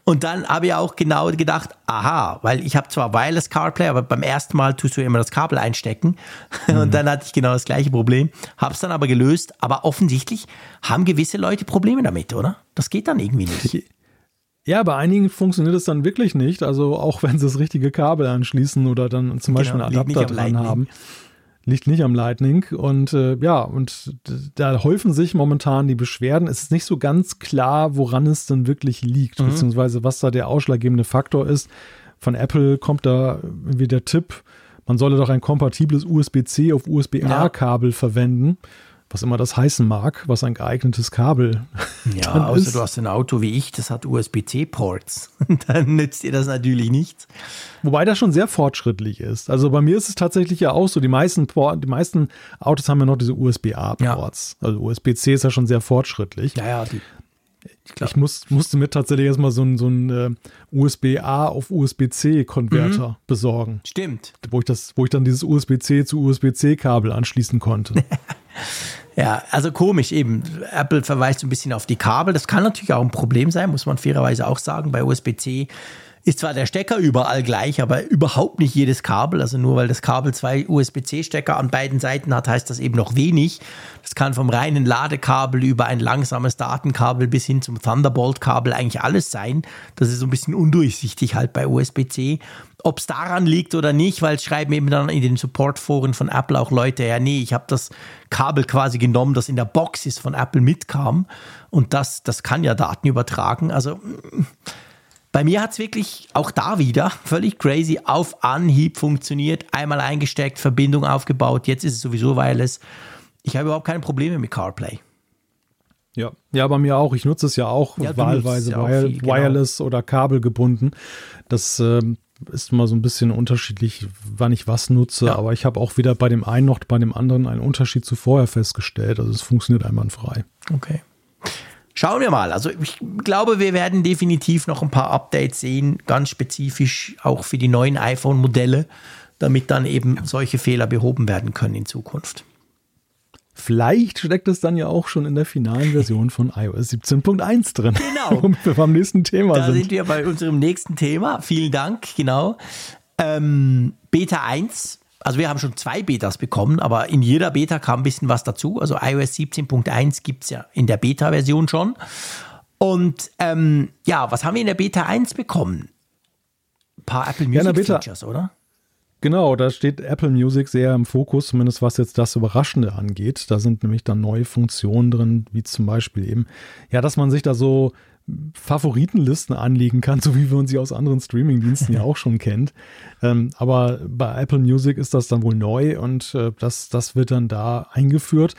Und dann habe ich auch genau gedacht, aha, weil ich habe zwar Wireless CarPlay, aber beim ersten Mal tust du immer das Kabel einstecken. [laughs] Und dann hatte ich genau das gleiche Problem. Habe es dann aber gelöst. Aber offensichtlich haben gewisse Leute Probleme damit, oder? Das geht dann irgendwie nicht. Ja, bei einigen funktioniert es dann wirklich nicht. Also auch wenn sie das richtige Kabel anschließen oder dann zum Beispiel Genau, einen liegt nicht Adapter dran Lightning. haben. Liegt nicht am Lightning. Und äh, ja, und da häufen sich momentan die Beschwerden. Es ist nicht so ganz klar, woran es denn wirklich liegt, Mhm. beziehungsweise was da der ausschlaggebende Faktor ist. Von Apple kommt da irgendwie der Tipp, man solle doch ein kompatibles USB-C auf USB-A-Kabel verwenden. Was immer das heißen mag, was ein geeignetes Kabel Ja, außer ist. du hast ein Auto wie ich, das hat USB-C-Ports. [laughs] dann nützt dir das natürlich nichts. Wobei das schon sehr fortschrittlich ist. Also bei mir ist es tatsächlich ja auch so, die meisten, Port, die meisten Autos haben ja noch diese USB-A-Ports. Also USB-C ist ja schon sehr fortschrittlich. Ja, ja, die, ich muss, musste mir tatsächlich erstmal so einen so äh, USB-A auf USB-C-Konverter Mhm. besorgen, stimmt. wo ich, das, wo ich dann dieses USB-C zu USB-C-Kabel anschließen konnte. [laughs] Ja, also komisch eben. Apple verweist ein bisschen auf die Kabel. Das kann natürlich auch ein Problem sein, muss man fairerweise auch sagen. Bei USB-C ist zwar der Stecker überall gleich, aber überhaupt nicht jedes Kabel. Also nur weil das Kabel zwei USB-C-Stecker an beiden Seiten hat, heißt das eben noch wenig. Das kann vom reinen Ladekabel über ein langsames Datenkabel bis hin zum Thunderbolt-Kabel eigentlich alles sein. Das ist so ein bisschen undurchsichtig halt bei USB-C. Ob es daran liegt oder nicht, weil es schreiben eben dann in den Supportforen von Apple auch Leute, ja nee, ich habe das Kabel quasi genommen, das in der Box ist von Apple mitkam und das, das kann ja Daten übertragen. Also bei mir hat es wirklich auch da wieder völlig crazy auf Anhieb funktioniert, einmal eingesteckt, Verbindung aufgebaut, jetzt ist es sowieso wireless. Ich habe überhaupt keine Probleme mit CarPlay. Ja. ja, bei mir auch. Ich nutze es ja auch Ja, wahlweise ja auch wire viel, genau. wireless oder kabelgebunden. Das ähm, ist mal so ein bisschen unterschiedlich, wann ich was nutze. Ja. Aber ich habe auch weder bei dem einen noch bei dem anderen einen Unterschied zu vorher festgestellt. Also es funktioniert einwandfrei. Okay. Schauen wir mal. Also ich glaube, wir werden definitiv noch ein paar Updates sehen, ganz spezifisch auch für die neuen iPhone-Modelle, damit dann eben solche Fehler behoben werden können in Zukunft. Vielleicht steckt es dann ja auch schon in der finalen Version von iOS 17.1 drin. Genau. [laughs] Womit wir beim nächsten Thema Da sind. sind wir bei unserem nächsten Thema. Vielen Dank, genau. Ähm, Beta 1. Also wir haben schon zwei Betas bekommen, aber in jeder Beta kam ein bisschen was dazu. Also iOS 17.1 gibt es ja in der Beta-Version schon. Und ähm, ja, was haben wir in der Beta 1 bekommen? Ein paar Apple Music Beta- Features, oder? Genau, da steht Apple Music sehr im Fokus, zumindest was jetzt das Überraschende angeht. Da sind nämlich dann neue Funktionen drin, wie zum Beispiel eben, ja, dass man sich da so Favoritenlisten anlegen kann, [laughs] so wie wir uns sie aus anderen Streamingdiensten ja [laughs] auch schon kennt. Ähm, aber bei Apple Music ist das dann wohl neu und äh, das, das wird dann da eingeführt.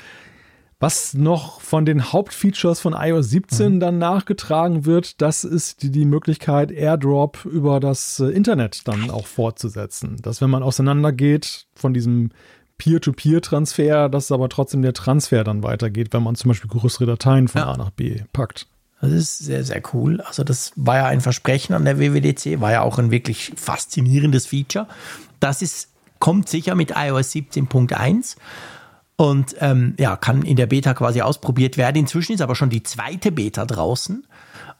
Was noch von den Hauptfeatures von iOS 17 dann nachgetragen wird, das ist die, die Möglichkeit, AirDrop über das äh, Internet dann auch fortzusetzen. Dass wenn man auseinandergeht von diesem Peer-to-Peer-Transfer, dass aber trotzdem der Transfer dann weitergeht, wenn man zum Beispiel größere Dateien von Ja. A nach B packt. Das ist sehr, sehr cool. Also das war ja ein Versprechen an der WWDC, war ja auch ein wirklich faszinierendes Feature. Das ist, kommt sicher mit iOS 17.1 und ähm, ja, kann in der Beta quasi ausprobiert werden. Inzwischen ist aber schon die zweite Beta draußen.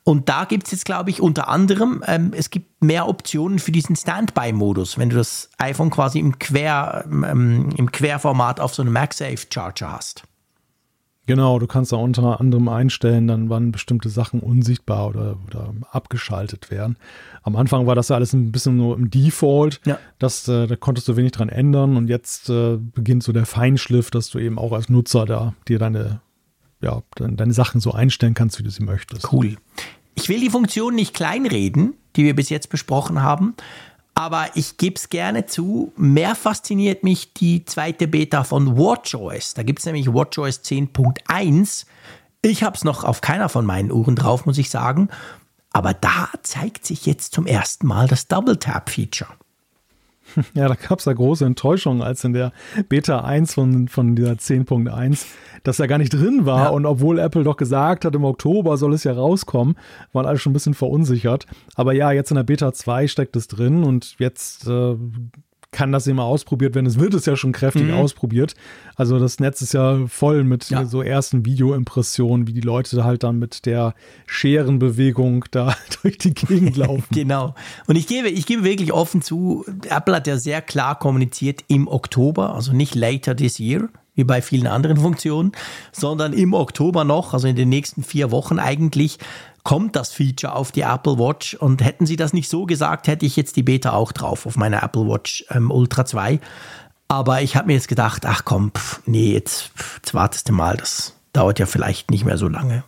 Und da gibt es jetzt, glaube ich, unter anderem, ähm, es gibt mehr Optionen für diesen Standby-Modus, wenn du das iPhone quasi im, Quer, ähm, im Querformat auf so einem MagSafe-Charger hast. Genau, du kannst da unter anderem einstellen, dann wann bestimmte Sachen unsichtbar oder, oder abgeschaltet werden. Am Anfang war das ja alles ein bisschen nur im Default. Ja. Das, äh, da konntest du wenig dran ändern und jetzt äh, beginnt so der Feinschliff, dass du eben auch als Nutzer da dir deine, ja, deine, deine Sachen so einstellen kannst, wie du sie möchtest. Cool. Ich will die Funktion nicht kleinreden, die wir bis jetzt besprochen haben, Aber ich gebe es gerne zu, mehr fasziniert mich die zweite Beta von WatchOS. Da gibt es nämlich WatchOS 10.1. Ich habe es noch auf keiner von meinen Uhren drauf, muss ich sagen. Aber da zeigt sich jetzt zum ersten Mal das Double Tap Feature. [laughs] Ja, da gab es ja große Enttäuschungen, als in der Beta 1 von, von dieser 10.1 das ja gar nicht drin war. Ja. Und obwohl Apple doch gesagt hat, im Oktober soll es ja rauskommen, waren alle schon ein bisschen verunsichert. Aber ja, jetzt in der Beta 2 steckt es drin und jetzt äh, kann das immer ausprobiert werden. Es wird es ja schon kräftig mhm. ausprobiert. Also das Netz ist ja voll mit ja. so ersten Videoimpressionen, wie die Leute halt dann mit der Scherenbewegung [laughs] da durch die Gegend laufen. [laughs] genau. Und ich gebe, ich gebe wirklich offen zu, Apple hat ja sehr klar kommuniziert im Oktober, also nicht later this year, wie bei vielen anderen [laughs] Funktionen, sondern im Oktober noch, also in den nächsten vier Wochen eigentlich, kommt das Feature auf die Apple Watch. Und hätten sie das nicht so gesagt, hätte ich jetzt die Beta auch drauf auf meiner Apple Watch ähm, Ultra 2. Aber ich habe mir jetzt gedacht, ach komm, pff, nee, jetzt, pff, jetzt wartest du mal, das dauert ja vielleicht nicht mehr so lange.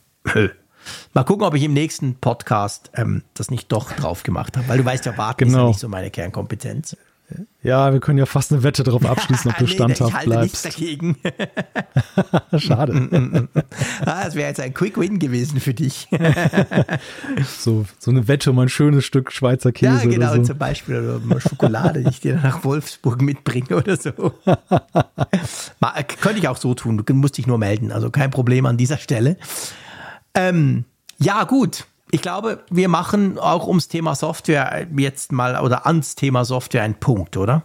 Mal gucken, ob ich im nächsten Podcast ähm, das nicht doch drauf gemacht habe, weil du weißt ja, warten genau. ist ja genau. nicht so meine Kernkompetenz. Ja, wir können ja fast eine Wette darauf abschließen, ob du [laughs] nee, standhaft ich halte bleibst. Nichts dagegen. [laughs] Schade. Mm, mm, mm, ah, das wäre jetzt ein Quick Win gewesen für dich. [laughs] so, so eine Wette um ein schönes Stück Schweizer Käse. Ja, genau, so. zum Beispiel oder mal Schokolade, die ich dir nach Wolfsburg mitbringe oder so. Mal, könnte ich auch so tun. Du musst dich nur melden. Also kein Problem an dieser Stelle. Ähm, ja, gut ich glaube, wir machen auch ums Thema Software jetzt mal oder ans Thema Software einen Punkt, oder?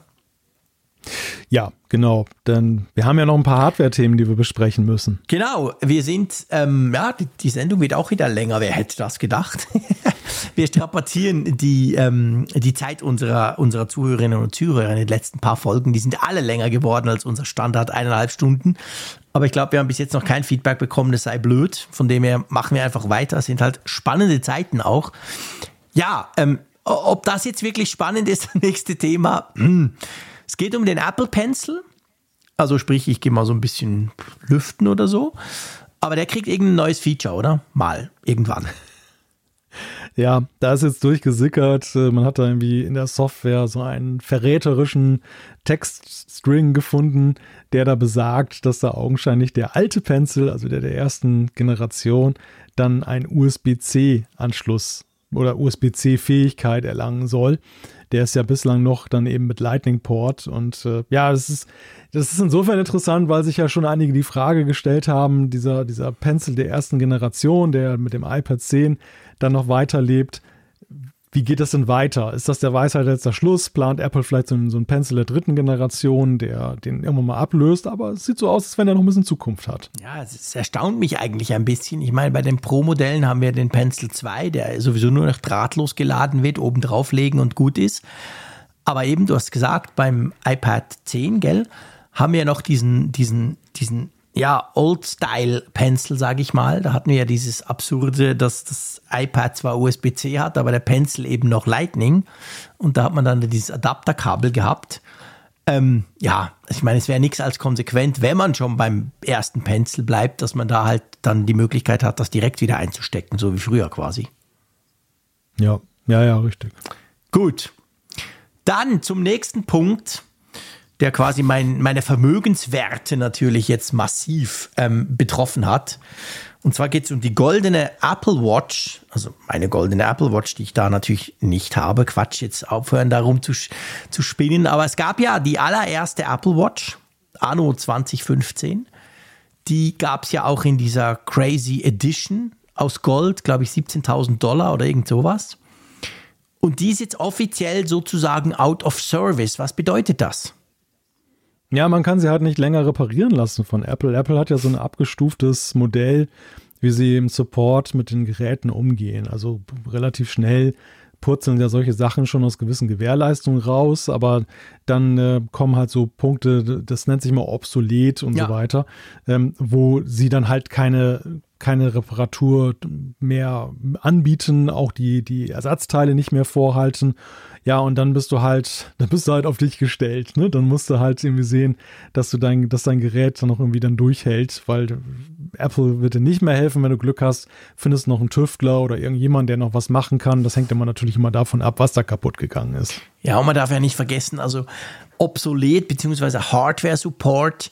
Ja, genau. Denn wir haben ja noch ein paar Hardware-Themen, die wir besprechen müssen. Genau, wir sind, ähm, ja, die, die, Sendung wird auch wieder länger. Wer hätte das gedacht? [laughs] wir strapazieren die, ähm, die Zeit unserer, unserer Zuhörerinnen und Zuhörer in den letzten paar Folgen. Die sind alle länger geworden als unser Standard eineinhalb Stunden. Aber ich glaube, wir haben bis jetzt noch kein Feedback bekommen, das sei blöd. Von dem her machen wir einfach weiter. Es sind halt spannende Zeiten auch. Ja, ähm, ob das jetzt wirklich spannend ist, das [laughs] nächste Thema. Hm. Es geht um den Apple Pencil. Also sprich, ich gehe mal so ein bisschen lüften oder so. Aber der kriegt irgendein neues Feature, oder? Mal, irgendwann. [laughs] Ja, da ist jetzt durchgesickert. Äh, man hat da irgendwie in der Software so einen verräterischen Textstring gefunden, der da besagt, dass da augenscheinlich der alte Pencil, also der der ersten Generation, dann ein USB-C-Anschluss oder USB-C-Fähigkeit erlangen soll. Der ist ja bislang noch dann eben mit Lightning Port und äh, ja, das ist, das ist insofern interessant, weil sich ja schon einige die Frage gestellt haben, dieser, dieser Pencil der ersten Generation, der mit dem iPad 10 dann noch weiterlebt, wie geht das denn weiter? Ist das der Weisheit jetzt der Schluss? Plant Apple vielleicht so einen, so einen Pencil der dritten Generation, der den irgendwann mal ablöst? Aber es sieht so aus, als wenn er noch ein bisschen Zukunft hat. Ja, es erstaunt mich eigentlich ein bisschen. Ich meine, bei den Pro-Modellen haben wir den Pencil 2, der sowieso nur noch drahtlos geladen wird, oben drauflegen und gut ist. Aber eben, du hast gesagt, beim iPad 10, gell, haben wir noch diesen, diesen, diesen ja, Old-Style-Pencil, sage ich mal. Da hatten wir ja dieses Absurde, dass das iPad zwar USB-C hat, aber der Pencil eben noch Lightning. Und da hat man dann dieses Adapterkabel gehabt. Ähm, ja, ich meine, es wäre nichts als konsequent, wenn man schon beim ersten Pencil bleibt, dass man da halt dann die Möglichkeit hat, das direkt wieder einzustecken, so wie früher quasi. Ja, ja, ja, richtig. Gut. Dann zum nächsten Punkt der quasi mein, meine Vermögenswerte natürlich jetzt massiv ähm, betroffen hat. Und zwar geht es um die goldene Apple Watch, also meine goldene Apple Watch, die ich da natürlich nicht habe. Quatsch, jetzt aufhören darum zu, zu spinnen. Aber es gab ja die allererste Apple Watch, Anno 2015. Die gab es ja auch in dieser Crazy Edition aus Gold, glaube ich 17.000 Dollar oder irgend sowas. Und die ist jetzt offiziell sozusagen out of service. Was bedeutet das? Ja, man kann sie halt nicht länger reparieren lassen von Apple. Apple hat ja so ein abgestuftes Modell, wie sie im Support mit den Geräten umgehen. Also relativ schnell purzeln ja solche Sachen schon aus gewissen Gewährleistungen raus, aber dann äh, kommen halt so Punkte, das nennt sich mal obsolet und ja. so weiter, ähm, wo sie dann halt keine keine Reparatur mehr anbieten, auch die, die Ersatzteile nicht mehr vorhalten. Ja, und dann bist du halt, [laughs] dann bist du halt auf dich gestellt, ne? Dann musst du halt irgendwie sehen, dass du dein, dass dein Gerät dann noch irgendwie dann durchhält, weil Apple wird dir nicht mehr helfen, wenn du Glück hast, findest noch einen Tüftler oder irgendjemand, der noch was machen kann. Das hängt immer natürlich immer davon ab, was da kaputt gegangen ist. Ja, und man darf ja nicht vergessen, also obsolet bzw. Hardware-Support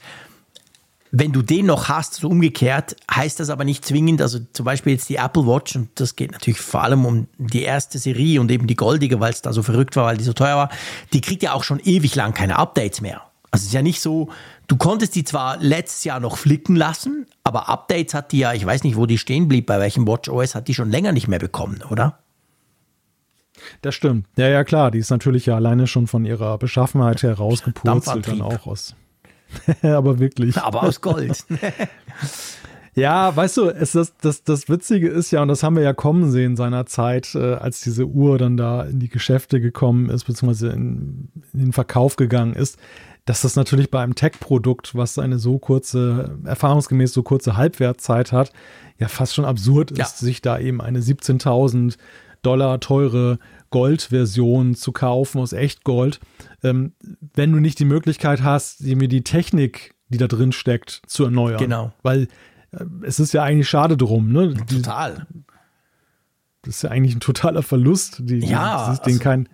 wenn du den noch hast, so umgekehrt, heißt das aber nicht zwingend, also zum Beispiel jetzt die Apple Watch, und das geht natürlich vor allem um die erste Serie und eben die goldige, weil es da so verrückt war, weil die so teuer war, die kriegt ja auch schon ewig lang keine Updates mehr. Also es ist ja nicht so, du konntest die zwar letztes Jahr noch flicken lassen, aber Updates hat die ja, ich weiß nicht, wo die stehen blieb, bei welchem Watch OS hat die schon länger nicht mehr bekommen, oder? Das stimmt. Ja, ja, klar. Die ist natürlich ja alleine schon von ihrer Beschaffenheit her rausgepurzelt dann auch aus. [laughs] aber wirklich. Aber aus Gold. [laughs] Ja, weißt du, es, das, das, das Witzige ist ja, und das haben wir ja kommen sehen seinerzeit, äh, als diese Uhr dann da in die Geschäfte gekommen ist, beziehungsweise in, in den Verkauf gegangen ist, dass das natürlich bei einem Tech-Produkt, was eine so kurze, erfahrungsgemäß so kurze Halbwertzeit hat, ja fast schon absurd ist, ja. sich da eben eine 17.000 Dollar teure Gold-Version zu kaufen aus Echtgold, ähm, wenn du nicht die Möglichkeit hast, mir die Technik, die da drin steckt, zu erneuern. Genau. Weil äh, es ist ja eigentlich schade drum, ne? Total. Das ist ja eigentlich ein totaler Verlust, die, ja, die, den also, kein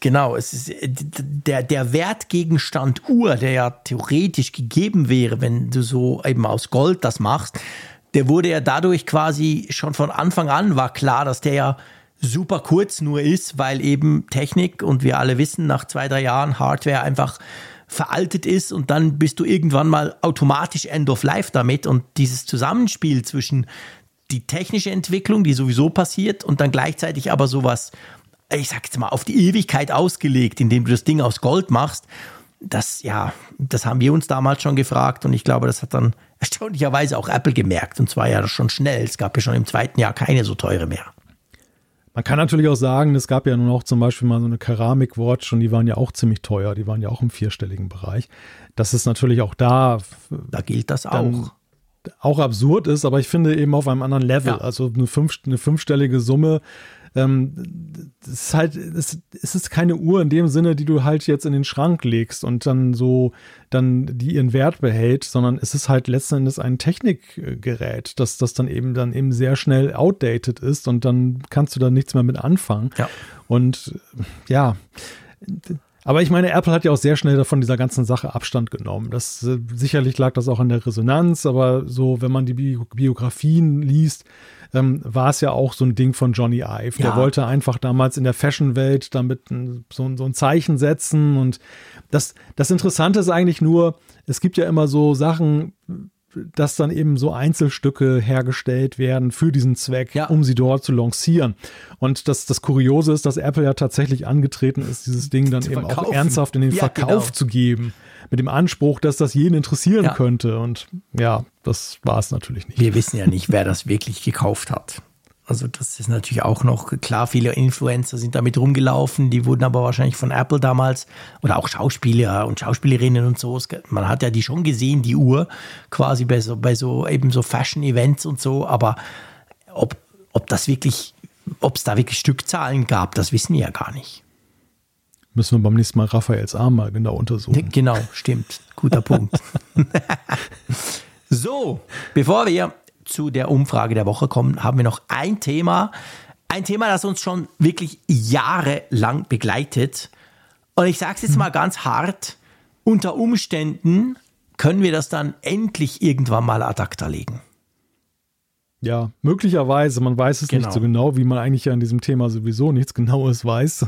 Genau, es ist äh, der, der Wertgegenstand Uhr, der ja theoretisch gegeben wäre, wenn du so eben aus Gold das machst, der wurde ja dadurch quasi schon von Anfang an war klar, dass der ja super kurz nur ist, weil eben Technik und wir alle wissen, nach zwei, drei Jahren Hardware einfach veraltet ist und dann bist du irgendwann mal automatisch End of Life damit und dieses Zusammenspiel zwischen die technische Entwicklung, die sowieso passiert und dann gleichzeitig aber sowas, ich sag jetzt mal, auf die Ewigkeit ausgelegt, indem du das Ding aus Gold machst, das, ja, das haben wir uns damals schon gefragt und ich glaube, das hat dann erstaunlicherweise auch Apple gemerkt und zwar ja schon schnell. Es gab ja schon im zweiten Jahr keine so teure mehr. Man kann natürlich auch sagen, es gab ja nun auch zum Beispiel mal so eine Keramik-Watch und die waren ja auch ziemlich teuer, die waren ja auch im vierstelligen Bereich. Das ist natürlich auch da. Da gilt das auch. Auch absurd ist, aber ich finde eben auf einem anderen Level. Ja. Also eine, fünf, eine fünfstellige Summe ähm, es ist halt, es, es ist keine Uhr in dem Sinne, die du halt jetzt in den Schrank legst und dann so, dann die ihren Wert behält, sondern es ist halt letzten Endes ein Technikgerät, dass das dann eben dann eben sehr schnell outdated ist und dann kannst du da nichts mehr mit anfangen. Ja. Und ja, aber ich meine, Apple hat ja auch sehr schnell von dieser ganzen Sache Abstand genommen. Das äh, sicherlich lag das auch an der Resonanz, aber so, wenn man die Bi Biografien liest, ähm, war es ja auch so ein Ding von Johnny Ive. Der wollte einfach damals in der Fashion-Welt damit so, so ein Zeichen setzen. Und das, das Interessante ist eigentlich nur, es gibt ja immer so Sachen, dass dann eben so Einzelstücke hergestellt werden für diesen Zweck, ja. um sie dort zu lancieren. Und das, das Kuriose ist, dass Apple ja tatsächlich angetreten ist, dieses Ding dann eben verkaufen. auch ernsthaft in den ja, Verkauf genau. zu geben mit dem Anspruch, dass das jeden interessieren ja. könnte. Und ja, das war es natürlich nicht. Wir wissen ja nicht, wer das wirklich gekauft hat. Also das ist natürlich auch noch klar, viele Influencer sind damit rumgelaufen, die wurden aber wahrscheinlich von Apple damals oder auch Schauspieler und Schauspielerinnen und so. Man hat ja die schon gesehen, die Uhr, quasi bei so, bei so eben so Fashion-Events und so, aber ob, ob das wirklich, ob es da wirklich Stückzahlen gab, das wissen wir ja gar nicht. Müssen wir beim nächsten Mal Raphaels Arm mal genau untersuchen. Genau, stimmt. Guter Punkt. [laughs] so, bevor wir zu der Umfrage der Woche kommen, haben wir noch ein Thema. Ein Thema, das uns schon wirklich jahrelang begleitet. Und ich sage es jetzt mhm. mal ganz hart, unter Umständen können wir das dann endlich irgendwann mal ad acta legen. Ja, möglicherweise, man weiß es genau. nicht so genau. genau, wie man eigentlich ja an diesem Thema sowieso nichts Genaues weiß.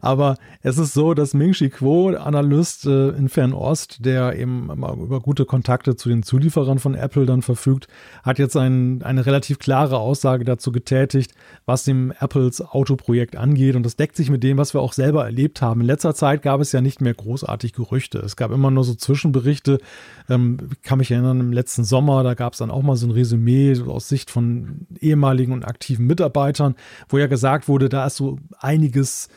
Aber es ist so, dass Ming Chi Kuo, Analyst äh, in Fernost, der eben über gute Kontakte zu den Zulieferern von Apple dann verfügt, hat jetzt ein, eine relativ klare Aussage dazu getätigt, was dem Apples Autoprojekt angeht. Und das deckt sich mit dem, was wir auch selber erlebt haben. In letzter Zeit gab es ja nicht mehr großartig Gerüchte. Es gab immer nur so Zwischenberichte. Ähm, ich kann mich erinnern, im letzten Sommer, da gab es dann auch mal so ein Resümee aus Sicht von ehemaligen und aktiven Mitarbeitern, wo ja gesagt wurde, da ist so einiges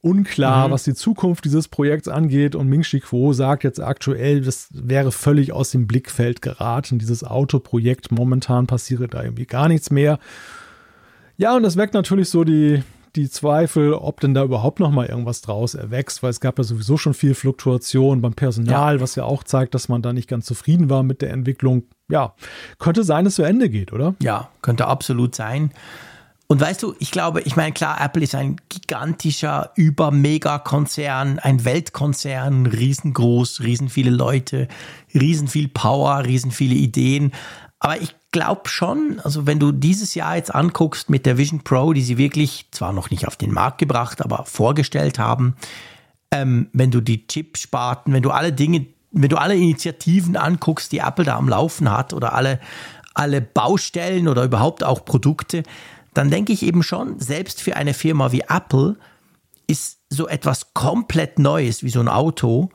unklar, mhm. was die Zukunft dieses Projekts angeht. Und Ming Chi Kuo sagt jetzt aktuell, das wäre völlig aus dem Blickfeld geraten, dieses Autoprojekt. Momentan passiere da irgendwie gar nichts mehr. Ja, und das weckt natürlich so die, die Zweifel, ob denn da überhaupt noch mal irgendwas draus erwächst, weil es gab ja sowieso schon viel Fluktuation beim Personal, ja. was ja auch zeigt, dass man da nicht ganz zufrieden war mit der Entwicklung. Ja, könnte sein, dass es zu Ende geht, oder? Ja, könnte absolut sein. Und weißt du, ich glaube, ich meine, klar, Apple ist ein gigantischer, über-Mega-Konzern, ein Weltkonzern, riesengroß, riesen viele Leute, riesen viel Power, riesen viele Ideen. Aber ich glaube schon, also wenn du dieses Jahr jetzt anguckst mit der Vision Pro, die sie wirklich zwar noch nicht auf den Markt gebracht, aber vorgestellt haben, ähm, wenn du die Chip-Sparten, wenn du alle Dinge, wenn du alle Initiativen anguckst, die Apple da am Laufen hat oder alle, alle Baustellen oder überhaupt auch Produkte, dann denke ich eben schon, selbst für eine Firma wie Apple ist so etwas komplett Neues wie so ein Auto,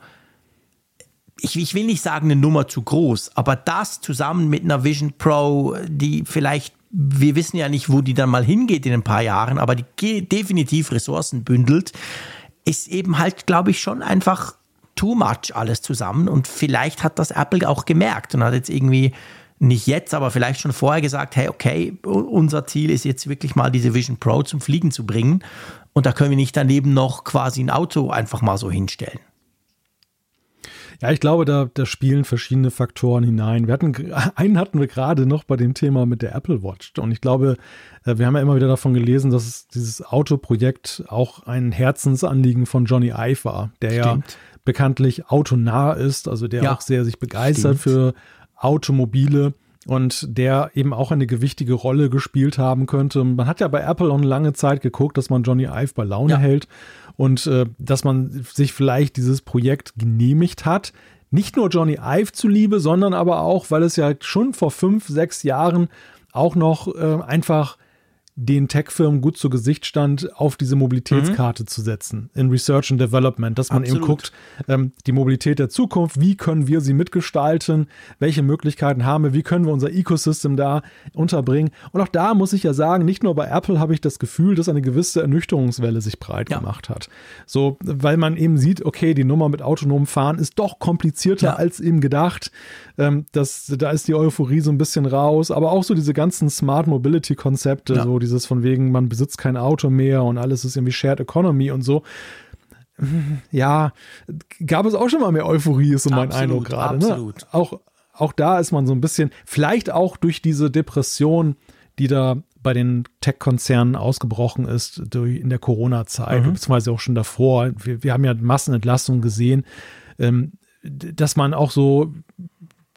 ich, ich, will nicht sagen, eine Nummer zu groß, aber das zusammen mit einer Vision Pro, die vielleicht, wir wissen ja nicht, wo die dann mal hingeht in ein paar Jahren, aber die definitiv Ressourcen bündelt, ist eben halt, glaube ich, schon einfach too much alles zusammen. Und vielleicht hat das Apple auch gemerkt und hat jetzt irgendwie nicht jetzt, aber vielleicht schon vorher gesagt, hey, okay, unser Ziel ist jetzt wirklich mal diese Vision Pro zum Fliegen zu bringen. Und da können wir nicht daneben noch quasi ein Auto einfach mal so hinstellen. Ja, ich glaube, da, da spielen verschiedene Faktoren hinein. Wir hatten, [laughs] einen hatten wir gerade noch bei dem Thema mit der Apple Watch. Und ich glaube, äh, wir haben ja immer wieder davon gelesen, dass dieses Autoprojekt auch ein Herzensanliegen von Johnny Ive war, der Stimmt. ja bekanntlich autonah ist, also der ja. auch sehr sich begeistert Stimmt. für Automobile und der eben auch eine gewichtige Rolle gespielt haben könnte. Man hat ja bei Apple auch eine lange Zeit geguckt, dass man Johnny Ive bei Laune ja. hält und äh, dass man sich vielleicht dieses Projekt genehmigt hat. Nicht nur Johnny Ive zuliebe, sondern aber auch, weil es ja schon vor fünf, sechs Jahren auch noch äh, einfach den Tech-Firmen gut zu Gesicht stand, auf diese Mobilitätskarte mhm. zu setzen in Research and Development, dass man Absolut. eben guckt, ähm, die Mobilität der Zukunft, wie können wir sie mitgestalten, welche Möglichkeiten haben wir, wie können wir unser Ecosystem da unterbringen. Und auch da muss ich ja sagen, nicht nur bei Apple habe ich das Gefühl, dass eine gewisse Ernüchterungswelle sich breit ja. gemacht hat. So, weil man eben sieht, okay, die Nummer mit autonomem Fahren ist doch komplizierter ja. als eben gedacht. Ähm, das, da ist die Euphorie so ein bisschen raus, aber auch so diese ganzen Smart Mobility Konzepte, ja. so dieses von wegen, man besitzt kein Auto mehr und alles ist irgendwie Shared Economy und so. Ja, gab es auch schon mal mehr Euphorie, ist so mein absolut, Eindruck gerade. Ne? Auch, auch da ist man so ein bisschen, vielleicht auch durch diese Depression, die da bei den Tech-Konzernen ausgebrochen ist durch, in der Corona-Zeit, mhm. beziehungsweise auch schon davor. Wir, wir haben ja Massenentlassungen gesehen, ähm, dass man auch so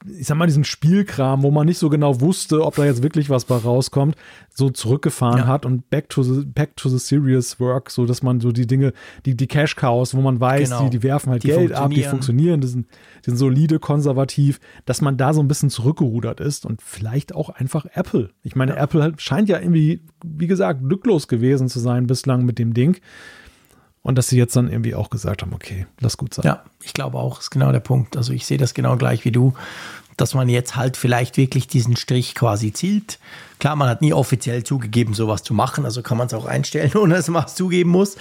ich sag mal, diesen Spielkram, wo man nicht so genau wusste, ob da jetzt wirklich was bei rauskommt, so zurückgefahren ja. hat und back to the, back to the serious work, so dass man so die Dinge, die, die Cash Cows, wo man weiß, genau. die, die werfen halt die Geld ab, die funktionieren, die sind, die sind solide, konservativ, dass man da so ein bisschen zurückgerudert ist und vielleicht auch einfach Apple. Ich meine, ja. Apple scheint ja irgendwie, wie gesagt, glücklos gewesen zu sein bislang mit dem Ding. Und dass sie jetzt dann irgendwie auch gesagt haben, okay, lass gut sein. Ja, ich glaube auch, ist genau der Punkt. Also ich sehe das genau gleich wie du, dass man jetzt halt vielleicht wirklich diesen Strich quasi zielt. Klar, man hat nie offiziell zugegeben, sowas zu machen, also kann man es auch einstellen, [laughs] ohne dass man es zugeben muss.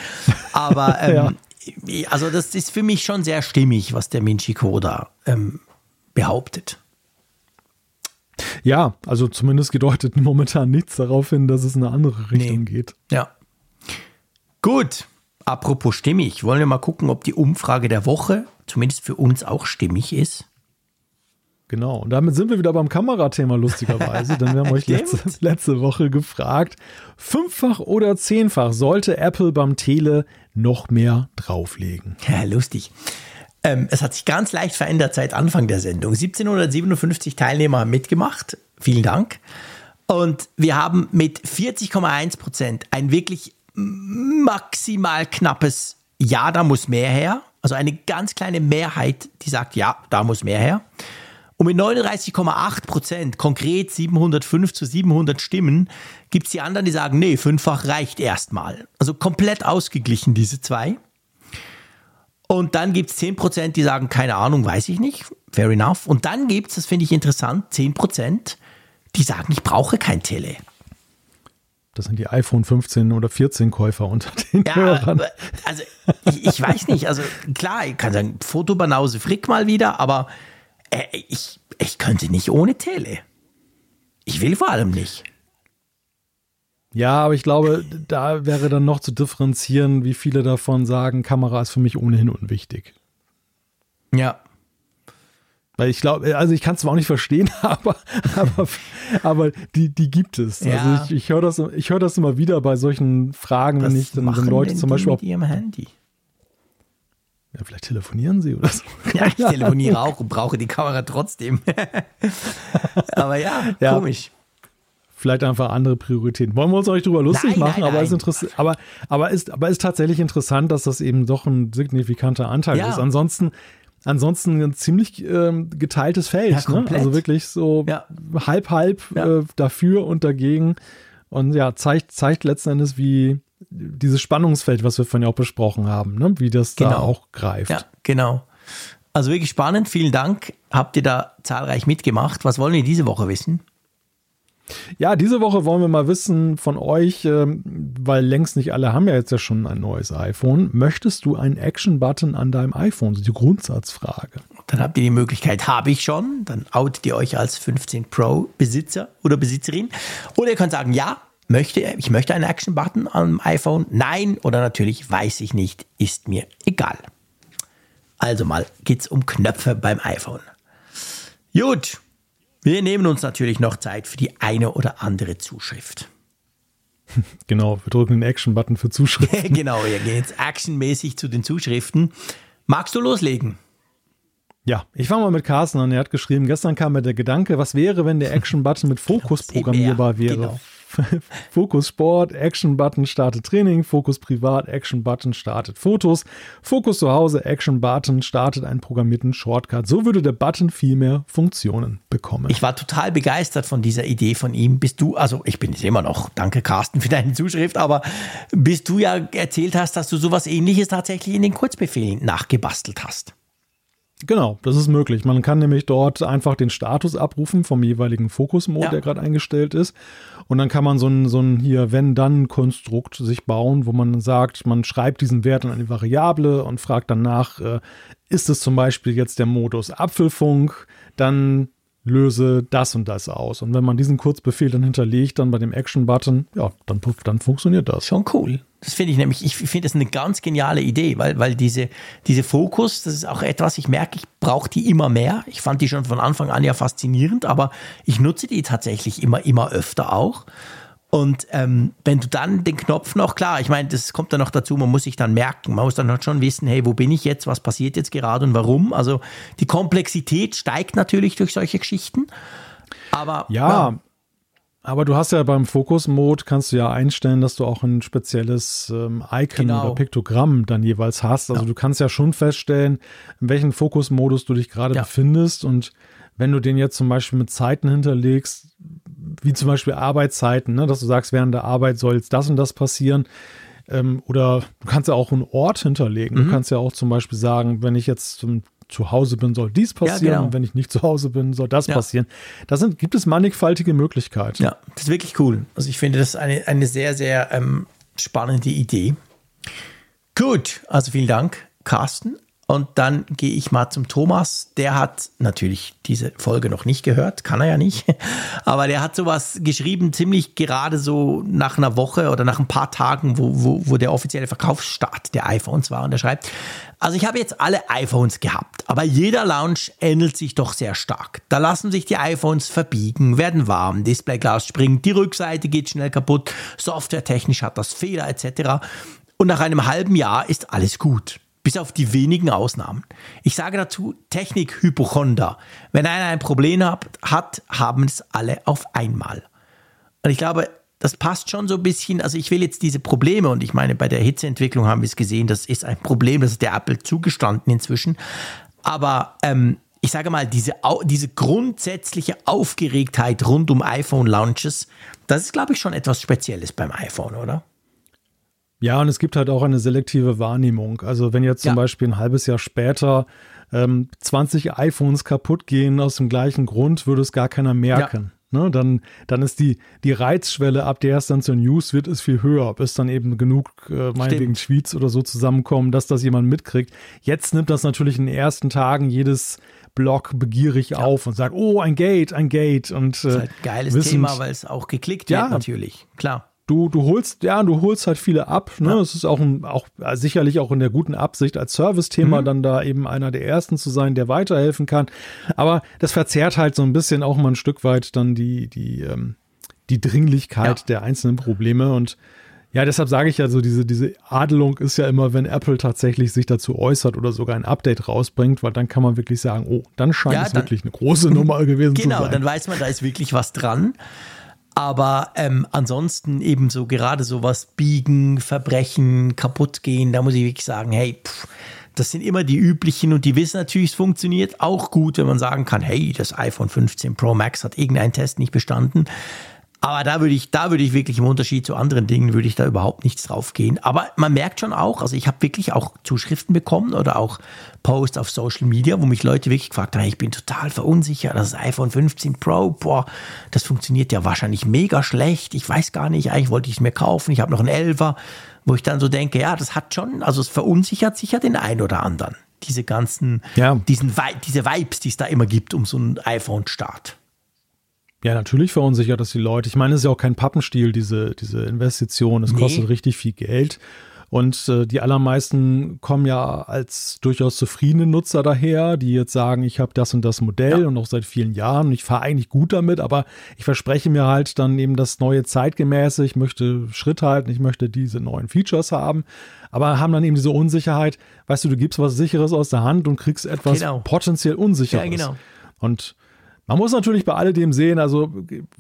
Aber [laughs] ähm, ja. also das ist für mich schon sehr stimmig, was der Minchiko da ähm, behauptet. Ja, also zumindest gedeutet [laughs] momentan nichts darauf hin, dass es in eine andere Richtung nee. geht. Ja. Gut, Apropos stimmig, wollen wir mal gucken, ob die Umfrage der Woche zumindest für uns auch stimmig ist? Genau, und damit sind wir wieder beim Kamerathema lustigerweise, denn wir haben [laughs] euch letzte, letzte, Woche gefragt, fünffach oder zehnfach sollte Apple beim Tele noch mehr drauflegen? Ja, lustig. Ähm, es hat sich ganz leicht verändert seit Anfang der Sendung. 1757 Teilnehmer haben mitgemacht. Vielen Dank. Und wir haben mit 40,1 Prozent ein wirklich maximal knappes Ja, da muss mehr her. Also eine ganz kleine Mehrheit, die sagt, ja, da muss mehr her. Und mit 39,8 Prozent, konkret 705 zu 700 Stimmen, gibt es die anderen, die sagen, nee, fünffach reicht erstmal. Also komplett ausgeglichen, diese zwei. Und dann gibt es 10 Prozent, die sagen, keine Ahnung, weiß ich nicht. Fair enough. Und dann gibt es, das finde ich interessant, 10 Prozent, die sagen, ich brauche kein Tele. Das sind die iPhone 15 oder 14 Käufer unter den ja, Hörern. Also ich, ich, weiß nicht. Also klar, ich kann sagen, Fotobanause Frick mal wieder, aber äh, ich, ich könnte nicht ohne Tele. Ich will vor allem nicht. Ja, aber ich glaube, da wäre dann noch zu differenzieren, wie viele davon sagen, Kamera ist für mich ohnehin unwichtig. Ja. Weil ich glaube, also ich kann es zwar auch nicht verstehen, [laughs] aber, aber, aber die, die gibt es. Ja. Also ich, ich höre das, hör das immer wieder bei solchen Fragen, Was wenn ich dann wenn Leute zum Beispiel mit ihrem Handy. Ja, vielleicht telefonieren sie oder so. [laughs] Ja, ich telefoniere auch und brauche die Kamera trotzdem. [laughs] aber ja, ja, komisch. Vielleicht einfach andere Prioritäten. Wollen wir uns euch drüber lustig nein, machen, nein, aber, nein. Ist aber, aber, ist, aber ist tatsächlich interessant, dass das eben doch ein signifikanter Anteil ja. ist. Ansonsten ansonsten ein ziemlich äh, geteiltes Feld. Ja, ne? Also wirklich so ja. halb, halb ja. äh, dafür und dagegen. Und ja, zeigt, zeigt letzten Endes, wie dieses Spannungsfeld, was wir vorhin auch besprochen haben, ne? wie das genau. da auch greift. Ja, genau. Also wirklich spannend. Vielen Dank. Habt ihr da zahlreich mitgemacht. Was wollen wir diese Woche wissen? Ja, diese Woche wollen wir mal wissen von euch, ähm, weil längst nicht alle haben ja jetzt ja schon ein neues iPhone. Möchtest du einen Action-Button an deinem iPhone? Das ist die Grundsatzfrage. Dann habt ihr die Möglichkeit, habe ich schon. Dann outet ihr euch als 15 Pro Besitzer oder Besitzerin. Oder ihr könnt sagen, ja, möchte, ich möchte einen Action-Button am iPhone. Nein oder natürlich weiß ich nicht, ist mir egal. Also mal geht es um Knöpfe beim iPhone. Gut, wir nehmen uns natürlich noch Zeit für die eine oder andere Zuschrift. [laughs] Genau, wir drücken den Action-Button für Zuschriften. [laughs] genau, wir gehen jetzt actionmäßig zu den Zuschriften. Magst du loslegen? Ja, ich fange mal mit Carsten an. Er hat geschrieben, gestern kam mir der Gedanke, was wäre, wenn der [laughs] Action-Button mit Fokus programmierbar wäre? Genau. [laughs] Fokus Sport, Action Button startet Training, Fokus Privat, Action Button startet Fotos, Fokus zu Hause, Action Button startet einen programmierten Shortcut. So würde der Button viel mehr Funktionen bekommen. Ich war total begeistert von dieser Idee von ihm. Bist du, also ich bin es immer noch, danke Carsten für deine Zuschrift, aber bis du ja erzählt hast, dass du sowas ähnliches tatsächlich in den Kurzbefehlen nachgebastelt hast. Genau, das ist möglich. Man kann nämlich dort einfach den Status abrufen vom jeweiligen Fokus-Mode, ja. der gerade eingestellt ist. Und dann kann man so ein, so ein hier Wenn-Dann-Konstrukt sich bauen, wo man sagt, man schreibt diesen Wert in eine Variable und fragt danach, äh, ist es zum Beispiel jetzt der Modus Apfelfunk, dann löse das und das aus. Und wenn man diesen Kurzbefehl dann hinterlegt, dann bei dem Action-Button, ja, dann, dann funktioniert das. Schon cool. Das finde ich nämlich, ich finde das eine ganz geniale Idee, weil, weil diese, diese Fokus, das ist auch etwas, ich merke, ich brauche die immer mehr. Ich fand die schon von Anfang an ja faszinierend, aber ich nutze die tatsächlich immer, immer öfter auch. Und ähm, wenn du dann den Knopf noch, klar, ich meine, das kommt dann noch dazu, man muss sich dann merken, man muss dann halt schon wissen, hey, wo bin ich jetzt, was passiert jetzt gerade und warum. Also die Komplexität steigt natürlich durch solche Geschichten. Aber ja, ja. aber du hast ja beim Fokus-Mode kannst du ja einstellen, dass du auch ein spezielles ähm, Icon genau. oder Piktogramm dann jeweils hast. Also ja. du kannst ja schon feststellen, in welchem Fokus-Modus du dich gerade ja. befindest und wenn du den jetzt zum Beispiel mit Zeiten hinterlegst, wie zum Beispiel Arbeitszeiten, ne, dass du sagst, während der Arbeit soll jetzt das und das passieren. Ähm, oder du kannst ja auch einen Ort hinterlegen. Mhm. Du kannst ja auch zum Beispiel sagen, wenn ich jetzt zu Hause bin, soll dies passieren. Ja, genau. Und wenn ich nicht zu Hause bin, soll das ja. passieren. Da sind, gibt es mannigfaltige Möglichkeiten. Ja, das ist wirklich cool. Also ich finde das eine, eine sehr, sehr ähm, spannende Idee. Gut, also vielen Dank, Carsten. Und dann gehe ich mal zum Thomas. Der hat natürlich diese Folge noch nicht gehört, kann er ja nicht. [laughs] Aber der hat sowas geschrieben, ziemlich gerade so nach einer Woche oder nach ein paar Tagen, wo, wo, wo der offizielle Verkaufsstart der iPhones war. Und er schreibt, also ich habe jetzt alle iPhones gehabt, aber jeder Launch ändert sich doch sehr stark. Da lassen sich die iPhones verbiegen, werden warm, Displayglas springt, die Rückseite geht schnell kaputt, softwaretechnisch hat das Fehler etc. Und nach einem halben Jahr ist alles gut. Bis auf die wenigen Ausnahmen. Ich sage dazu Technik-Hypochonder. Wenn einer ein Problem hat, haben es alle auf einmal. Und ich glaube, das passt schon so ein bisschen. Also ich will jetzt diese Probleme, und ich meine, bei der Hitzeentwicklung haben wir es gesehen, das ist ein Problem, das ist der Apple zugestanden inzwischen. Aber ähm, ich sage mal, diese, diese grundsätzliche Aufgeregtheit rund um iPhone-Launches, das ist, glaube ich, schon etwas Spezielles beim iPhone, oder? Ja, und es gibt halt auch eine selektive Wahrnehmung. Also wenn jetzt zum ja. Beispiel ein halbes Jahr später ähm, 20 iPhones kaputt gehen aus dem gleichen Grund, würde es gar keiner merken. Ne, dann, dann ist die, die Reizschwelle, ab der es dann zur News wird, ist viel höher, bis dann eben genug, äh, meinetwegen Tweets oder so zusammenkommen, dass das jemand mitkriegt. Jetzt nimmt das natürlich in den ersten Tagen jedes Blog begierig ja. auf und sagt, oh, ein Gate, ein Gate. Und, äh, das ist halt ein geiles wissend, Thema, weil es auch geklickt wird, ja, natürlich, klar du, du holst, ja, du holst halt viele ab. Ne? Ja. Es ist auch, ein, auch sicherlich auch in der guten Absicht als Service-Thema mhm. dann da eben einer der ersten zu sein, der weiterhelfen kann. Aber das verzerrt halt so ein bisschen auch mal ein Stück weit dann die, die, ähm, die Dringlichkeit ja. der einzelnen Probleme und ja, deshalb sage ich ja so, diese, diese Adelung ist ja immer, wenn Apple tatsächlich sich dazu äußert oder sogar ein Update rausbringt, weil dann kann man wirklich sagen, oh, dann scheint ja, es dann, wirklich eine große Nummer gewesen genau, zu sein. Genau, dann weiß man, da ist wirklich was dran. Aber ähm, ansonsten eben so gerade sowas biegen, verbrechen, kaputt gehen, da muss ich wirklich sagen, hey, pff, das sind immer die üblichen und die wissen natürlich, es funktioniert auch gut, wenn man sagen kann, hey, das iPhone 15 Pro Max hat irgendeinen Test nicht bestanden. Aber da würde ich, da würde ich wirklich im Unterschied zu anderen Dingen, würde ich da überhaupt nichts drauf gehen. Aber man merkt schon auch, also ich habe wirklich auch Zuschriften bekommen oder auch Posts auf Social Media, wo mich Leute wirklich gefragt haben, ich bin total verunsichert, das iPhone 15 Pro, boah, das funktioniert ja wahrscheinlich mega schlecht. Ich weiß gar nicht, eigentlich wollte ich es mir kaufen, ich habe noch einen Elfer, wo ich dann so denke, ja, das hat schon, also es verunsichert sicher den einen oder anderen. Diese ganzen, ja. diesen, diese Vibes, die es da immer gibt um so einen iPhone-Start. Ja, natürlich verunsichert das die Leute. Ich meine, es ist ja auch kein Pappenstiel, diese, diese Investition. Es nee. kostet richtig viel Geld. Und äh, die allermeisten kommen ja als durchaus zufriedene Nutzer daher, die jetzt sagen, ich habe das und das Modell ja. und auch seit vielen Jahren und ich fahre eigentlich gut damit, aber ich verspreche mir halt dann eben das neue Zeitgemäße, ich möchte Schritt halten, ich möchte diese neuen Features haben, aber haben dann eben diese Unsicherheit, weißt du, du gibst was Sicheres aus der Hand und kriegst etwas genau. potenziell Unsicheres. Ja, genau. Und man muss natürlich bei alledem sehen, also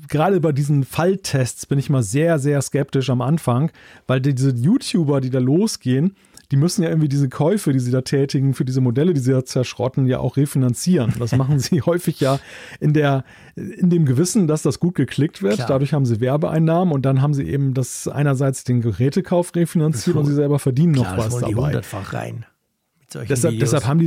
gerade bei diesen Falltests bin ich mal sehr, sehr skeptisch am Anfang, weil diese YouTuber, die da losgehen, die müssen ja irgendwie diese Käufe, die sie da tätigen für diese Modelle, die sie da zerschrotten, ja auch refinanzieren. Das machen sie [laughs] häufig ja in der, in dem Gewissen, dass das gut geklickt wird. Klar. Dadurch haben sie Werbeeinnahmen und dann haben sie eben das einerseits den Gerätekauf refinanziert und sie selber verdienen Klar, noch was dabei. Die hundertfach rein. Deshalb, deshalb, haben die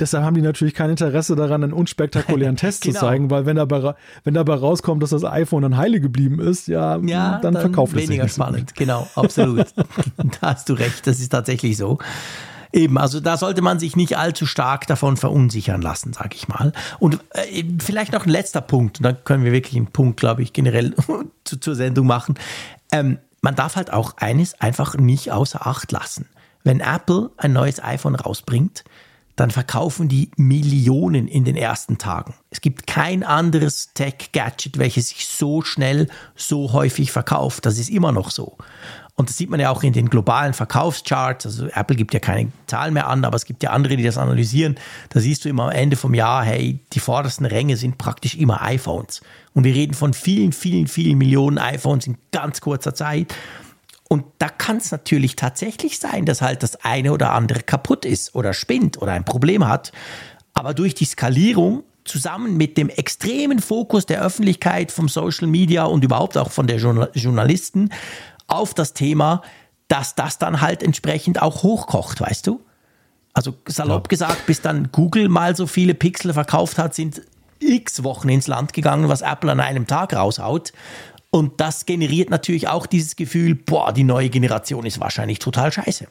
Deshalb haben die natürlich kein Interesse daran, einen unspektakulären [laughs] Test genau. zu zeigen, weil wenn dabei, wenn dabei rauskommt, dass das iPhone dann heile geblieben ist, ja, ja dann, dann verkauft es weniger spannend. Genau, absolut. [laughs] [laughs] da hast du recht, das ist tatsächlich so. Eben, also da sollte man sich nicht allzu stark davon verunsichern lassen, sage ich mal. Und äh, vielleicht noch ein letzter Punkt, und dann können wir wirklich einen Punkt, glaube ich, generell zu, zur Sendung machen. Ähm, man darf halt auch eines einfach nicht außer Acht lassen. Wenn Apple ein neues iPhone rausbringt, dann verkaufen die Millionen in den ersten Tagen. Es gibt kein anderes Tech-Gadget, welches sich so schnell, so häufig verkauft. Das ist immer noch so. Und das sieht man ja auch in den globalen Verkaufscharts. Also Apple gibt ja keine Zahlen mehr an, aber es gibt ja andere, die das analysieren. Da siehst du immer am Ende vom Jahr, hey, die vordersten Ränge sind praktisch immer iPhones. Und wir reden von vielen, vielen, vielen Millionen iPhones in ganz kurzer Zeit. Und da kann es natürlich tatsächlich sein, dass halt das eine oder andere kaputt ist oder spinnt oder ein Problem hat. Aber durch die Skalierung zusammen mit dem extremen Fokus der Öffentlichkeit, vom Social Media und überhaupt auch von der Journalisten auf das Thema, dass das dann halt entsprechend auch hochkocht, weißt du? Also salopp ja. gesagt, bis dann Google mal so viele Pixel verkauft hat, sind x Wochen ins Land gegangen, was Apple an einem Tag raushaut. Und das generiert natürlich auch dieses Gefühl, boah, die neue Generation ist wahrscheinlich total scheiße.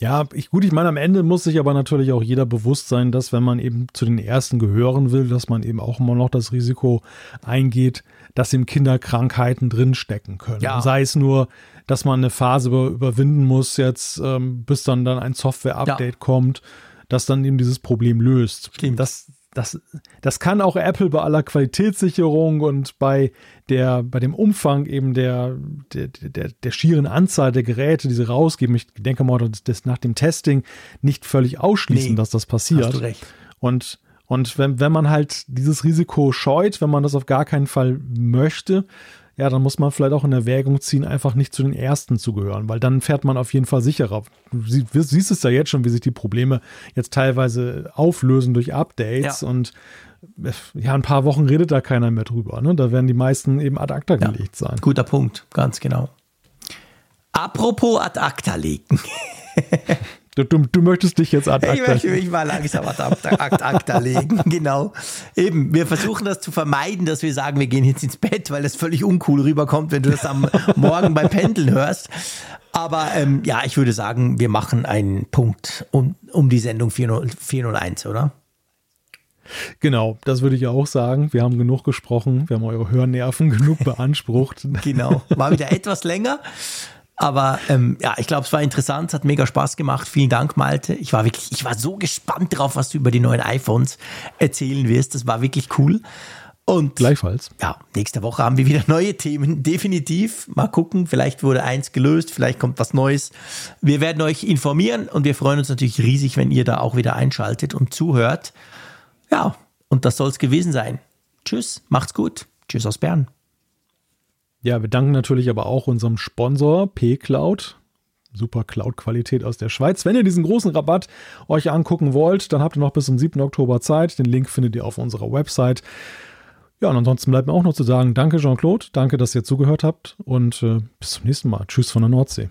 Ja, ich, gut, ich meine, am Ende muss sich aber natürlich auch jeder bewusst sein, dass wenn man eben zu den Ersten gehören will, dass man eben auch immer noch das Risiko eingeht, dass eben Kinderkrankheiten drinstecken können. Ja. Sei es nur, dass man eine Phase über, überwinden muss jetzt, ähm, bis dann dann ein Software-Update ja. kommt, das dann eben dieses Problem löst. Stimmt. Das, das, das kann auch Apple bei aller Qualitätssicherung und bei der, bei dem Umfang eben der, der, der, der schieren Anzahl der Geräte, die sie rausgeben. Ich denke mal, das nach dem Testing nicht völlig ausschließen, nee, dass das passiert. Hast du recht. Und, und wenn, wenn man halt dieses Risiko scheut, wenn man das auf gar keinen Fall möchte, ja, dann muss man vielleicht auch in Erwägung ziehen, einfach nicht zu den Ersten zu gehören, weil dann fährt man auf jeden Fall sicherer. Du siehst es ja jetzt schon, wie sich die Probleme jetzt teilweise auflösen durch Updates ja. und äh, ja, ein paar Wochen redet da keiner mehr drüber. Ne? Da werden die meisten eben ad acta ja, gelegt sein. Guter Punkt, ganz genau. Apropos ad acta legen. [laughs] Du, du, du, möchtest dich jetzt ad acta. Ich möchte mich mal langsam ad acta legen, [laughs] genau. Eben, wir versuchen das zu vermeiden, dass wir sagen, wir gehen jetzt ins Bett, weil das völlig uncool rüberkommt, wenn du das am [laughs] Morgen beim Pendeln hörst. Aber ähm, ja, ich würde sagen, wir machen einen Punkt um, um die Sendung 401, oder? Genau, das würde ich auch sagen. Wir haben genug gesprochen, wir haben eure Hörnerven genug beansprucht. [laughs] genau, war wieder etwas länger. Aber ähm, ja, ich glaube, es war interessant, es hat mega Spaß gemacht. Vielen Dank, Malte. Ich war wirklich, ich war so gespannt drauf, was du über die neuen iPhones erzählen wirst. Das war wirklich cool. Und gleichfalls. Ja, nächste Woche haben wir wieder neue Themen. Definitiv. Mal gucken. Vielleicht wurde eins gelöst, vielleicht kommt was Neues. Wir werden euch informieren und wir freuen uns natürlich riesig, wenn ihr da auch wieder einschaltet und zuhört. Ja, und das soll es gewesen sein. Tschüss, macht's gut. Tschüss aus Bern. Ja, wir danken natürlich aber auch unserem Sponsor P-Cloud. Super Cloud-Qualität aus der Schweiz. Wenn ihr diesen großen Rabatt euch angucken wollt, dann habt ihr noch bis zum 7. Oktober Zeit. Den Link findet ihr auf unserer Website. Ja, und ansonsten bleibt mir auch noch zu sagen, danke Jean-Claude, danke, dass ihr zugehört habt und äh, bis zum nächsten Mal. Tschüss von der Nordsee.